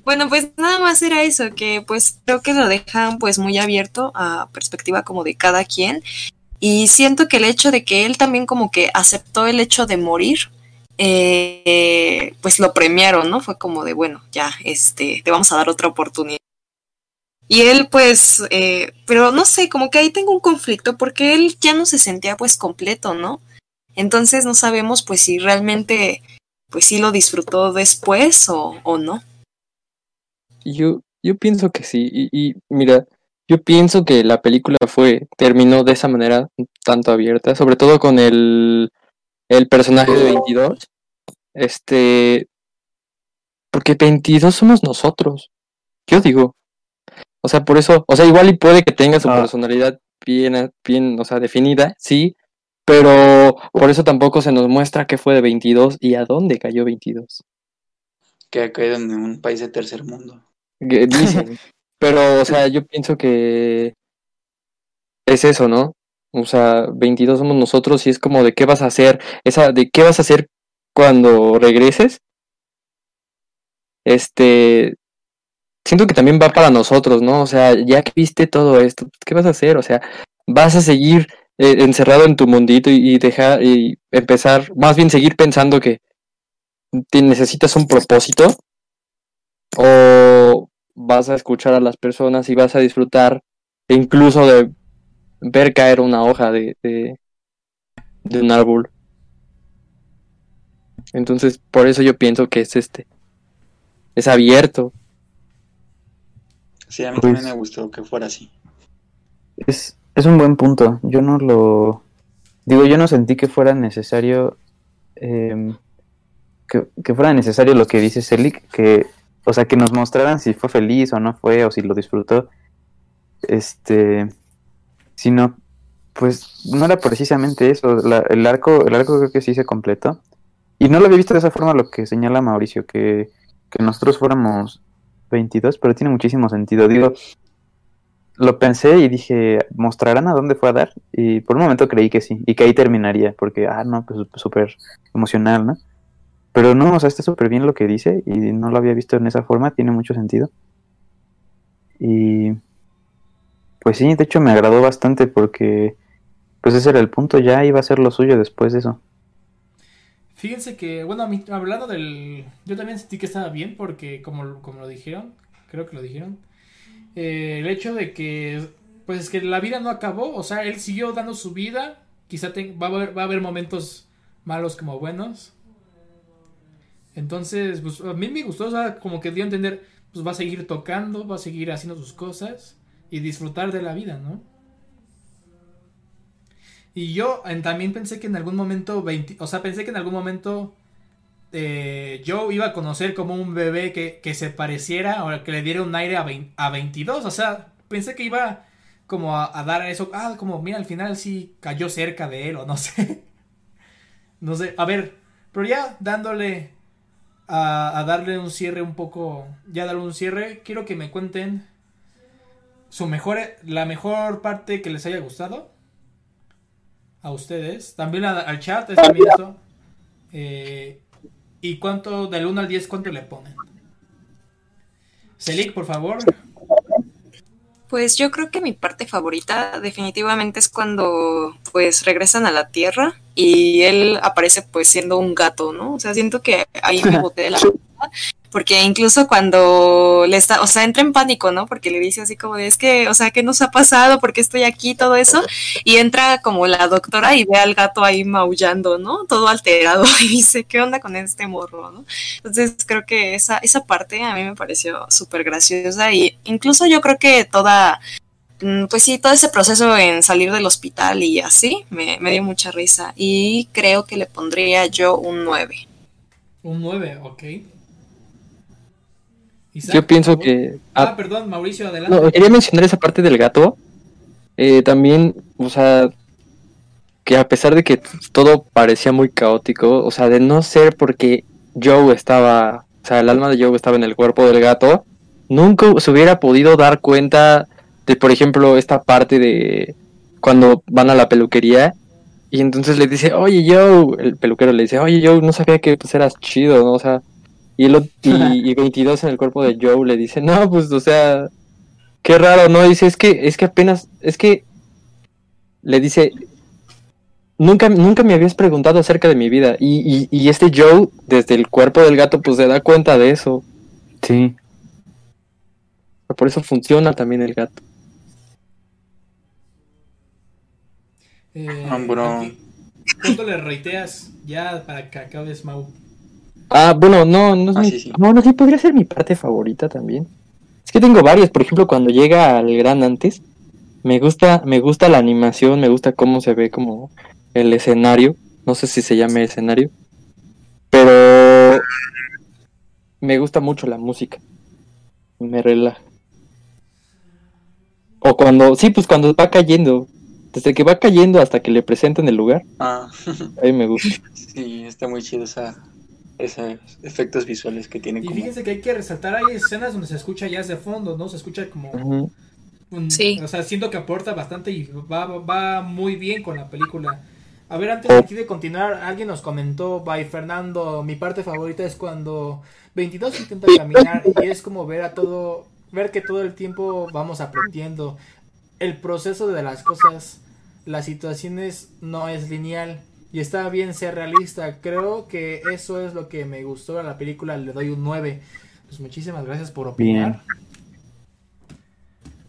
Bueno, pues nada más era eso, que pues creo que lo dejan pues muy abierto a perspectiva como de cada quien. Y siento que el hecho de que él también como que aceptó el hecho de morir, eh, pues lo premiaron, ¿no? Fue como de, bueno, ya, este, te vamos a dar otra oportunidad. Y él pues, eh, pero no sé, como que ahí tengo un conflicto porque él ya no se sentía pues completo, ¿no? Entonces no sabemos pues si realmente pues sí lo disfrutó después o, o no. Yo, yo pienso que sí. Y, mira, yo pienso que la película fue, terminó de esa manera, tanto abierta, sobre todo con el, el personaje de 22. Este. Porque 22 somos nosotros. Yo digo. O sea, por eso. O sea, igual y puede que tenga su Ah. personalidad bien, bien, o sea, definida, sí. Pero por eso tampoco se nos muestra qué fue de 22 y a dónde cayó 22. Que ha caído en un país de tercer mundo. dicen. Pero, o sea, yo pienso que es eso, ¿no? O sea, 22 somos nosotros y es como de qué vas a hacer, esa de qué vas a hacer cuando regreses. Este, siento que también va para nosotros, ¿no? O sea, ya que viste todo esto, ¿qué vas a hacer? O sea, vas a seguir eh, encerrado en tu mundito y, dejar y empezar, más bien seguir pensando que necesitas un propósito o vas a escuchar a las personas y vas a disfrutar incluso de ver caer una hoja de, de, de un árbol. Entonces, por eso yo pienso que es este. Es abierto. Sí, a mí Pues- también me gustó que fuera así. Es, es un buen punto. Yo no lo. Digo, yo no sentí que fuera necesario. em, que, que fuera necesario lo que dice Celik, que. O sea, que nos mostraran si fue feliz o no fue, o si lo disfrutó. Este. Sino. Pues no era precisamente eso. el arco, el arco creo que sí se completó. Y no lo había visto de esa forma lo que señala Mauricio, que, que nosotros fuéramos 22, pero tiene muchísimo sentido. Digo, lo pensé y dije, ¿mostrarán a dónde fue a dar? Y por un momento creí que sí, y que ahí terminaría, porque, ah, no, pues súper emocional, ¿no? Pero no, o sea, está súper bien lo que dice y no lo había visto en esa forma, tiene mucho sentido. Y pues sí, de hecho me agradó bastante porque, pues ese era el punto, ya iba a ser lo suyo después de eso. Fíjense que, bueno, a mí- hablando del... Yo también sentí que estaba bien porque, como, como lo dijeron, creo que lo dijeron, eh, el hecho de que, pues es que la vida no acabó, o sea, él siguió dando su vida, quizá te- va, a haber, va a haber momentos malos como buenos. Entonces, pues a mí me gustó, o sea, como que dio a entender, pues va a seguir tocando, va a seguir haciendo sus cosas y disfrutar de la vida, ¿no? Y yo en- también pensé que en algún momento, 20 o sea, pensé que en algún momento eh, Joe iba a conocer como un bebé que, que se pareciera o que le diera un aire a, 20 a 22. O sea, pensé que iba como a, a dar eso. Ah, como mira, al final sí cayó cerca de él o no sé. No sé, a ver, pero ya dándole a, a darle un cierre un poco, ya darle un cierre, quiero que me cuenten su mejor, la mejor parte que les haya gustado a ustedes, también a- al chat, es también eso. Eh, ¿Y cuánto, del 1 al 10, cuánto le ponen? Celik, por favor. Pues yo creo que mi parte favorita definitivamente es cuando pues regresan a la Tierra y él aparece pues siendo un gato, ¿no? O sea, siento que ahí me boté de la porque incluso cuando le está, o sea, entra en pánico, ¿no? Porque le dice así como de, es que, o sea, ¿qué nos ha pasado? ¿Por qué estoy aquí? Todo eso. Y entra como la doctora y ve al gato ahí maullando, ¿no? Todo alterado y dice, ¿qué onda con este morro? Entonces creo que esa, esa parte a mí me pareció súper graciosa y incluso yo creo que toda, mm, pues sí, todo ese proceso en salir del hospital y así me, me dio mucha risa y creo que le pondría yo un 9. Un 9, ok. Isaac, Yo pienso que... Ah, ah, perdón, Mauricio, adelante. no, quería mencionar esa parte del gato. Eh, también, o sea, que a pesar de que todo parecía muy caótico, o sea, de no ser porque Joe estaba, o sea, el alma de Joe estaba en el cuerpo del gato, nunca se hubiera podido dar cuenta de, por ejemplo, esta parte de cuando van a la peluquería y entonces le dice, oye Joe, el peluquero le dice, oye Joe, no sabía que pues eras chido, ¿no? O sea, y, el, ot- y, y 22 en el cuerpo de Joe le dice, no, pues, o sea, qué raro, ¿no? Dice, es que, es que apenas, es que le dice, nunca, nunca me habías preguntado acerca de mi vida. Y, y, y este Joe, desde el cuerpo del gato, pues se da cuenta de eso. Sí, Por eso funciona también el gato. Eh, Ah, ¿Cuánto le reiteas ya para que acabes, Mau? Ah, bueno, no, no es Ah, mi... sí, sí. No, no, sí, podría ser mi parte favorita también. Es que tengo varias, por ejemplo, cuando llega al gran antes, me gusta, me gusta la animación, me gusta cómo se ve como el escenario. No sé si se llame escenario. Pero me gusta mucho la música. Me relaja. O cuando, sí, pues cuando va cayendo. Desde que va cayendo hasta que le presentan el lugar. Ah, A mí me gusta. sí, está muy chido esa, esos efectos visuales que tiene Y como... fíjense que hay que resaltar, hay escenas donde se escucha jazz de fondo, ¿no? Se escucha como... Ujú. un- Sí. O sea, siento que aporta bastante y va, va muy bien con la película. A ver, antes de aquí de continuar, alguien nos comentó, by Fernando, mi parte favorita es cuando 22 intenta caminar y es como ver a todo, ver que todo el tiempo vamos aprendiendo. El proceso de las cosas, las situaciones no es lineal y está bien ser realista. Creo que eso es lo que me gustó de la película, le doy un 9. Pues muchísimas gracias por opinar.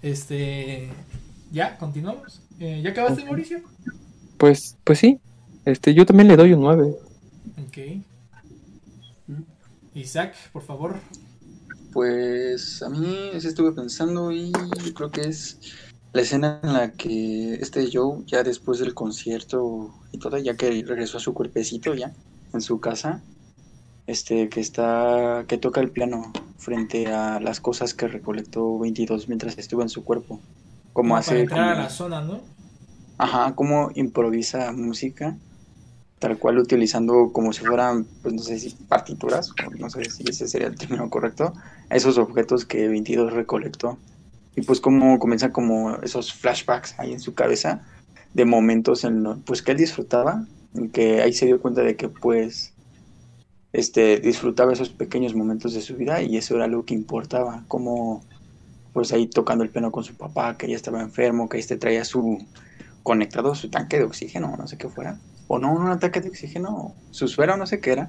Este, ya, continuamos. Eh, ¿Ya acabaste. Mauricio? Pues, pues sí. Este, yo también le doy un 9. Ok. Isaac, por favor. Pues a mí sí estuve pensando y yo creo que es la escena en la que este Joe, ya después del concierto y todo, ya que regresó a su cuerpecito ya en su casa, este que está, que toca el piano frente a las cosas que recolectó 22 mientras estuvo en su cuerpo. Como Como hace, para entrar a como- la zona, ¿no? Ajá, como improvisa música, tal cual utilizando como si fueran, pues no sé si partituras, o no sé si ese sería el término correcto, a esos objetos que 22 recolectó. Y pues como comienza como esos flashbacks ahí en su cabeza de momentos en los pues que él disfrutaba, en que ahí se dio cuenta de que pues este disfrutaba esos pequeños momentos de su vida y eso era lo que importaba, como pues ahí tocando el piano con su papá, que ya estaba enfermo, que ahí te traía su conectado su tanque de oxígeno, no sé qué fuera. O no, un ataque de oxígeno, su suero, no sé qué era.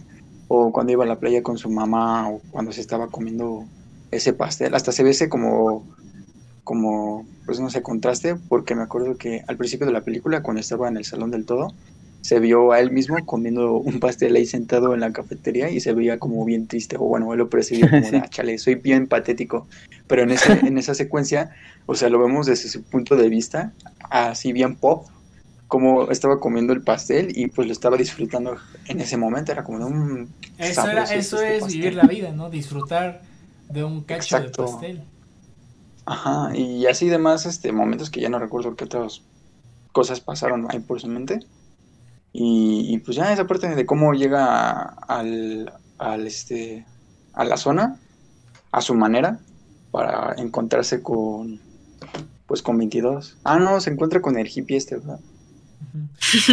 O cuando iba a la playa con su mamá, o cuando se estaba comiendo ese pastel. Hasta se ve ese como, como, pues no sé, contraste, porque me acuerdo que al principio de la película, cuando estaba en el salón del todo, se vio a él mismo comiendo un pastel ahí sentado en la cafetería y se veía como bien triste, o bueno, él lo percibía como de, "Ah, chale, soy bien patético. Pero en, ese, en esa secuencia, o sea, lo vemos desde su punto de vista, así bien pop, como estaba comiendo el pastel y pues lo estaba disfrutando en ese momento, era como de un... Eso, era, eso este es pastel. vivir la vida, ¿no? Disfrutar de un cacho Exacto. de pastel. Ajá, y así demás, este, momentos que ya no recuerdo qué otras cosas pasaron ahí por su mente. Y, y, pues ya esa parte de cómo llega al, al este, a la zona, a su manera, para encontrarse con, pues con 22. Ah, no, se encuentra con el hippie este, ¿verdad?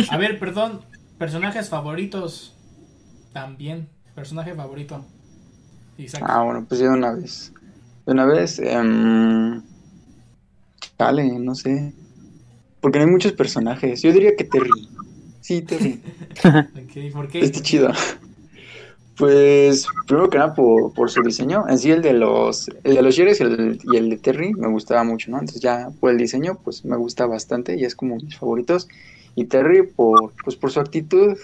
A ver, perdón, personajes favoritos también. Personaje favorito. Isaac. Ah, bueno, pues ya una vez. De una vez, chale, no sé. Porque no hay muchos personajes. Yo diría que Terry. Sí, Terry. Ok, ¿por qué? Está chido. Pues, primero que nada por, por su diseño. En sí, el de los, el de los Jerry's y el, y el de Terry me gustaba mucho, ¿no? Entonces ya por el diseño, pues me gusta bastante y es como mis favoritos. Y Terry por, pues por su actitud,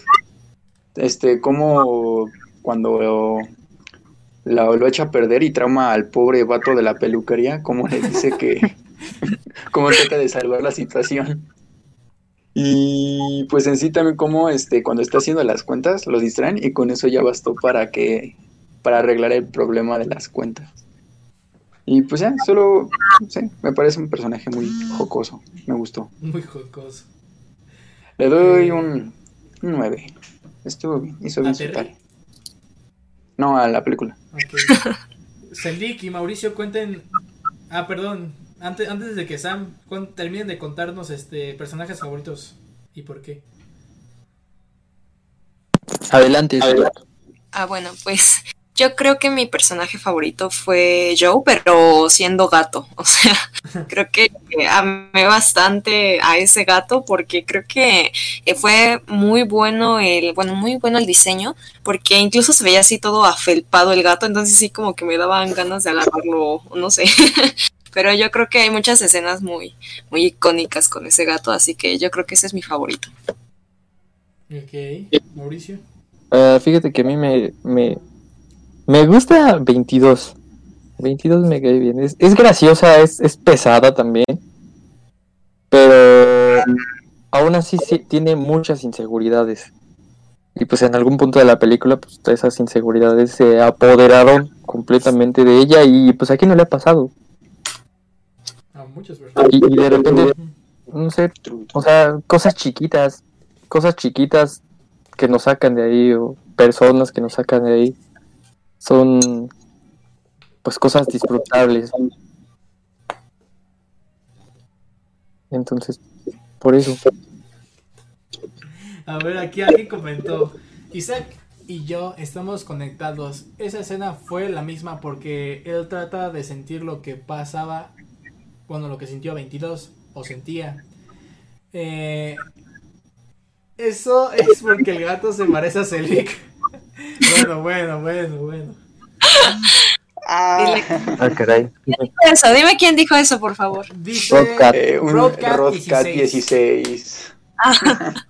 este, como cuando lo, lo, echa a perder y trauma al pobre vato de la peluquería, como le dice que, como trata de salvar la situación. Y pues en sí también como este cuando está haciendo las cuentas lo distraen y con eso ya bastó para que para arreglar el problema de las cuentas. Y pues ya, solo no sé, me parece un personaje muy jocoso, me gustó. Muy jocoso. Le doy un, un 9. Estuvo bien, hizo ¿A bien su tarea. No, a la película. Ok. Y Mauricio cuenten. Ah, perdón. Antes, antes de que Sam con- terminen de contarnos este personajes favoritos y por qué. Adelante. Ah, bueno, pues yo creo que mi personaje favorito fue Joe, pero siendo gato. O sea, creo que amé bastante a ese gato porque creo que eh, fue muy bueno el, bueno, muy bueno el diseño, porque incluso se veía así todo afelpado el gato, entonces sí como que me daban ganas de agarrarlo, no sé. Pero yo creo que hay muchas escenas muy, muy icónicas con ese gato, así que yo creo que ese es mi favorito. Ok. Mauricio. Ah, fíjate que a mí me, me, me gusta 22. 22 me cae bien. Es, es graciosa, es, es pesada también. Pero aún así sí, tiene muchas inseguridades. Y pues en algún punto de la película, pues esas inseguridades se apoderaron completamente de ella y pues aquí no le ha pasado. A muchas personas. Y, y de repente, no sé, o sea, cosas chiquitas, cosas chiquitas que nos sacan de ahí o personas que nos sacan de ahí son pues cosas disfrutables. Entonces, por eso. A ver, aquí alguien comentó. Isaac y yo estamos conectados. Esa escena fue la misma porque él trata de sentir lo que pasaba, bueno, lo que sintió 22 o sentía. Eh, eso es porque el gato se parece a Selic. Bueno, bueno, bueno, bueno. Ah, Ah, caray. Eso, dime quién dijo eso, por favor. Dice Rodcat. eh, un Rodcat Rodcat 16. 16.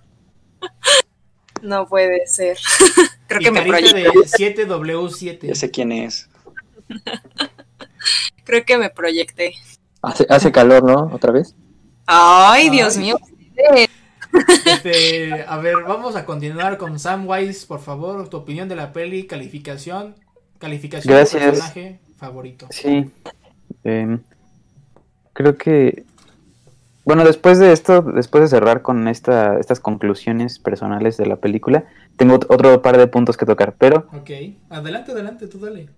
No puede ser. Creo Y que me proyecté. de 7W7. Ya sé quién es. Creo que me proyecté. Hace, hace calor, ¿no? Otra vez. Ay, Dios Ay. mío. Este, a ver, vamos a continuar con Sam Wise, por favor, tu opinión de la peli, calificación, calificación Gracias. de personaje favorito. Sí. em, creo que. Bueno, después de esto, después de cerrar con esta, estas conclusiones personales de la película, tengo ot- otro par de puntos que tocar. Pero, Ok, adelante, adelante, tú dale.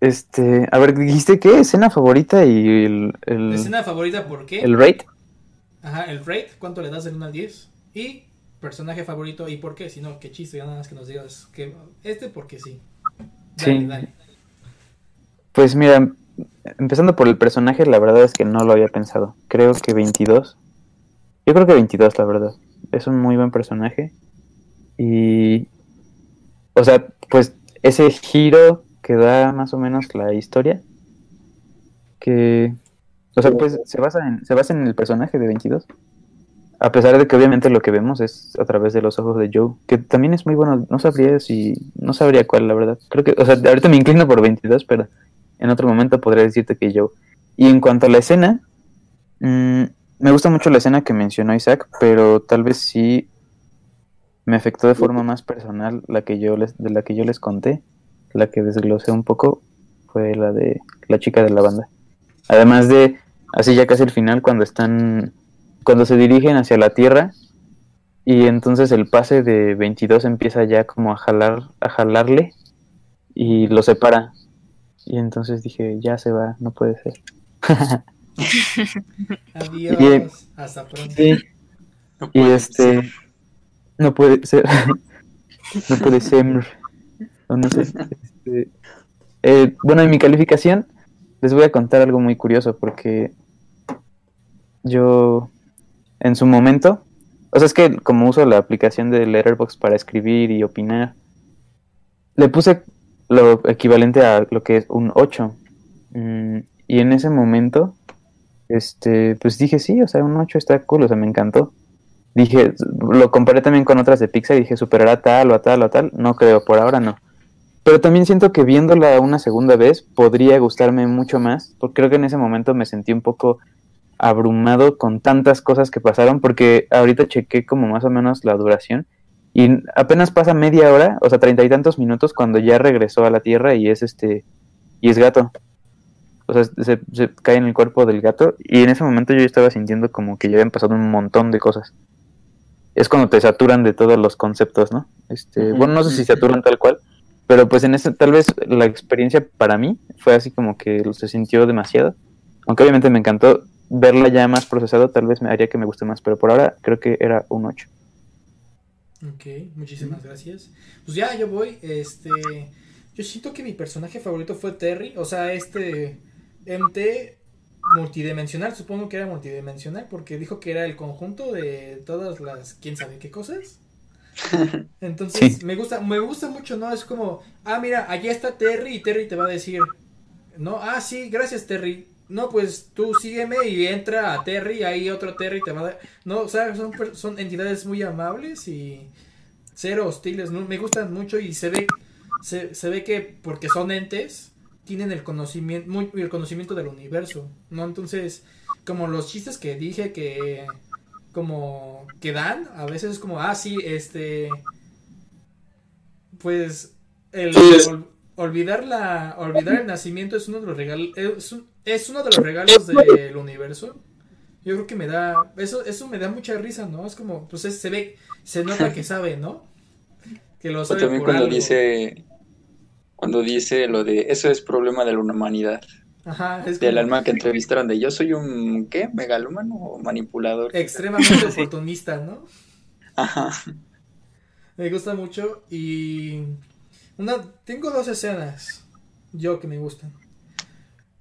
este, a ver, dijiste qué escena favorita y el, el, Escena favorita, ¿por qué? el rate. Ajá, el rate, ¿cuánto le das del 1 al 10? Y personaje favorito, ¿y por qué? Si no, qué chiste, ya nada más que nos digas que este porque sí. Dale, Sí. dale. Pues mira, empezando por el personaje, la verdad es que no lo había pensado. Creo que 22. Yo creo que 22, la verdad. Es un muy buen personaje. Y... O sea, pues ese giro que da más o menos la historia. Que... O sea, pues se basa en, se basa en el personaje de 22. A pesar de que obviamente lo que vemos es a través de los ojos de Joe, que también es muy bueno. No sabría si, no sabría cuál, la verdad. Creo que, o sea, ahorita me inclino por 22, pero en otro momento podría decirte que Joe. Y en cuanto a la escena, mm, me gusta mucho la escena que mencionó Isaac, pero tal vez sí me afectó de forma más personal la que yo les, de la que yo les conté, la que desglosé un poco, fue la de la chica de la banda. Además de, así ya casi el final, cuando están, cuando se dirigen hacia la Tierra, y entonces el pase de 22 empieza ya como a jalar, a jalarle, y lo separa. Y entonces dije, ya se va, no puede ser. Adiós, Bien. hasta pronto. Sí, No y este, ser. no puede ser, no puede ser, o no sé, este, eh, bueno, en mi calificación les voy a contar algo muy curioso porque yo en su momento, o sea, es que como uso la aplicación de Letterboxd para escribir y opinar, le puse lo equivalente a lo que es un 8. Mm, y en ese momento, este, pues dije, sí, o sea, un 8 está cool, o sea, me encantó. Dije, lo comparé también con otras de Pixar y dije, superará tal o a tal o a tal. No creo, por ahora no. Pero también siento que viéndola una segunda vez podría gustarme mucho más, porque creo que en ese momento me sentí un poco abrumado con tantas cosas que pasaron, porque ahorita chequé como más o menos la duración y apenas pasa media hora, o sea, treinta y tantos minutos cuando ya regresó a la Tierra y es este, y es gato. O sea, se, se cae en el cuerpo del gato y en ese momento yo estaba sintiendo como que ya habían pasado un montón de cosas. Es cuando te saturan de todos los conceptos, ¿no? Este, bueno, no sé si saturan tal cual, pero pues en ese, tal vez la experiencia para mí fue así como que se sintió demasiado. Aunque obviamente me encantó verla ya más procesado, tal vez me haría que me guste más, pero por ahora creo que era un 8. Ok, muchísimas gracias. Pues ya, yo voy. Este. Yo siento que mi personaje favorito fue Terry. O sea, este MT multidimensional. Supongo que era multidimensional porque dijo que era el conjunto de todas las. quién sabe qué cosas. Entonces, Sí. me gusta, me gusta mucho, ¿no? Es como, ah, mira, allá está Terry y Terry te va a decir, no, ah, sí, gracias Terry. No, pues tú sígueme y entra a Terry, ahí otro Terry te va a dar. No, o sea, son, son entidades muy amables y cero hostiles, ¿no? Me gustan mucho y se ve, se, se ve que porque son entes, tienen el conocimiento, muy, el conocimiento del universo, ¿no? Entonces, como los chistes que dije que como que dan, a veces es como, ah, sí, este, pues el ol- olvidar la olvidar el nacimiento es uno de los regalos es, un- es uno de los regalos del universo. Yo creo que me da eso eso me da mucha risa, ¿no? Es como pues es- se ve se nota que sabe, ¿no? Que lo O sabe también por cuando algo. dice, cuando dice lo de, eso es problema de la humanidad, Ajá, es del como alma que entrevistaron de yo soy un, ¿qué? ¿Megalómano o manipulador? extremadamente oportunista, ¿no? Ajá. Me gusta mucho y una tengo dos escenas yo que me gustan.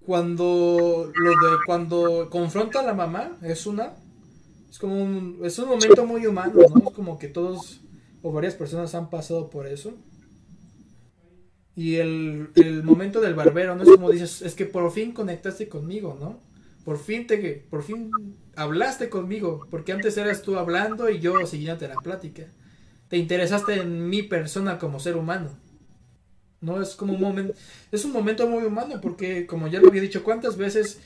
Cuando lo de cuando confronta a la mamá es una es como un es un momento muy humano, ¿no? Es como que todos o varias personas han pasado por eso. Y el, el momento del barbero, ¿no? Es como dices, es que por fin conectaste conmigo, ¿no? Por fin te por fin hablaste conmigo, porque antes eras tú hablando y yo siguiéndote la plática te interesaste en mi persona como ser humano. No es como un momento, es un momento muy humano porque como ya lo había dicho, cuántas veces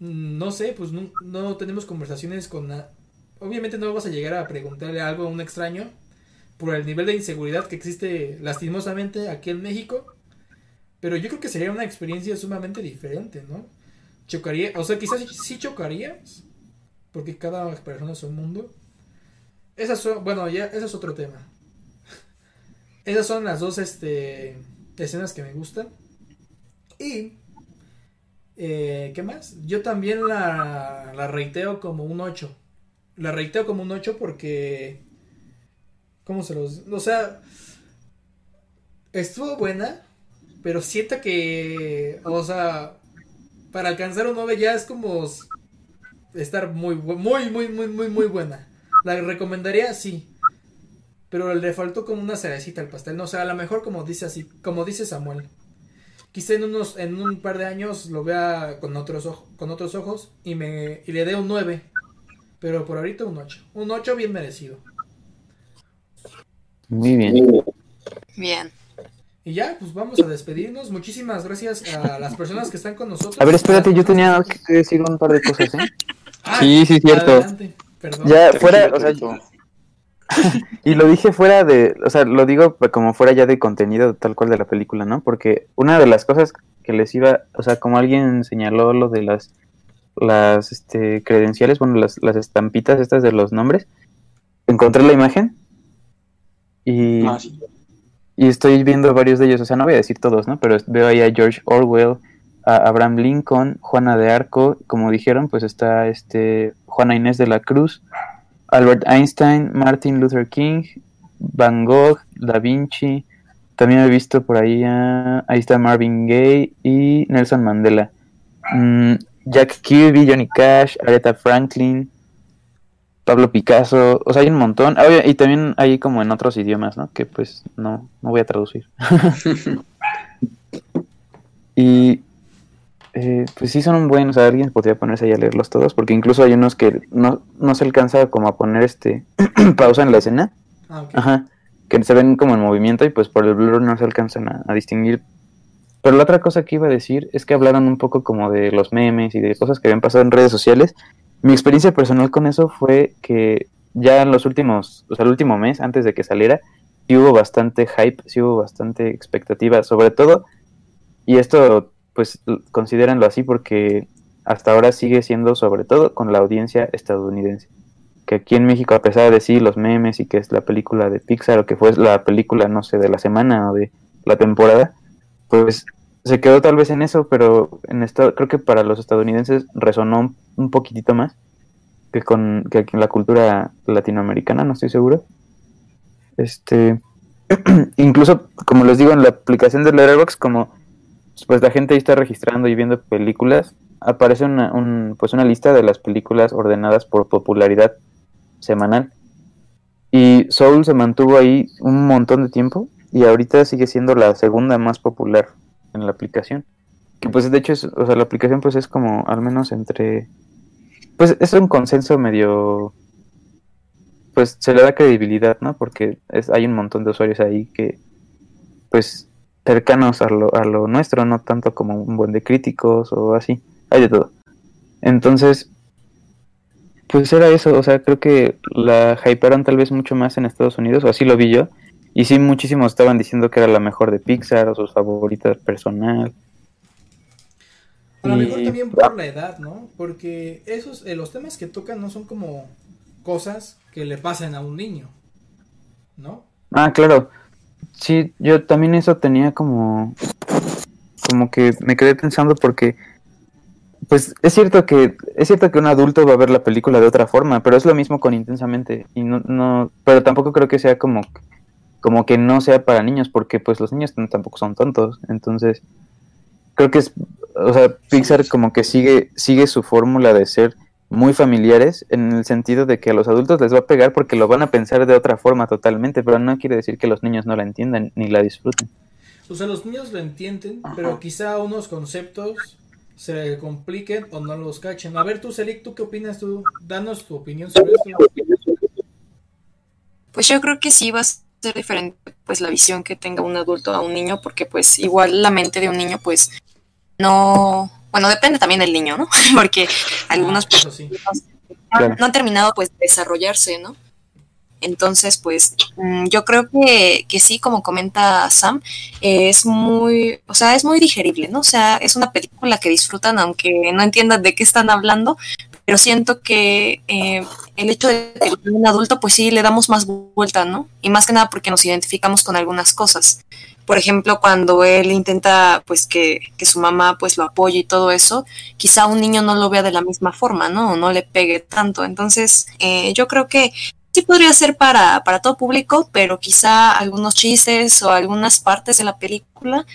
mm, no sé, pues no, no tenemos conversaciones con obviamente no vas a llegar a preguntarle algo a un extraño por el nivel de inseguridad que existe lastimosamente aquí en México, pero yo creo que sería una experiencia sumamente diferente, ¿no? Chocaría, o sea, quizás sí chocarías porque cada persona es un mundo. Esas son, bueno, ya, ese es otro tema. Esas son las dos este, escenas que me gustan. Y, eh, ¿qué más? Yo también la, la reiteo como un 8. La reiteo como un 8 porque, ¿cómo se los...? O sea, estuvo buena, pero siento que, o sea, para alcanzar un 9 ya es como estar muy, muy, muy, muy, muy, muy buena. La recomendaría, sí. Pero le faltó como una cerecita al pastel. No, o sea, a lo mejor como dice así, como dice Samuel. Quizá en unos, en un par de años lo vea con otros ojos, con otros ojos y me, y le dé un 9. Pero por ahorita un 8. Un 8 bien merecido. Muy bien. Bien. Y ya, pues vamos a despedirnos. Muchísimas gracias a las personas que están con nosotros. A ver, espérate, yo tenía que decir un par de cosas, ¿eh? Ah, Sí, sí, cierto. Ya, fuera, o sea. Y lo dije fuera de, o sea, lo digo como fuera ya de contenido tal cual de la película, ¿no? Porque una de las cosas que les iba, o sea, como alguien señaló lo de las, las, este, credenciales, bueno, las, las estampitas estas de los nombres, encontré la imagen y, Ah, sí. y estoy viendo varios de ellos, o sea, no voy a decir todos, ¿no? Pero veo ahí a George Orwell, a Abraham Lincoln, Juana de Arco, como dijeron, pues está este Juana Inés de la Cruz, Albert Einstein, Martin Luther King, Van Gogh, Da Vinci, también he visto por ahí, a- ahí está Marvin Gaye y Nelson Mandela, Mm, Jack Kirby, Johnny Cash, Aretha Franklin, Pablo Picasso, o sea, hay un montón, Ah, y también hay como en otros idiomas, ¿no? Que pues no, no voy a traducir. y eh, pues sí son un buen, o sea, alguien podría ponerse ahí a leerlos todos, porque incluso hay unos que no, no se alcanza como a poner este pausa en la escena, Ah, ajá, que se ven como en movimiento y pues por el blur no se alcanzan a, a distinguir. Pero la otra cosa que iba a decir es que hablaron un poco como de los memes y de cosas que habían pasado en redes sociales. Mi experiencia personal con eso fue que ya en los últimos, o sea, el último mes antes de que saliera, sí hubo bastante hype, sí hubo bastante expectativa, sobre todo, y esto pues considérenlo así porque hasta ahora sigue siendo sobre todo con la audiencia estadounidense. Que aquí en México, a pesar de sí los memes y que es la película de Pixar o que fue la película, no sé, de la semana o de la temporada, pues se quedó tal vez en eso, pero en esto creo que para los estadounidenses resonó un, poquitito más que con que en la cultura latinoamericana, no estoy seguro. Este, incluso como les digo en la aplicación de Letterboxd, como pues la gente ahí está registrando y viendo películas, aparece una, un, pues una lista de las películas ordenadas por popularidad semanal. Y Soul se mantuvo ahí un montón de tiempo y ahorita sigue siendo la segunda más popular en la aplicación. Que pues de hecho es, o sea, la aplicación pues es como al menos entre pues es un consenso medio pues se le da credibilidad, ¿no? Porque es, hay un montón de usuarios ahí que pues cercanos a lo, a lo nuestro, no tanto como un buen de críticos o así, hay de todo. Entonces, pues era eso, o sea, creo que la hypearon tal vez mucho más en Estados Unidos, o así lo vi yo, Y sí, muchísimos estaban diciendo que era la mejor de Pixar o sus favoritas personal. A lo mejor también por la edad, ¿no? Porque esos, eh, los temas que tocan no son como cosas que le pasen a un niño, ¿no? Ah, claro. Sí, yo también eso tenía como como que me quedé pensando porque pues es cierto que es cierto que un adulto va a ver la película de otra forma, pero es lo mismo con intensamente y no no pero tampoco creo que sea como como que no sea para niños porque pues los niños tampoco son tontos, entonces creo que es o sea, Pixar como que sigue sigue su fórmula de ser muy familiares en el sentido de que a los adultos les va a pegar porque lo van a pensar de otra forma totalmente, pero no quiere decir que los niños no la entiendan ni la disfruten. O sea, los niños lo entienden, Ajá. pero quizá unos conceptos se compliquen o no los cachen. A ver, tú, Selic, ¿tú qué opinas? Tú, danos tu opinión sobre esto. Pues yo creo que sí va a ser diferente pues la visión que tenga un adulto a un niño, porque pues igual la mente de un niño pues no, bueno, depende también del niño, ¿no? Porque algunos sí. no, han terminado pues de desarrollarse, ¿no? Entonces, pues mm, yo creo que, que sí, como comenta Sam, eh, es muy, o sea, es muy digerible, ¿no? O sea, es una película que disfrutan aunque no entiendan de qué están hablando, pero siento que eh, el hecho de que un adulto, pues sí, le damos más vuelta, ¿no? Y más que nada porque nos identificamos con algunas cosas. Por ejemplo, cuando él intenta, pues, que, que su mamá, pues, lo apoye y todo eso, quizá un niño no lo vea de la misma forma, ¿no? O no le pegue tanto. Entonces, eh, yo creo que sí podría ser para, para todo público, pero quizá algunos chistes o algunas partes de la película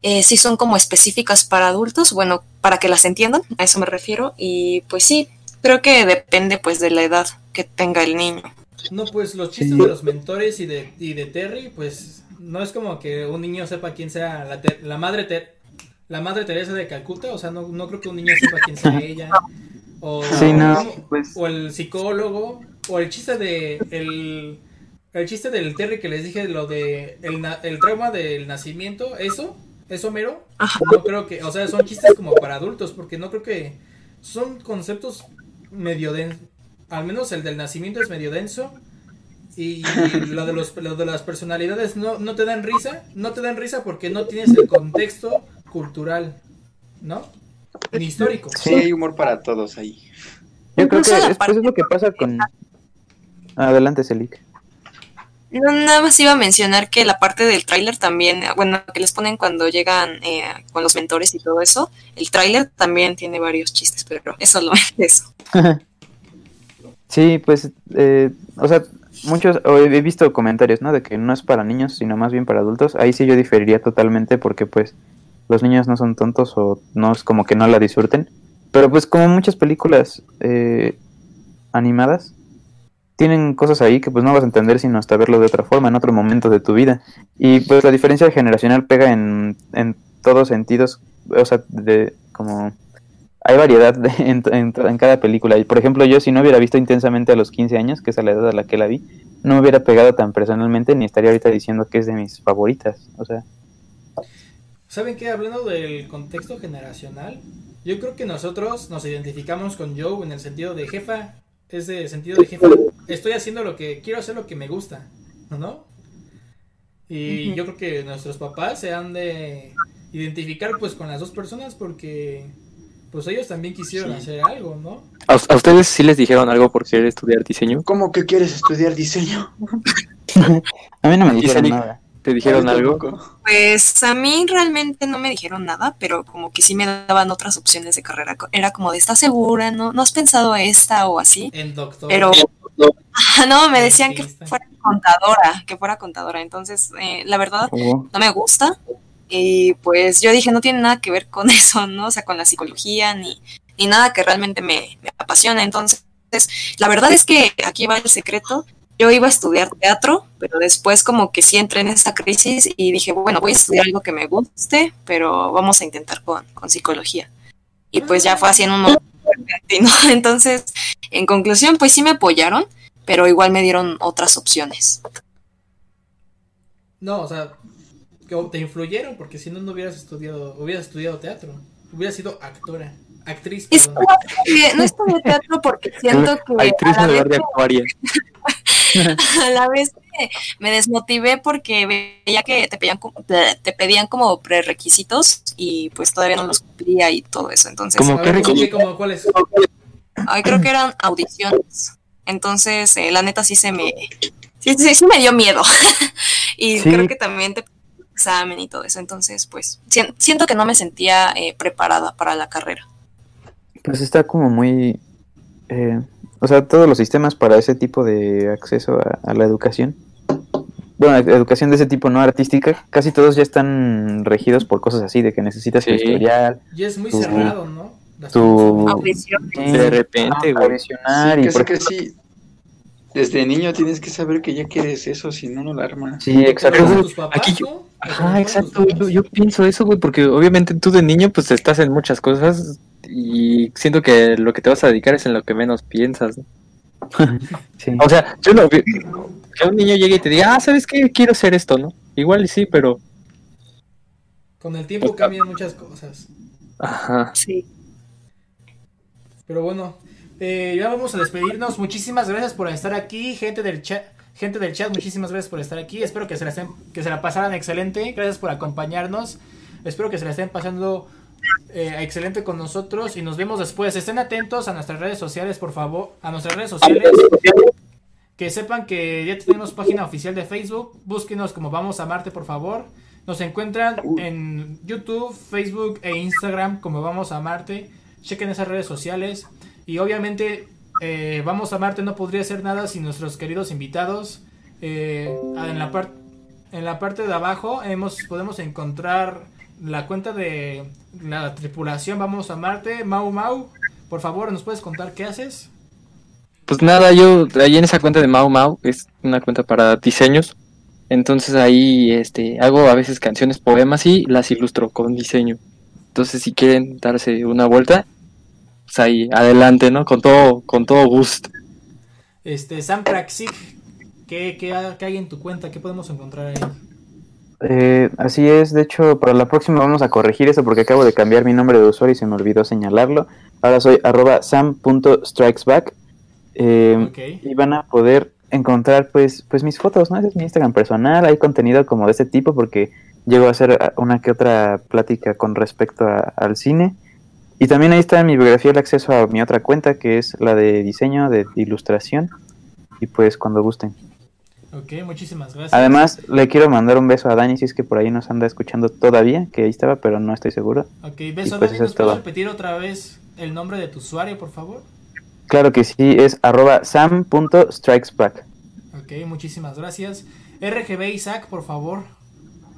eh, sí son como específicas para adultos, bueno, para que las entiendan, a eso me refiero. Y pues sí, creo que depende pues de la edad que tenga el niño. No, pues los chistes de los mentores y de, y de Terry, pues no es como que un niño sepa quién sea la, Ter- la madre Ter- la madre Teresa de Calcuta, o sea, no, no creo que un niño sepa quién sea ella. O, Sí, no, o- pues- o el psicólogo, o el chiste de el, el chiste del Terry que les dije, lo de el, el trauma del nacimiento, eso, eso mero, Ajá. no creo que, o sea, son chistes como para adultos, porque no creo que son conceptos medio densos, al menos el del nacimiento es medio denso, y lo de, los, lo de las personalidades no, no te dan risa, no te dan risa porque no tienes el contexto cultural, ¿no? Ni histórico. Sí, hay humor para todos ahí. Yo creo que pues, parte- es lo que pasa con Adelante, Celik. Nada más iba a mencionar que la parte del tráiler también, bueno, que les ponen cuando llegan eh, con los mentores y todo eso, el tráiler también tiene varios chistes, pero es solo eso. Sí, pues, eh, o sea, muchos, he visto comentarios, ¿no? De que no es para niños, sino más bien para adultos. Ahí sí yo diferiría totalmente porque, pues, los niños no son tontos o no es como que no la disfruten. Pero, pues, como muchas películas eh, animadas, tienen cosas ahí que, pues, no vas a entender sino hasta verlo de otra forma, en otro momento de tu vida. Y, pues, la diferencia generacional pega en, en todos sentidos, o sea, de como hay variedad de- en, en- cada película. Y por ejemplo, yo si no hubiera visto intensamente a los 15 años, que es a la edad a la que la vi, no me hubiera pegado tan personalmente ni estaría ahorita diciendo que es de mis favoritas. O sea, ¿Saben qué? Hablando del contexto generacional, yo creo que nosotros nos identificamos con Joe en el sentido de jefa, es de sentido de jefa, estoy haciendo lo que quiero hacer lo que me gusta, ¿no? Y yo creo que nuestros papás se han de identificar pues con las dos personas porque pues ellos también quisieron Sí. hacer algo, ¿no? ¿A, a ustedes sí les dijeron algo por querer estudiar diseño? ¿Cómo que quieres estudiar diseño? a mí no me ¿Y dijeron nada. ¿Te dijeron algo? Pues a mí realmente no me dijeron nada, pero como que sí me daban otras opciones de carrera. Era como de, ¿estás segura? ¿No, ¿no has pensado esta o así? En doctor. Pero no, me decían que fuera contadora, que fuera contadora. Entonces, eh, la verdad, Oh, no me gusta. Y pues yo dije, no tiene nada que ver con eso, ¿no? O sea, con la psicología, ni, ni nada que realmente me, me apasiona. Entonces, la verdad es que aquí va el secreto. Yo iba a estudiar teatro, pero después como que sí entré en esta crisis y dije, bueno, voy a estudiar algo que me guste, pero vamos a intentar con, con psicología. Y pues ya fue así en un momento repentino. Entonces, en conclusión, pues sí me apoyaron, pero igual me dieron otras opciones. No, o sea, te influyeron porque si no no hubieras estudiado, hubieras estudiado teatro, hubieras sido actora, actriz, Es perdón. que no estudié teatro porque siento que Actriz a en la, lugar vez, de actuaria. a la vez que me desmotivé porque veía que te pedían, como- te pedían como prerequisitos y pues todavía no los cumplía y todo eso. Entonces, Como A qué ver, requi- ¿qué, como cuáles? ay, creo que eran audiciones. Entonces, eh, la neta sí se me, sí, sí, sí me dio miedo. y Sí. creo que también te examen y todo eso. Entonces, pues sien- siento que no me sentía eh, preparada para la carrera. Pues está como muy... eh, o sea, todos los sistemas para ese tipo de acceso a, a la educación. Bueno, ed- educación de ese tipo no artística, casi todos ya están regidos por cosas así, de que necesitas Sí. historial, Y es muy Tu- cerrado, ¿no? Las tu... Audición. sí, De repente, güey. y casi, por- casi desde niño tienes que saber que ya quieres eso, si no, no la armas. Sí, exacto. Tus papás, aquí yo- Ajá, exacto. yo pienso eso, güey, porque obviamente tú de niño pues estás en muchas cosas y siento que lo que te vas a dedicar es en lo que menos piensas. ¿no? sí. O sea, yo no, que un niño llegue y te diga, ah, ¿sabes qué? Quiero hacer esto, ¿no? Igual y sí, pero... Con el tiempo cambian muchas cosas. Ajá. Sí. Pero bueno, eh, ya vamos a despedirnos. Muchísimas gracias por estar aquí, gente del chat. Gente del chat, muchísimas gracias por estar aquí. Espero que se la, estén, que se la pasaran excelente. Gracias por acompañarnos. Espero que se la estén pasando eh, excelente con nosotros y nos vemos después. Estén atentos a nuestras redes sociales, por favor. A nuestras redes sociales. Que sepan que ya tenemos página oficial de Facebook. Búsquenos como Vamos a Marte, por favor. Nos encuentran en YouTube, Facebook e Instagram como Vamos a Marte. Chequen esas redes sociales. Y obviamente eh, Vamos a Marte no podría ser nada sin nuestros queridos invitados. Eh, en, la en la parte de abajo hemos, podemos encontrar la cuenta de la tripulación Vamos a Marte. Mau Mau, por favor, ¿nos puedes contar qué haces? Pues nada, yo ahí en esa cuenta de Mau Mau, es una cuenta para diseños. Entonces ahí este hago a veces canciones, poemas y las ilustro con diseño. Entonces si quieren darse una vuelta, pues ahí adelante, ¿no? Con todo con todo gusto. Este, Sam Praxic, ¿qué, qué, qué hay en tu cuenta? ¿Qué podemos encontrar ahí? Eh, así es, de hecho, para la próxima vamos a corregir eso porque acabo de cambiar mi nombre de usuario y se me olvidó señalarlo. Ahora soy arroba sam.strikesback eh, Ok. y van a poder encontrar pues, pues mis fotos, ¿no? Ese es mi Instagram personal, hay contenido como de este tipo porque llego a hacer ah, una que otra plática con respecto a- al cine. Y también ahí está en mi biografía el acceso a mi otra cuenta que es la de diseño, de ilustración. Y pues cuando gusten. Ok, muchísimas gracias. Además, le quiero mandar un beso a Dani si es que por ahí nos anda escuchando todavía, que ahí estaba, pero no estoy seguro. Ok, beso, pues Dani, ¿nos es puedes todo. repetir otra vez el nombre de tu usuario, por favor? Claro que sí, es arroba sam.strikesback. Ok, muchísimas gracias. RGB Isaac, por favor,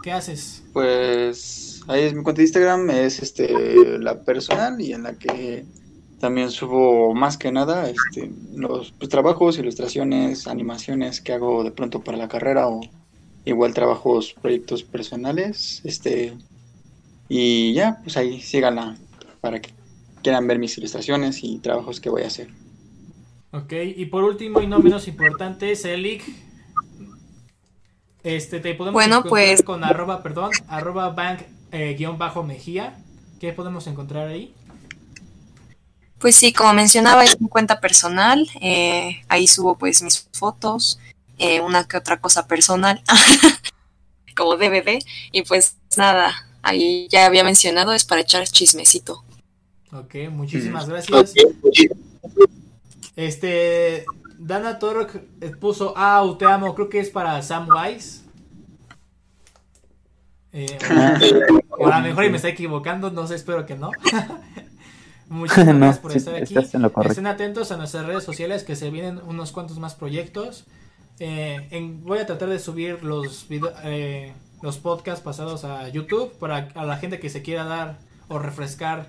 ¿qué haces? Pues ahí es mi cuenta de Instagram, es este la personal y en la que también subo más que nada este, los pues, trabajos, ilustraciones, animaciones que hago de pronto para la carrera o igual trabajos, proyectos personales, este y ya, pues ahí síganla para que quieran ver mis ilustraciones y trabajos que voy a hacer. Ok, y por último y no menos importante, Celic. Este, te podemos Bueno, encontrar pues- con arroba, perdón, arroba bank eh, guion bajo Mejía. ¿Qué podemos encontrar ahí? Pues sí, como mencionaba, es mi cuenta personal. eh, ahí subo pues mis fotos, eh, una que otra cosa personal, como DVD. Y pues nada, ahí ya había mencionado, es para echar chismecito. Ok, muchísimas gracias. Este, Dana Torok puso, ah, te amo, creo que es para Sam Wise. Eh, o a lo mejor y me está equivocando, no sé, espero que no. Muchísimas No, gracias por sí, estar aquí. estás en lo correcto. Estén atentos a nuestras redes sociales que se vienen unos cuantos más proyectos. Eh, en- voy a tratar de subir los video- eh, los podcasts pasados a YouTube para a la gente que se quiera dar o refrescar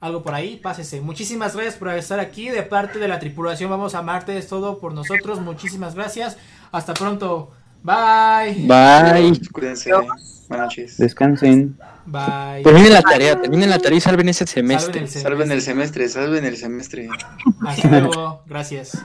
algo por ahí, pásese. Muchísimas gracias por estar aquí. De parte de la tripulación Vamos a Marte es todo por nosotros. Muchísimas gracias. Hasta pronto. Bye. Bye. Cuídense, buenas noches. Descansen. Bye. Terminen la tarea, terminen la tarea y salven ese semestre. Salven el Salven el semestre, salven el semestre. Hasta luego. Gracias.